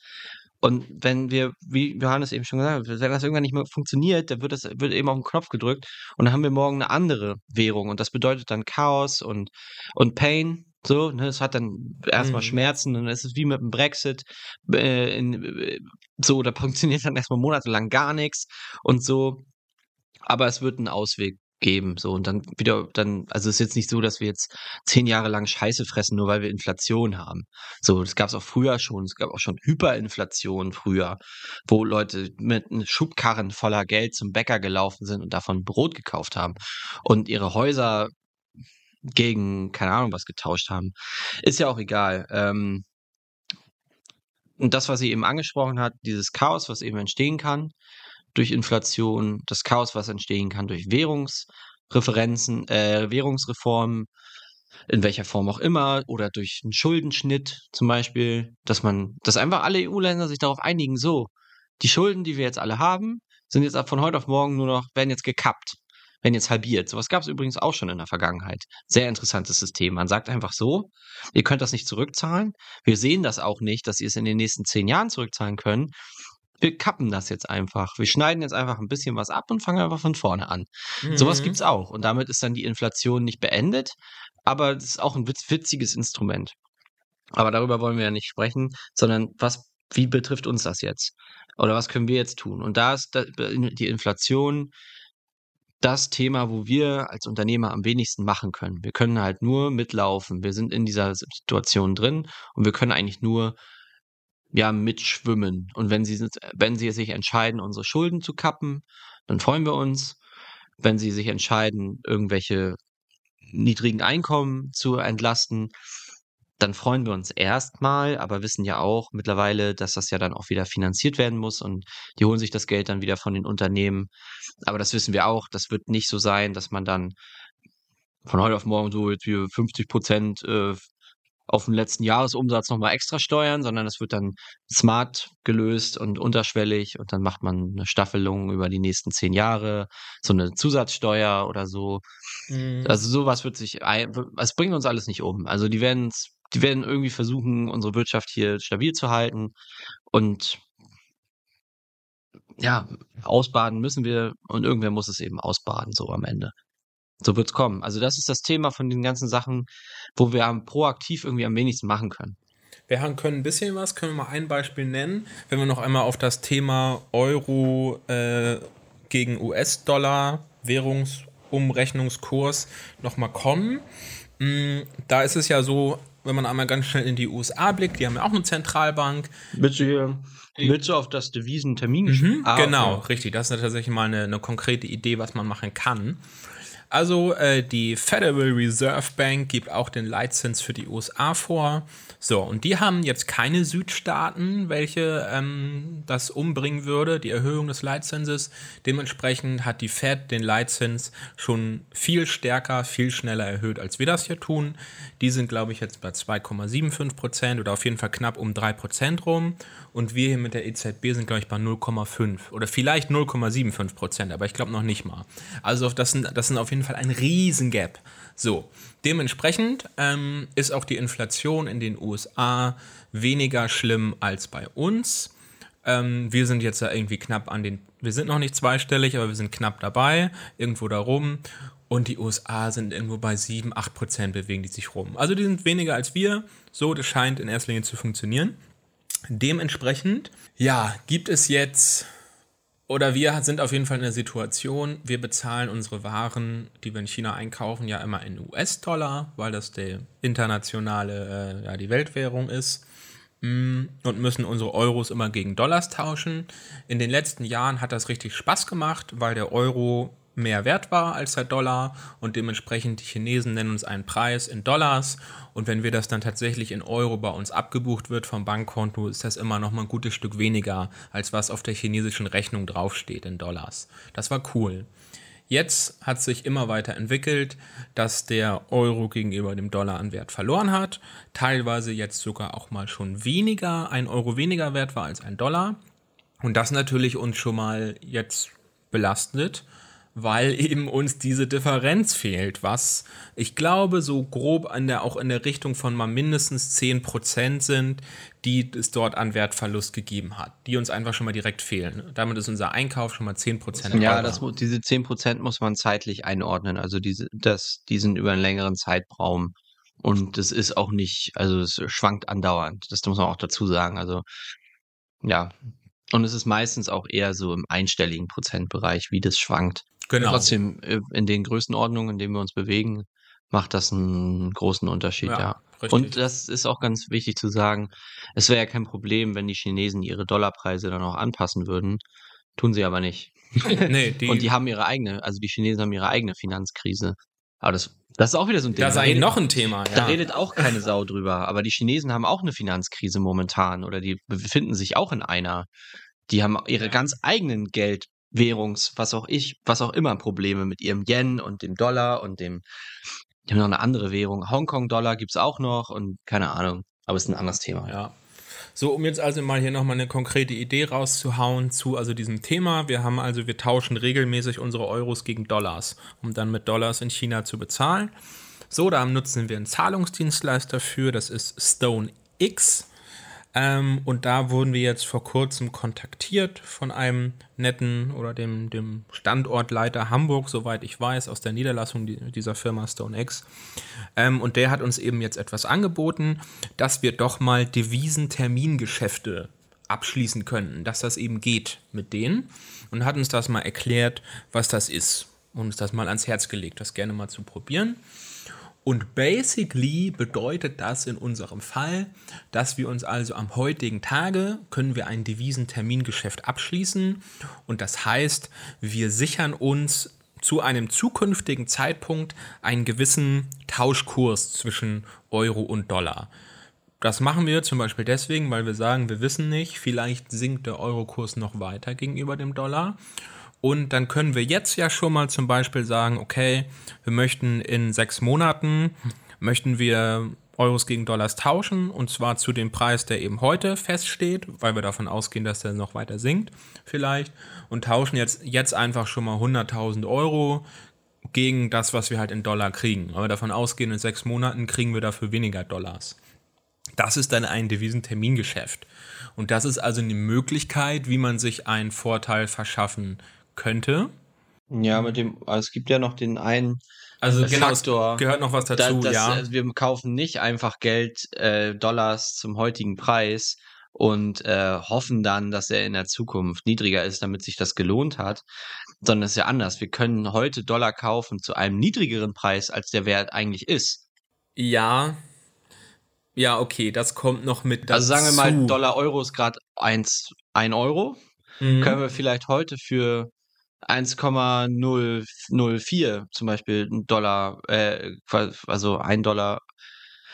Und wenn wir, wie Johannes eben schon gesagt hat, wenn das irgendwann nicht mehr funktioniert, dann wird das wird eben auf den Knopf gedrückt und dann haben wir morgen eine andere Währung und das bedeutet dann Chaos und, und Pain. So, ne, es hat dann erstmal mhm. Schmerzen und es ist wie mit dem Brexit. Äh, in, so, da <laughs> funktioniert dann erstmal monatelang gar nichts und so. Aber es wird einen Ausweg geben. So, und dann wieder, dann, also es ist jetzt nicht so, dass wir jetzt zehn Jahre lang Scheiße fressen, nur weil wir Inflation haben. So, das gab es auch früher schon. Es gab auch schon Hyperinflation früher, wo Leute mit Schubkarren voller Geld zum Bäcker gelaufen sind und davon Brot gekauft haben und ihre Häuser gegen, keine Ahnung, was getauscht haben. Ist ja auch egal. Ähm, und das, was sie eben angesprochen hat, dieses Chaos, was eben entstehen kann, durch Inflation, das Chaos, was entstehen kann durch Währungsreferenzen, äh, Währungsreformen, in welcher Form auch immer, oder durch einen Schuldenschnitt zum Beispiel, dass man, dass einfach alle EU-Länder sich darauf einigen, so, die Schulden, die wir jetzt alle haben, sind jetzt von heute auf morgen nur noch, werden jetzt gekappt, werden jetzt halbiert. Sowas gab es übrigens auch schon in der Vergangenheit. Sehr interessantes System. Man sagt einfach so, ihr könnt das nicht zurückzahlen. Wir sehen das auch nicht, dass ihr es in den nächsten zehn Jahren zurückzahlen können wir kappen das jetzt einfach. Wir schneiden jetzt einfach ein bisschen was ab und fangen einfach von vorne an. Mhm. Sowas es auch. Und damit ist dann die Inflation nicht beendet, aber es ist auch ein witziges Instrument. Aber darüber wollen wir ja nicht sprechen, sondern was, wie betrifft uns das jetzt? Oder was können wir jetzt tun? Und da ist die Inflation das Thema, wo wir als Unternehmer am wenigsten machen können. Wir können halt nur mitlaufen. Wir sind in dieser Situation drin und wir können eigentlich nur ja, mitschwimmen. Und wenn sie, wenn sie sich entscheiden, unsere Schulden zu kappen, dann freuen wir uns. Wenn sie sich entscheiden, irgendwelche niedrigen Einkommen zu entlasten, dann freuen wir uns erstmal, aber wissen ja auch mittlerweile, dass das ja dann auch wieder finanziert werden muss und die holen sich das Geld dann wieder von den Unternehmen. Aber das wissen wir auch, das wird nicht so sein, dass man dann von heute auf morgen so jetzt wie 50 Prozent äh, auf den letzten Jahresumsatz nochmal extra steuern, sondern es wird dann smart gelöst und unterschwellig und dann macht man eine Staffelung über die nächsten zehn Jahre, so eine Zusatzsteuer oder so. Mhm. Also sowas wird sich, es bringt uns alles nicht um. Also die werden, die werden irgendwie versuchen, unsere Wirtschaft hier stabil zu halten und ja, ausbaden müssen wir und irgendwer muss es eben ausbaden, so am Ende. So wird's kommen. Also das ist das Thema von den ganzen Sachen, wo wir proaktiv irgendwie am wenigsten machen können. Wir können ein bisschen was, können wir mal ein Beispiel nennen, wenn wir noch einmal auf das Thema Euro äh, gegen US-Dollar, Währungsumrechnungskurs nochmal kommen. Mm, da ist es ja so, wenn man einmal ganz schnell in die USA blickt, die haben ja auch eine Zentralbank. Bitte hier Willst du auf das Devisentermin? Mhm, ah, genau, okay. richtig. Das ist tatsächlich mal eine, eine konkrete Idee, was man machen kann. Also äh, die Federal Reserve Bank gibt auch den Leitzins für die USA vor. So, und die haben jetzt keine Südstaaten, welche ähm, das umbringen würde, die Erhöhung des Leitzinses. Dementsprechend hat die Fed den Leitzins schon viel stärker, viel schneller erhöht, als wir das hier tun. Die sind, glaube ich, jetzt bei 2,75 Prozent oder auf jeden Fall knapp um 3 Prozent rum. Und wir hier mit der EZB sind, glaube ich, bei 0,5 oder vielleicht 0,75 Prozent, aber ich glaube noch nicht mal. Also das sind, das sind auf jeden Fall ein Riesengap. So, dementsprechend ähm, ist auch die Inflation in den USA weniger schlimm als bei uns. Ähm, wir sind jetzt da irgendwie knapp an den, wir sind noch nicht zweistellig, aber wir sind knapp dabei, irgendwo da rum. Und die USA sind irgendwo bei 7, 8 Prozent bewegen die sich rum. Also die sind weniger als wir. So, das scheint in erster Linie zu funktionieren. Dementsprechend, ja, gibt es jetzt, oder wir sind auf jeden Fall in der Situation, wir bezahlen unsere Waren, die wir in China einkaufen, ja immer in US-Dollar, weil das der internationale, äh, ja, die Weltwährung ist mm, und müssen unsere Euros immer gegen Dollars tauschen. In den letzten Jahren hat das richtig Spaß gemacht, weil der Euro mehr wert war als der Dollar und dementsprechend die Chinesen nennen uns einen Preis in Dollars und wenn wir das dann tatsächlich in Euro bei uns abgebucht wird vom Bankkonto, ist das immer noch mal ein gutes Stück weniger, als was auf der chinesischen Rechnung draufsteht in Dollars. Das war cool. Jetzt hat sich immer weiter entwickelt, dass der Euro gegenüber dem Dollar an Wert verloren hat, teilweise jetzt sogar auch mal schon weniger, ein Euro weniger wert war als ein Dollar. Und das natürlich uns schon mal jetzt belastet weil eben uns diese Differenz fehlt, was ich glaube so grob an der, auch in der Richtung von mal mindestens 10% sind, die es dort an Wertverlust gegeben hat, die uns einfach schon mal direkt fehlen. Damit ist unser Einkauf schon mal 10% Ja, das, diese 10% muss man zeitlich einordnen, also diese, das, die sind über einen längeren Zeitraum und das ist auch nicht, also es schwankt andauernd, das muss man auch dazu sagen, also ja, und es ist meistens auch eher so im einstelligen Prozentbereich, wie das schwankt. Genau. Trotzdem, äh, in den Größenordnungen, in denen wir uns bewegen, macht das einen großen Unterschied, ja. ja. Und das ist auch ganz wichtig zu sagen, es wäre ja kein Problem, wenn die Chinesen ihre Dollarpreise dann auch anpassen würden. Tun sie aber nicht. nee, die <laughs> Und die haben ihre eigene, also die Chinesen haben ihre eigene Finanzkrise. Aber das, das ist auch wieder so ein Thema. Das ist eigentlich noch ein Thema, ja. Da redet auch keine Sau drüber. Aber die Chinesen haben auch eine Finanzkrise momentan oder die befinden sich auch in einer. Die haben ihre ganz eigenen Geld, Währungs, was auch ich, was auch immer Probleme mit ihrem Yen und dem Dollar und dem, die haben noch eine andere Währung. Hongkong-Dollar gibt es auch noch und keine Ahnung. Aber ist ein anderes Thema. Ja. So, um jetzt also mal hier nochmal eine konkrete Idee rauszuhauen zu also diesem Thema. Wir haben also, wir tauschen regelmäßig unsere Euros gegen Dollars, um dann mit Dollars in China zu bezahlen. So, da nutzen wir einen Zahlungsdienstleister für, das ist Stone X. Ähm, und da wurden wir jetzt vor kurzem kontaktiert von einem netten oder dem, dem Standortleiter Hamburg, soweit ich weiß, aus der Niederlassung dieser Firma StoneX. Ähm, und der hat uns eben jetzt etwas angeboten, dass wir doch mal Devisentermingeschäfte abschließen könnten, dass das eben geht mit denen und hat uns das mal erklärt, was das ist und uns das mal ans Herz gelegt, das gerne mal zu probieren. Und basically bedeutet das in unserem Fall, dass wir uns also am heutigen Tage können wir ein Devisentermingeschäft abschließen und das heißt, wir sichern uns zu einem zukünftigen Zeitpunkt einen gewissen Tauschkurs zwischen Euro und Dollar. Das machen wir zum Beispiel deswegen, weil wir sagen, wir wissen nicht, vielleicht sinkt der Eurokurs noch weiter gegenüber dem Dollar. Und dann können wir jetzt ja schon mal zum Beispiel sagen, okay, wir möchten in sechs Monaten, möchten wir Euros gegen Dollars tauschen und zwar zu dem Preis, der eben heute feststeht, weil wir davon ausgehen, dass der noch weiter sinkt vielleicht und tauschen jetzt, jetzt einfach schon mal 100.000 Euro gegen das, was wir halt in Dollar kriegen. Wir davon ausgehen, in sechs Monaten kriegen wir dafür weniger Dollars. Das ist dann ein Devisentermingeschäft. Und das ist also eine Möglichkeit, wie man sich einen Vorteil verschaffen könnte. Ja, mit dem, also es gibt ja noch den einen also genau, Faktor. gehört noch was dazu, da, das, ja. Also wir kaufen nicht einfach Geld, äh, Dollars zum heutigen Preis und äh, hoffen dann, dass er in der Zukunft niedriger ist, damit sich das gelohnt hat, sondern es ist ja anders. Wir können heute Dollar kaufen zu einem niedrigeren Preis, als der Wert eigentlich ist. Ja. Ja, okay, das kommt noch mit dazu. Also sagen wir mal, Dollar-Euro ist gerade 1 1 Euro, mhm. können wir vielleicht heute für 1,004 zum Beispiel Dollar, äh, also 1 Dollar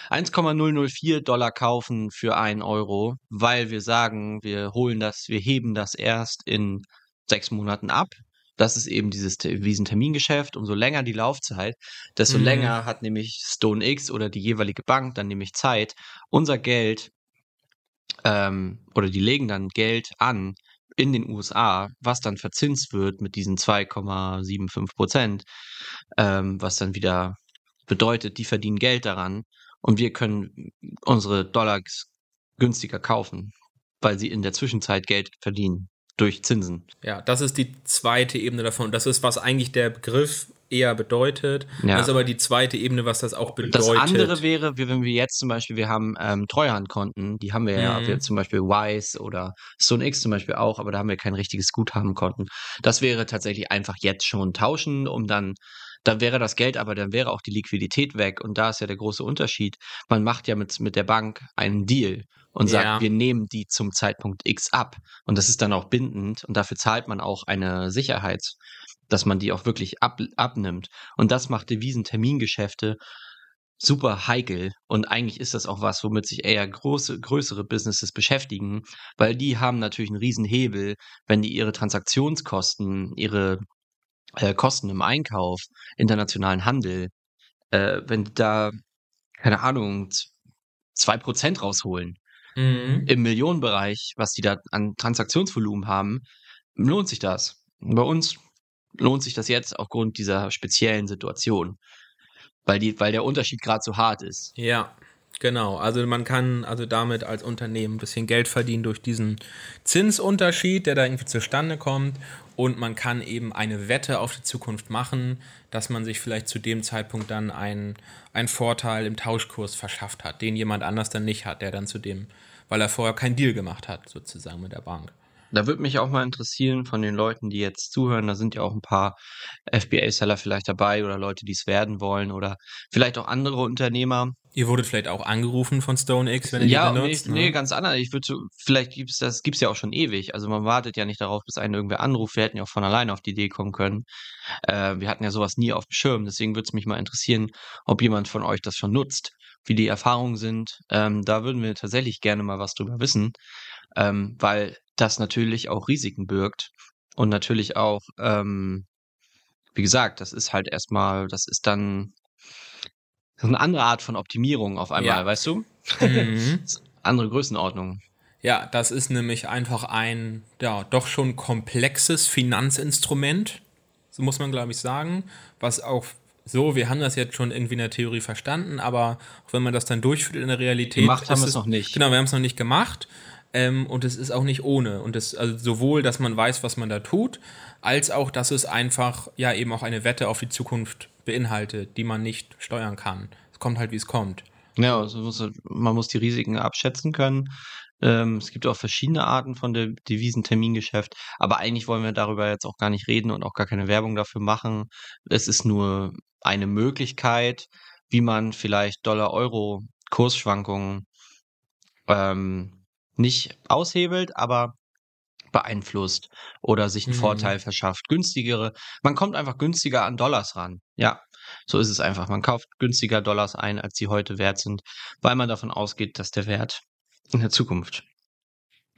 1,004 Dollar kaufen für 1 Euro, weil wir sagen, wir holen das, wir heben das erst in sechs Monaten ab. Das ist eben dieses Termingeschäft. Umso länger die Laufzeit, desto mhm. länger hat nämlich StoneX oder die jeweilige Bank dann nämlich Zeit, unser Geld ähm, oder die legen dann Geld an in den USA, was dann verzinst wird mit diesen 2,75 Prozent, ähm, was dann wieder bedeutet, die verdienen Geld daran und wir können unsere Dollars günstiger kaufen, weil sie in der Zwischenzeit Geld verdienen durch Zinsen. Ja, das ist die zweite Ebene davon. Das ist, was eigentlich der Begriff eher bedeutet. Ja. Das ist aber die zweite Ebene, was das auch bedeutet. Das andere wäre, wenn wir jetzt zum Beispiel, wir haben ähm, Treuhandkonten, die haben wir mhm. ja, wir zum Beispiel Wise oder StoneX zum Beispiel auch, aber da haben wir kein richtiges Guthabenkonten. Das wäre tatsächlich einfach jetzt schon tauschen, um dann dann wäre das Geld, aber dann wäre auch die Liquidität weg. Und da ist ja der große Unterschied. Man macht ja mit, mit der Bank einen Deal und sagt, ja. wir nehmen die zum Zeitpunkt X ab. Und das ist dann auch bindend und dafür zahlt man auch eine Sicherheit, dass man die auch wirklich ab, abnimmt. Und das macht Devisentermingeschäfte super heikel und eigentlich ist das auch was, womit sich eher große, größere Businesses beschäftigen, weil die haben natürlich einen riesen Hebel, wenn die ihre Transaktionskosten, ihre äh, Kosten im Einkauf, internationalen Handel, äh, wenn die da, keine Ahnung, zwei Prozent rausholen mhm. im Millionenbereich, was die da an Transaktionsvolumen haben, lohnt sich das. bei uns lohnt sich das jetzt aufgrund dieser speziellen Situation, weil, die, weil der Unterschied gerade so hart ist. Ja. Genau, also man kann also damit als Unternehmen ein bisschen Geld verdienen durch diesen Zinsunterschied, der da irgendwie zustande kommt. Und man kann eben eine Wette auf die Zukunft machen, dass man sich vielleicht zu dem Zeitpunkt dann einen, einen Vorteil im Tauschkurs verschafft hat, den jemand anders dann nicht hat, der dann zu dem, weil er vorher keinen Deal gemacht hat, sozusagen mit der Bank. Da würde mich auch mal interessieren von den Leuten, die jetzt zuhören, da sind ja auch ein paar FBA-Seller vielleicht dabei oder Leute, die es werden wollen oder vielleicht auch andere Unternehmer. Ihr wurdet vielleicht auch angerufen von StoneX, wenn ihr ja, die benutzt? Ja, nee, nee, ganz anders. Ich würde vielleicht gibt's das gibt's ja auch schon ewig. Also man wartet ja nicht darauf, bis einen irgendwer anruft. Wir hätten ja auch von alleine auf die Idee kommen können. Äh, wir hatten ja sowas nie auf dem Schirm. Deswegen würde es mich mal interessieren, ob jemand von euch das schon nutzt, wie die Erfahrungen sind. Ähm, da würden wir tatsächlich gerne mal was drüber wissen, ähm, weil das natürlich auch Risiken birgt und natürlich auch, ähm, wie gesagt, das ist halt erstmal, das ist dann so eine andere Art von Optimierung auf einmal, ja. weißt du? Mhm. <laughs> andere Größenordnung. Ja, das ist nämlich einfach ein, ja, doch schon komplexes Finanzinstrument, so muss man glaube ich sagen, was auch so, wir haben das jetzt schon irgendwie in der Theorie verstanden, aber auch wenn man das dann durchführt in der Realität. Gemacht haben wir es noch nicht. Genau, wir haben es noch nicht gemacht. Ähm, und es ist auch nicht ohne. Und es, also sowohl, dass man weiß, was man da tut, als auch, dass es einfach ja eben auch eine Wette auf die Zukunft beinhaltet, die man nicht steuern kann. Es kommt halt, wie es kommt. Ja, also muss, man muss die Risiken abschätzen können. Ähm, es gibt auch verschiedene Arten von der Devisentermingeschäft, aber eigentlich wollen wir darüber jetzt auch gar nicht reden und auch gar keine Werbung dafür machen. Es ist nur eine Möglichkeit, wie man vielleicht Dollar-Euro-Kursschwankungen ähm, nicht aushebelt, aber beeinflusst oder sich einen mhm. Vorteil verschafft. Günstigere, man kommt einfach günstiger an Dollars ran. Ja, so ist es einfach. Man kauft günstiger Dollars ein, als sie heute wert sind, weil man davon ausgeht, dass der Wert in der Zukunft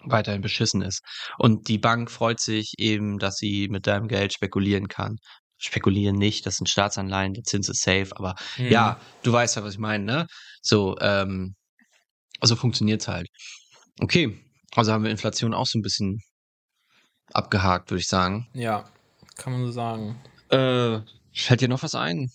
weiterhin beschissen ist. Und die Bank freut sich eben, dass sie mit deinem Geld spekulieren kann. Spekulieren nicht, das sind Staatsanleihen, der Zins ist safe, aber mhm. ja, du weißt ja, was ich meine, ne? So, ähm, so funktioniert's halt. Okay, also haben wir Inflation auch so ein bisschen abgehakt, würde ich sagen. Ja, kann man so sagen. Äh, fällt dir noch was ein,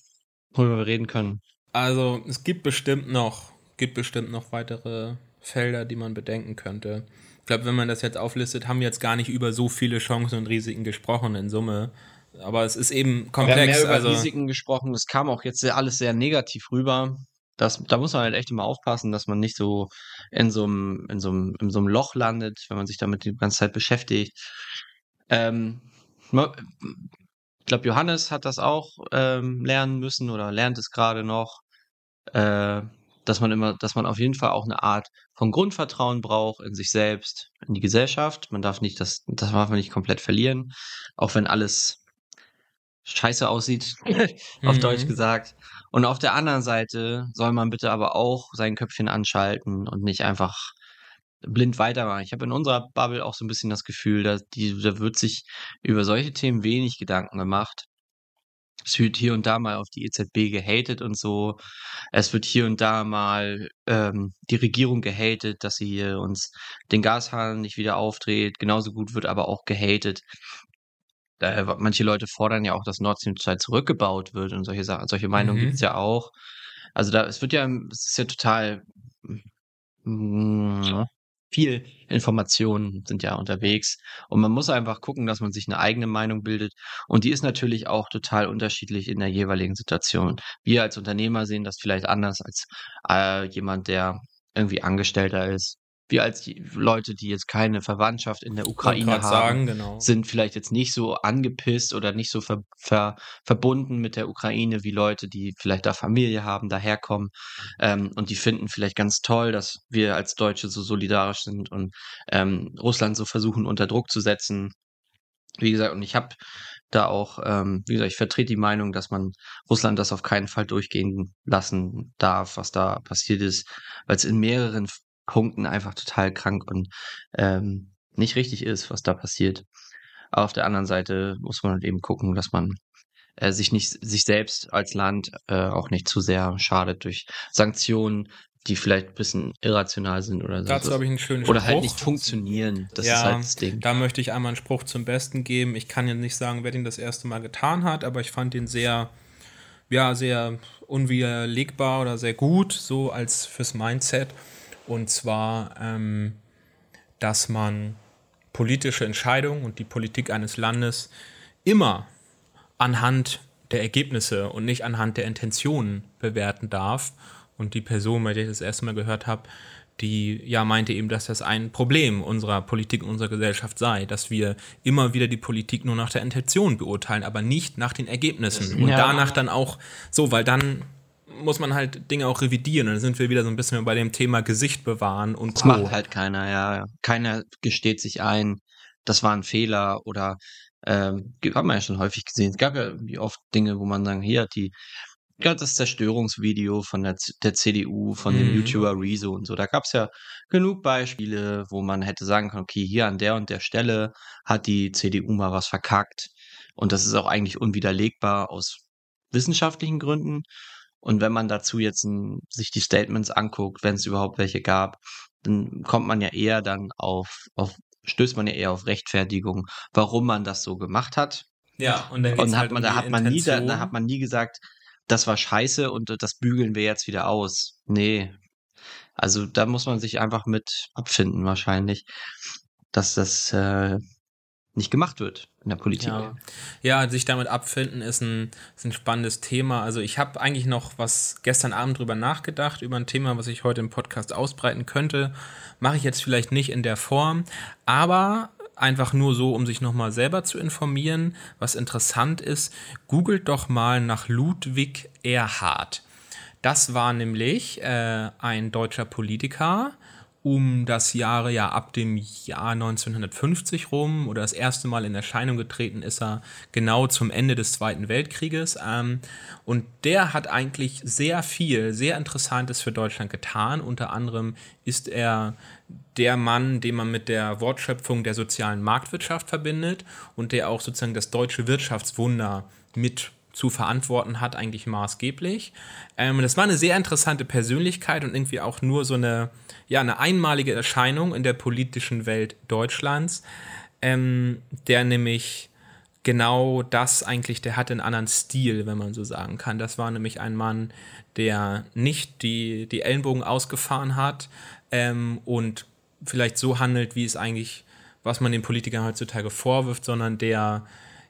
worüber wir reden können? Also, es gibt bestimmt noch, gibt bestimmt noch weitere Felder, die man bedenken könnte. Ich glaube, wenn man das jetzt auflistet, haben wir jetzt gar nicht über so viele Chancen und Risiken gesprochen in Summe. Aber es ist eben komplex. Wir haben mehr über also Risiken gesprochen. Es kam auch jetzt alles sehr negativ rüber das, da muss man halt echt immer aufpassen, dass man nicht so in so einem, in so einem, in so einem Loch landet, wenn man sich damit die ganze Zeit beschäftigt. Ähm, ich glaube, Johannes hat das auch ähm, lernen müssen oder lernt es gerade noch, äh, dass man immer, dass man auf jeden Fall auch eine Art von Grundvertrauen braucht in sich selbst, in die Gesellschaft. Man darf nicht, das, das darf man nicht komplett verlieren, auch wenn alles scheiße aussieht, <laughs> auf mhm. Deutsch gesagt. Und auf der anderen Seite soll man bitte aber auch sein Köpfchen anschalten und nicht einfach blind weitermachen. Ich habe in unserer Bubble auch so ein bisschen das Gefühl, dass die, da wird sich über solche Themen wenig Gedanken gemacht. Es wird hier und da mal auf die EZB gehatet und so. Es wird hier und da mal ähm, die Regierung gehatet, dass sie hier uns den Gashahn nicht wieder aufdreht. Genauso gut wird aber auch gehatet. Äh, manche Leute fordern ja auch, dass Nord Stream 2 zurückgebaut wird und solche Sachen. Solche Meinungen mhm. gibt es ja auch. Also da, es wird ja, es ist ja total mm, viel Informationen sind ja unterwegs und man muss einfach gucken, dass man sich eine eigene Meinung bildet und die ist natürlich auch total unterschiedlich in der jeweiligen Situation. Wir als Unternehmer sehen das vielleicht anders als äh, jemand, der irgendwie Angestellter ist wir als die Leute, die jetzt keine Verwandtschaft in der Ukraine haben, sagen, genau. sind vielleicht jetzt nicht so angepisst oder nicht so ver, ver, verbunden mit der Ukraine wie Leute, die vielleicht da Familie haben, daherkommen ähm, und die finden vielleicht ganz toll, dass wir als Deutsche so solidarisch sind und ähm, Russland so versuchen unter Druck zu setzen. Wie gesagt, und ich habe da auch, ähm, wie gesagt, ich vertrete die Meinung, dass man Russland das auf keinen Fall durchgehen lassen darf, was da passiert ist, weil es in mehreren Punkten einfach total krank und ähm, nicht richtig ist, was da passiert. Aber auf der anderen Seite muss man halt eben gucken, dass man äh, sich nicht sich selbst als Land äh, auch nicht zu sehr schadet durch Sanktionen, die vielleicht ein bisschen irrational sind oder so. Dazu habe ich einen schönen Oder halt nicht funktionieren. Das ja, ist halt das Ding. Da möchte ich einmal einen Spruch zum Besten geben. Ich kann jetzt nicht sagen, wer den das erste Mal getan hat, aber ich fand den sehr, ja, sehr unwiderlegbar oder sehr gut, so als fürs Mindset. Und zwar, ähm, dass man politische Entscheidungen und die Politik eines Landes immer anhand der Ergebnisse und nicht anhand der Intentionen bewerten darf. Und die Person, bei der ich das erste Mal gehört habe, die ja meinte eben, dass das ein Problem unserer Politik, unserer Gesellschaft sei, dass wir immer wieder die Politik nur nach der Intention beurteilen, aber nicht nach den Ergebnissen. Und ja. danach dann auch so, weil dann muss man halt Dinge auch revidieren. Und dann sind wir wieder so ein bisschen bei dem Thema Gesicht bewahren und Das Co. macht halt keiner, ja. Keiner gesteht sich ein, das war ein Fehler oder ähm, haben wir ja schon häufig gesehen. Es gab ja oft Dinge, wo man sagen, hier hat die gerade das Zerstörungsvideo von der, der CDU, von mhm. dem YouTuber Rezo und so. Da gab es ja genug Beispiele, wo man hätte sagen können, okay, hier an der und der Stelle hat die CDU mal was verkackt. Und das ist auch eigentlich unwiderlegbar aus wissenschaftlichen Gründen. Und wenn man dazu jetzt ein, sich die Statements anguckt, wenn es überhaupt welche gab, dann kommt man ja eher dann auf, auf, stößt man ja eher auf Rechtfertigung, warum man das so gemacht hat. Ja, und dann und hat halt man, um da hat man nie, da, da hat man nie gesagt, das war scheiße und das bügeln wir jetzt wieder aus. Nee. Also da muss man sich einfach mit abfinden wahrscheinlich, dass das äh, nicht gemacht wird in der Politik. Ja, ja sich damit abfinden ist ein, ist ein spannendes Thema. Also ich habe eigentlich noch was gestern Abend drüber nachgedacht, über ein Thema, was ich heute im Podcast ausbreiten könnte. Mache ich jetzt vielleicht nicht in der Form, aber einfach nur so, um sich nochmal selber zu informieren. Was interessant ist, googelt doch mal nach Ludwig Erhard. Das war nämlich äh, ein deutscher Politiker, um das Jahre ja ab dem Jahr 1950 rum oder das erste Mal in Erscheinung getreten ist er genau zum Ende des Zweiten Weltkrieges. Ähm, und der hat eigentlich sehr viel, sehr Interessantes für Deutschland getan. Unter anderem ist er der Mann, den man mit der Wortschöpfung der sozialen Marktwirtschaft verbindet und der auch sozusagen das deutsche Wirtschaftswunder mit zu verantworten hat, eigentlich maßgeblich. Ähm, das war eine sehr interessante Persönlichkeit und irgendwie auch nur so eine, ja, eine einmalige Erscheinung in der politischen Welt Deutschlands, ähm, der nämlich genau das eigentlich, der hatte einen anderen Stil, wenn man so sagen kann. Das war nämlich ein Mann, der nicht die, die Ellenbogen ausgefahren hat ähm, und vielleicht so handelt, wie es eigentlich, was man den Politikern heutzutage vorwirft, sondern der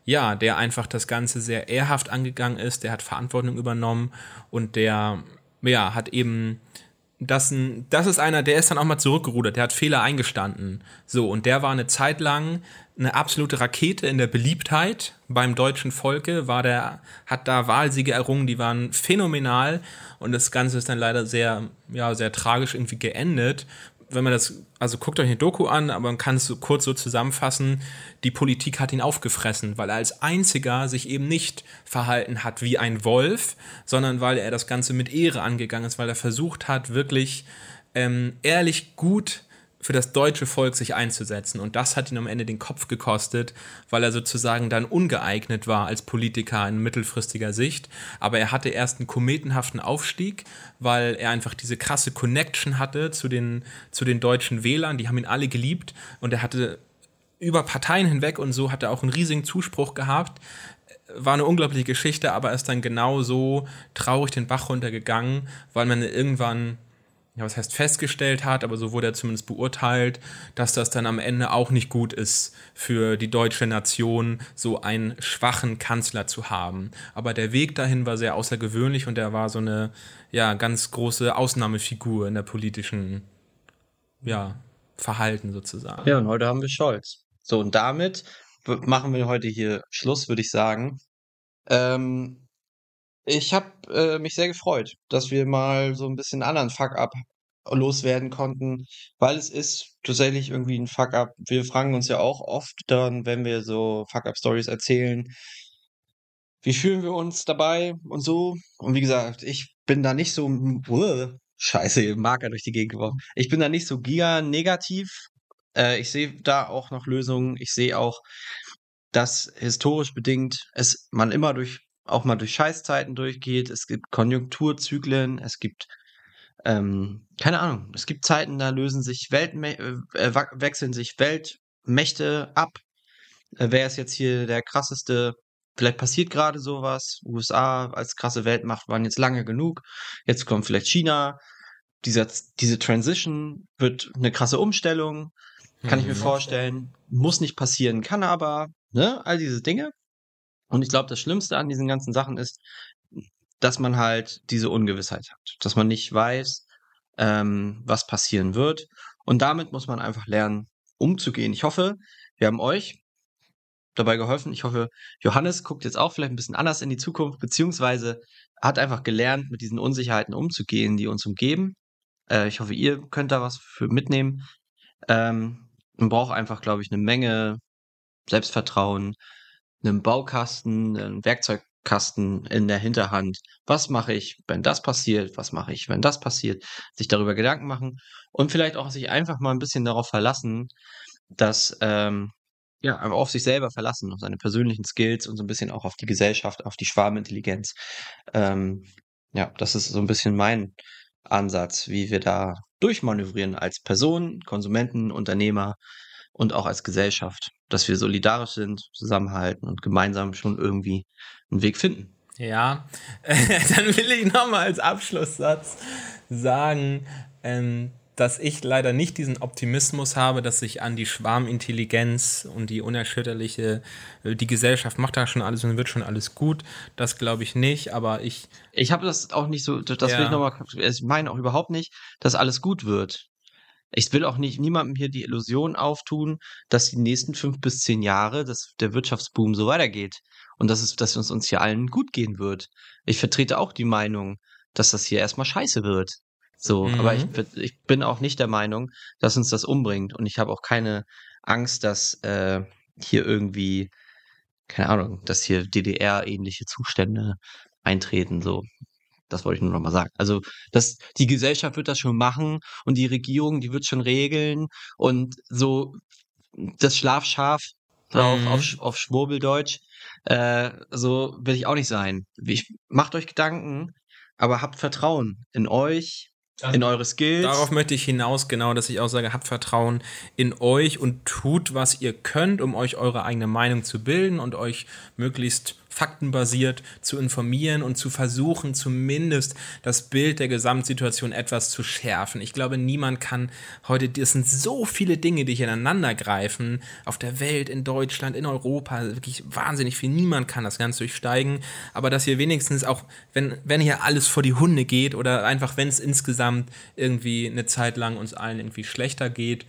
ja, der einfach das Ganze sehr ehrhaft angegangen ist, der hat Verantwortung übernommen und der, ja, hat eben das, das ist einer, der ist dann auch mal zurückgerudert, der hat Fehler eingestanden. So, und der war eine Zeit lang eine absolute Rakete in der Beliebtheit beim deutschen Volke, war der, hat da Wahlsiege errungen, die waren phänomenal und das Ganze ist dann leider sehr, ja, sehr tragisch irgendwie geendet, wenn man das, also guckt euch eine Doku an, aber man kann es so kurz so zusammenfassen, die Politik hat ihn aufgefressen, weil er als einziger sich eben nicht verhalten hat wie ein Wolf, sondern weil er das Ganze mit Ehre angegangen ist, weil er versucht hat, wirklich ähm, ehrlich gut für das deutsche Volk sich einzusetzen. Und das hat ihn am Ende den Kopf gekostet, weil er sozusagen dann ungeeignet war als Politiker in mittelfristiger Sicht. Aber er hatte erst einen kometenhaften Aufstieg, weil er einfach diese krasse Connection hatte zu den, zu den deutschen Wählern. Die haben ihn alle geliebt und er hatte über Parteien hinweg und so hat er auch einen riesigen Zuspruch gehabt. War eine unglaubliche Geschichte, aber ist dann genau so traurig den Bach runtergegangen, weil man irgendwann ja, was heißt festgestellt hat, aber so wurde er zumindest beurteilt, dass das dann am Ende auch nicht gut ist für die deutsche Nation, so einen schwachen Kanzler zu haben. Aber der Weg dahin war sehr außergewöhnlich und er war so eine ja, ganz große Ausnahmefigur in der politischen ja, Verhalten sozusagen. Ja, und heute haben wir Scholz. So, und damit machen wir heute hier Schluss, würde ich sagen. Ähm, ich habe äh, mich sehr gefreut, dass wir mal so ein bisschen anderen Fuck-up loswerden konnten, weil es ist tatsächlich irgendwie ein Fuck-up. Wir fragen uns ja auch oft dann, wenn wir so Fuck-up-Stories erzählen, wie fühlen wir uns dabei und so. Und wie gesagt, ich bin da nicht so, scheiße, Marker durch die Gegend geworfen. Ich bin da nicht so giga negativ. Äh, ich sehe da auch noch Lösungen. Ich sehe auch, dass historisch bedingt es man immer durch auch mal durch Scheißzeiten durchgeht. Es gibt Konjunkturzyklen, es gibt, ähm, keine Ahnung, es gibt Zeiten, da lösen sich Weltme äh, äh wechseln sich Weltmächte ab. Äh, wer ist jetzt hier der krasseste? Vielleicht passiert gerade sowas. USA als krasse Weltmacht waren jetzt lange genug. Jetzt kommt vielleicht China. Dieser, diese Transition wird eine krasse Umstellung. Kann ich mir mhm. vorstellen. Muss nicht passieren, kann aber. Ne? All diese Dinge. Und ich glaube, das Schlimmste an diesen ganzen Sachen ist, dass man halt diese Ungewissheit hat, dass man nicht weiß, ähm, was passieren wird. Und damit muss man einfach lernen, umzugehen. Ich hoffe, wir haben euch dabei geholfen. Ich hoffe, Johannes guckt jetzt auch vielleicht ein bisschen anders in die Zukunft, beziehungsweise hat einfach gelernt, mit diesen Unsicherheiten umzugehen, die uns umgeben. Äh, ich hoffe, ihr könnt da was für mitnehmen. Ähm, man braucht einfach, glaube ich, eine Menge Selbstvertrauen, einem Baukasten, einem Werkzeugkasten in der Hinterhand. Was mache ich, wenn das passiert? Was mache ich, wenn das passiert? Sich darüber Gedanken machen und vielleicht auch sich einfach mal ein bisschen darauf verlassen, dass ähm, ja, einfach auf sich selber verlassen, auf seine persönlichen Skills und so ein bisschen auch auf die Gesellschaft, auf die Schwarmintelligenz. Ähm, ja, das ist so ein bisschen mein Ansatz, wie wir da durchmanövrieren als Person, Konsumenten, Unternehmer und auch als Gesellschaft dass wir solidarisch sind, zusammenhalten und gemeinsam schon irgendwie einen Weg finden. Ja, <laughs> dann will ich nochmal als Abschlusssatz sagen, ähm, dass ich leider nicht diesen Optimismus habe, dass sich an die Schwarmintelligenz und die unerschütterliche, äh, die Gesellschaft macht da schon alles und wird schon alles gut. Das glaube ich nicht, aber ich. Ich habe das auch nicht so, das ja. will ich nochmal, ich meine auch überhaupt nicht, dass alles gut wird. Ich will auch nicht niemandem hier die Illusion auftun, dass die nächsten fünf bis zehn Jahre dass der Wirtschaftsboom so weitergeht und dass es, dass uns uns hier allen gut gehen wird. Ich vertrete auch die Meinung, dass das hier erstmal scheiße wird. So, mhm. aber ich, ich bin auch nicht der Meinung, dass uns das umbringt und ich habe auch keine Angst, dass äh, hier irgendwie, keine Ahnung, dass hier DDR-ähnliche Zustände eintreten. So, das wollte ich nur noch mal sagen. Also, das, die Gesellschaft wird das schon machen und die Regierung, die wird schon regeln und so das Schlafschaf mhm. auf, auf, auf Schwurbeldeutsch, äh, so will ich auch nicht sein. Ich, macht euch Gedanken, aber habt Vertrauen in euch, in eure Skills. Darauf möchte ich hinaus, genau, dass ich auch sage, habt Vertrauen in euch und tut, was ihr könnt, um euch eure eigene Meinung zu bilden und euch möglichst faktenbasiert zu informieren und zu versuchen, zumindest das Bild der Gesamtsituation etwas zu schärfen. Ich glaube, niemand kann heute, es sind so viele Dinge, die hier ineinander greifen, auf der Welt, in Deutschland, in Europa, wirklich wahnsinnig viel. Niemand kann das ganz durchsteigen, aber dass hier wenigstens auch, wenn, wenn hier alles vor die Hunde geht oder einfach, wenn es insgesamt irgendwie eine Zeit lang uns allen irgendwie schlechter geht,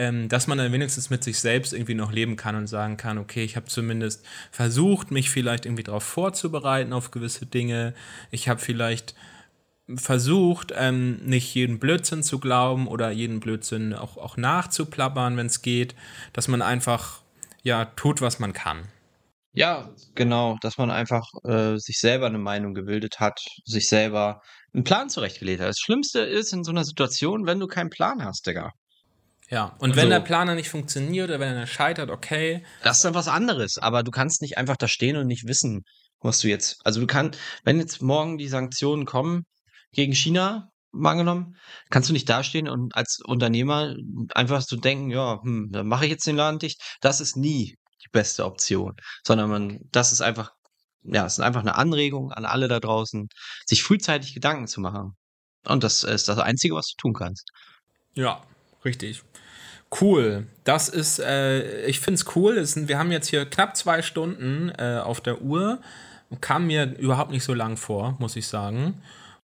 ähm, dass man dann wenigstens mit sich selbst irgendwie noch leben kann und sagen kann, okay, ich habe zumindest versucht, mich vielleicht irgendwie darauf vorzubereiten auf gewisse Dinge. Ich habe vielleicht versucht, ähm, nicht jeden Blödsinn zu glauben oder jeden Blödsinn auch, auch nachzuplappern, wenn es geht, dass man einfach ja tut, was man kann. Ja, genau, dass man einfach äh, sich selber eine Meinung gebildet hat, sich selber einen Plan zurechtgelegt hat. Das Schlimmste ist in so einer Situation, wenn du keinen Plan hast, Digga. Ja, und wenn so. der Planer nicht funktioniert oder wenn er scheitert, okay. Das ist dann was anderes, aber du kannst nicht einfach da stehen und nicht wissen, was du jetzt. Also du kannst, wenn jetzt morgen die Sanktionen kommen gegen China, mal angenommen, kannst du nicht dastehen und als Unternehmer einfach so denken, ja, hm, dann mache ich jetzt den Laden dicht. Das ist nie die beste Option, sondern man, das ist einfach, ja, es ist einfach eine Anregung an alle da draußen, sich frühzeitig Gedanken zu machen. Und das ist das Einzige, was du tun kannst. Ja, richtig. Cool. Das ist, äh, ich finde es cool. Wir haben jetzt hier knapp zwei Stunden äh, auf der Uhr. Kam mir überhaupt nicht so lang vor, muss ich sagen.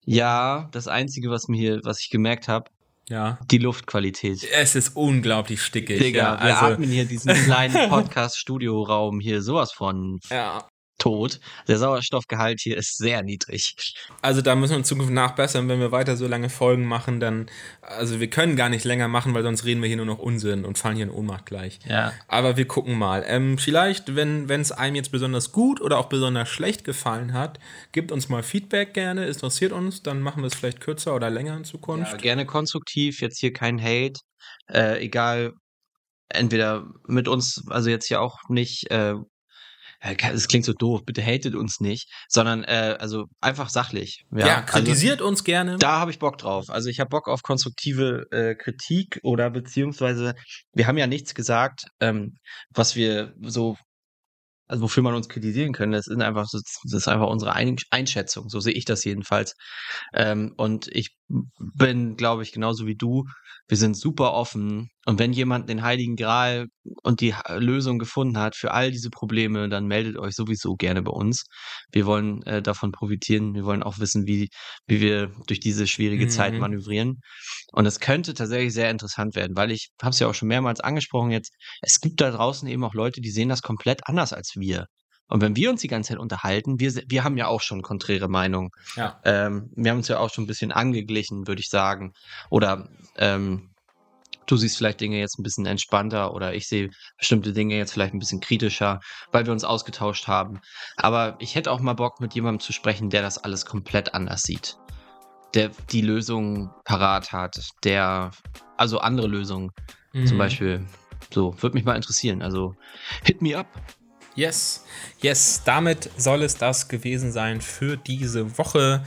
Ja, das Einzige, was mir hier, was ich gemerkt habe, ja. Die Luftqualität. Es ist unglaublich stickig. Digga, ja, wir also atmen hier diesen kleinen <laughs> Podcast-Studioraum hier sowas von ja tot. Der Sauerstoffgehalt hier ist sehr niedrig. Also da müssen wir in Zukunft nachbessern, wenn wir weiter so lange Folgen machen, dann, also wir können gar nicht länger machen, weil sonst reden wir hier nur noch Unsinn und fallen hier in Ohnmacht gleich. Ja. Aber wir gucken mal. Ähm, vielleicht, wenn es einem jetzt besonders gut oder auch besonders schlecht gefallen hat, gibt uns mal Feedback gerne, interessiert uns, dann machen wir es vielleicht kürzer oder länger in Zukunft. Ja, gerne konstruktiv, jetzt hier kein Hate, äh, egal entweder mit uns, also jetzt hier auch nicht äh, es klingt so doof, bitte hatet uns nicht, sondern äh, also einfach sachlich. Ja, ja also kritisiert also, uns gerne. Da habe ich Bock drauf. Also ich habe Bock auf konstruktive äh, Kritik oder beziehungsweise wir haben ja nichts gesagt, ähm, was wir so also wofür man uns kritisieren können, das ist einfach, das ist einfach unsere Einschätzung. So sehe ich das jedenfalls. Ähm, und ich bin, glaube ich, genauso wie du. Wir sind super offen. Und wenn jemand den Heiligen Gral und die Lösung gefunden hat für all diese Probleme, dann meldet euch sowieso gerne bei uns. Wir wollen äh, davon profitieren. Wir wollen auch wissen, wie, wie wir durch diese schwierige mhm. Zeit manövrieren. Und es könnte tatsächlich sehr interessant werden, weil ich habe es ja auch schon mehrmals angesprochen jetzt. Es gibt da draußen eben auch Leute, die sehen das komplett anders als wir. Und wenn wir uns die ganze Zeit unterhalten, wir, wir haben ja auch schon konträre Meinungen. Ja. Ähm, wir haben uns ja auch schon ein bisschen angeglichen, würde ich sagen. Oder ähm, du siehst vielleicht Dinge jetzt ein bisschen entspannter oder ich sehe bestimmte Dinge jetzt vielleicht ein bisschen kritischer, weil wir uns ausgetauscht haben. Aber ich hätte auch mal Bock, mit jemandem zu sprechen, der das alles komplett anders sieht. Der die Lösung parat hat, der, also andere Lösungen. Mhm. Zum Beispiel, so, würde mich mal interessieren. Also, hit me up. Yes, yes, damit soll es das gewesen sein für diese Woche.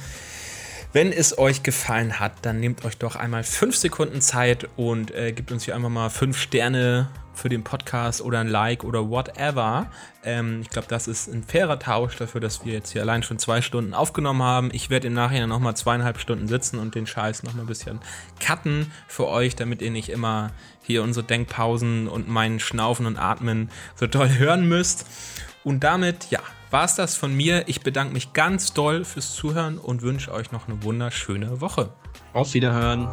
Wenn es euch gefallen hat, dann nehmt euch doch einmal fünf Sekunden Zeit und äh, gebt uns hier einfach mal fünf Sterne für den Podcast oder ein Like oder whatever. Ähm, ich glaube, das ist ein fairer Tausch dafür, dass wir jetzt hier allein schon zwei Stunden aufgenommen haben. Ich werde im Nachhinein nochmal zweieinhalb Stunden sitzen und den Scheiß nochmal ein bisschen cutten für euch, damit ihr nicht immer hier unsere Denkpausen und meinen Schnaufen und Atmen so toll hören müsst. Und damit, ja, war es das von mir. Ich bedanke mich ganz doll fürs Zuhören und wünsche euch noch eine wunderschöne Woche. Auf Wiederhören.